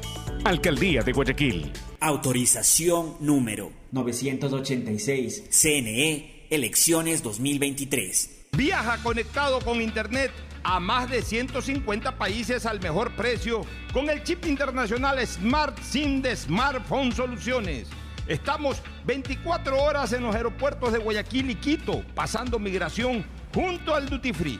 Alcaldía de Guayaquil. Autorización número 986. CNE, elecciones 2023. Viaja conectado con Internet a más de 150 países al mejor precio con el chip internacional Smart SIM de Smartphone Soluciones. Estamos 24 horas en los aeropuertos de Guayaquil y Quito, pasando migración junto al Duty Free.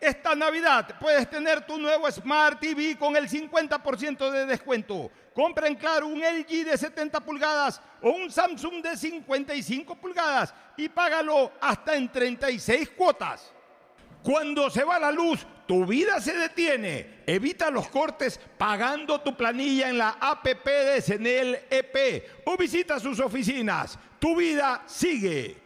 Esta Navidad puedes tener tu nuevo Smart TV con el 50% de descuento. Compra en Claro un LG de 70 pulgadas o un Samsung de 55 pulgadas y págalo hasta en 36 cuotas. Cuando se va la luz, tu vida se detiene. Evita los cortes pagando tu planilla en la APP de Senel EP o visita sus oficinas. Tu vida sigue.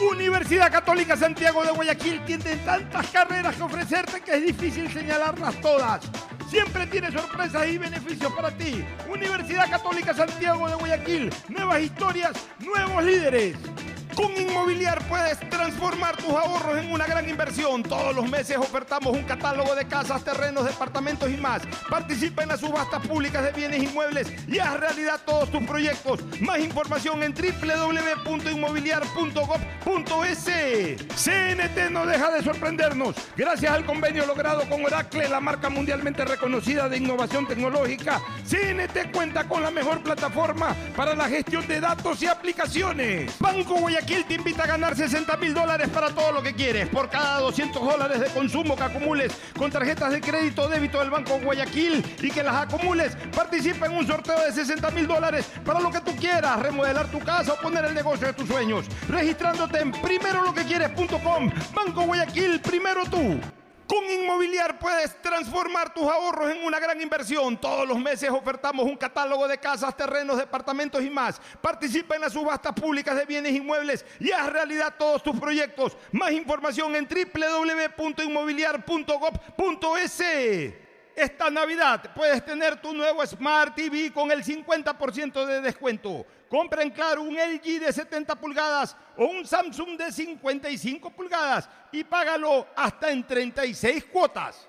Universidad Católica Santiago de Guayaquil tiene tantas carreras que ofrecerte que es difícil señalarlas todas. Siempre tiene sorpresas y beneficios para ti. Universidad Católica Santiago de Guayaquil, nuevas historias, nuevos líderes. Con Inmobiliar puedes transformar tus ahorros en una gran inversión. Todos los meses ofertamos un catálogo de casas, terrenos, departamentos y más. Participa en las subastas públicas de bienes inmuebles y haz realidad todos tus proyectos. Más información en www.inmobiliar.gov.es. CNT no deja de sorprendernos. Gracias al convenio logrado con Oracle, la marca mundialmente reconocida de innovación tecnológica, CNT cuenta con la mejor plataforma para la gestión de datos y aplicaciones. Banco Guayaquil te invita a ganar 60 mil dólares para todo lo que quieres. Por cada 200 dólares de consumo que acumules con tarjetas de crédito o débito del Banco Guayaquil y que las acumules, participa en un sorteo de 60 mil dólares para lo que tú quieras, remodelar tu casa o poner el negocio de tus sueños. Registrándote en primeroloquequieres.com. Banco Guayaquil, primero tú. Con Inmobiliar puedes transformar tus ahorros en una gran inversión. Todos los meses ofertamos un catálogo de casas, terrenos, departamentos y más. Participa en las subastas públicas de bienes inmuebles y haz realidad todos tus proyectos. Más información en www.inmobiliar.gov.es. Esta Navidad puedes tener tu nuevo Smart TV con el 50% de descuento. Compra en Claro un LG de 70 pulgadas o un Samsung de 55 pulgadas y págalo hasta en 36 cuotas.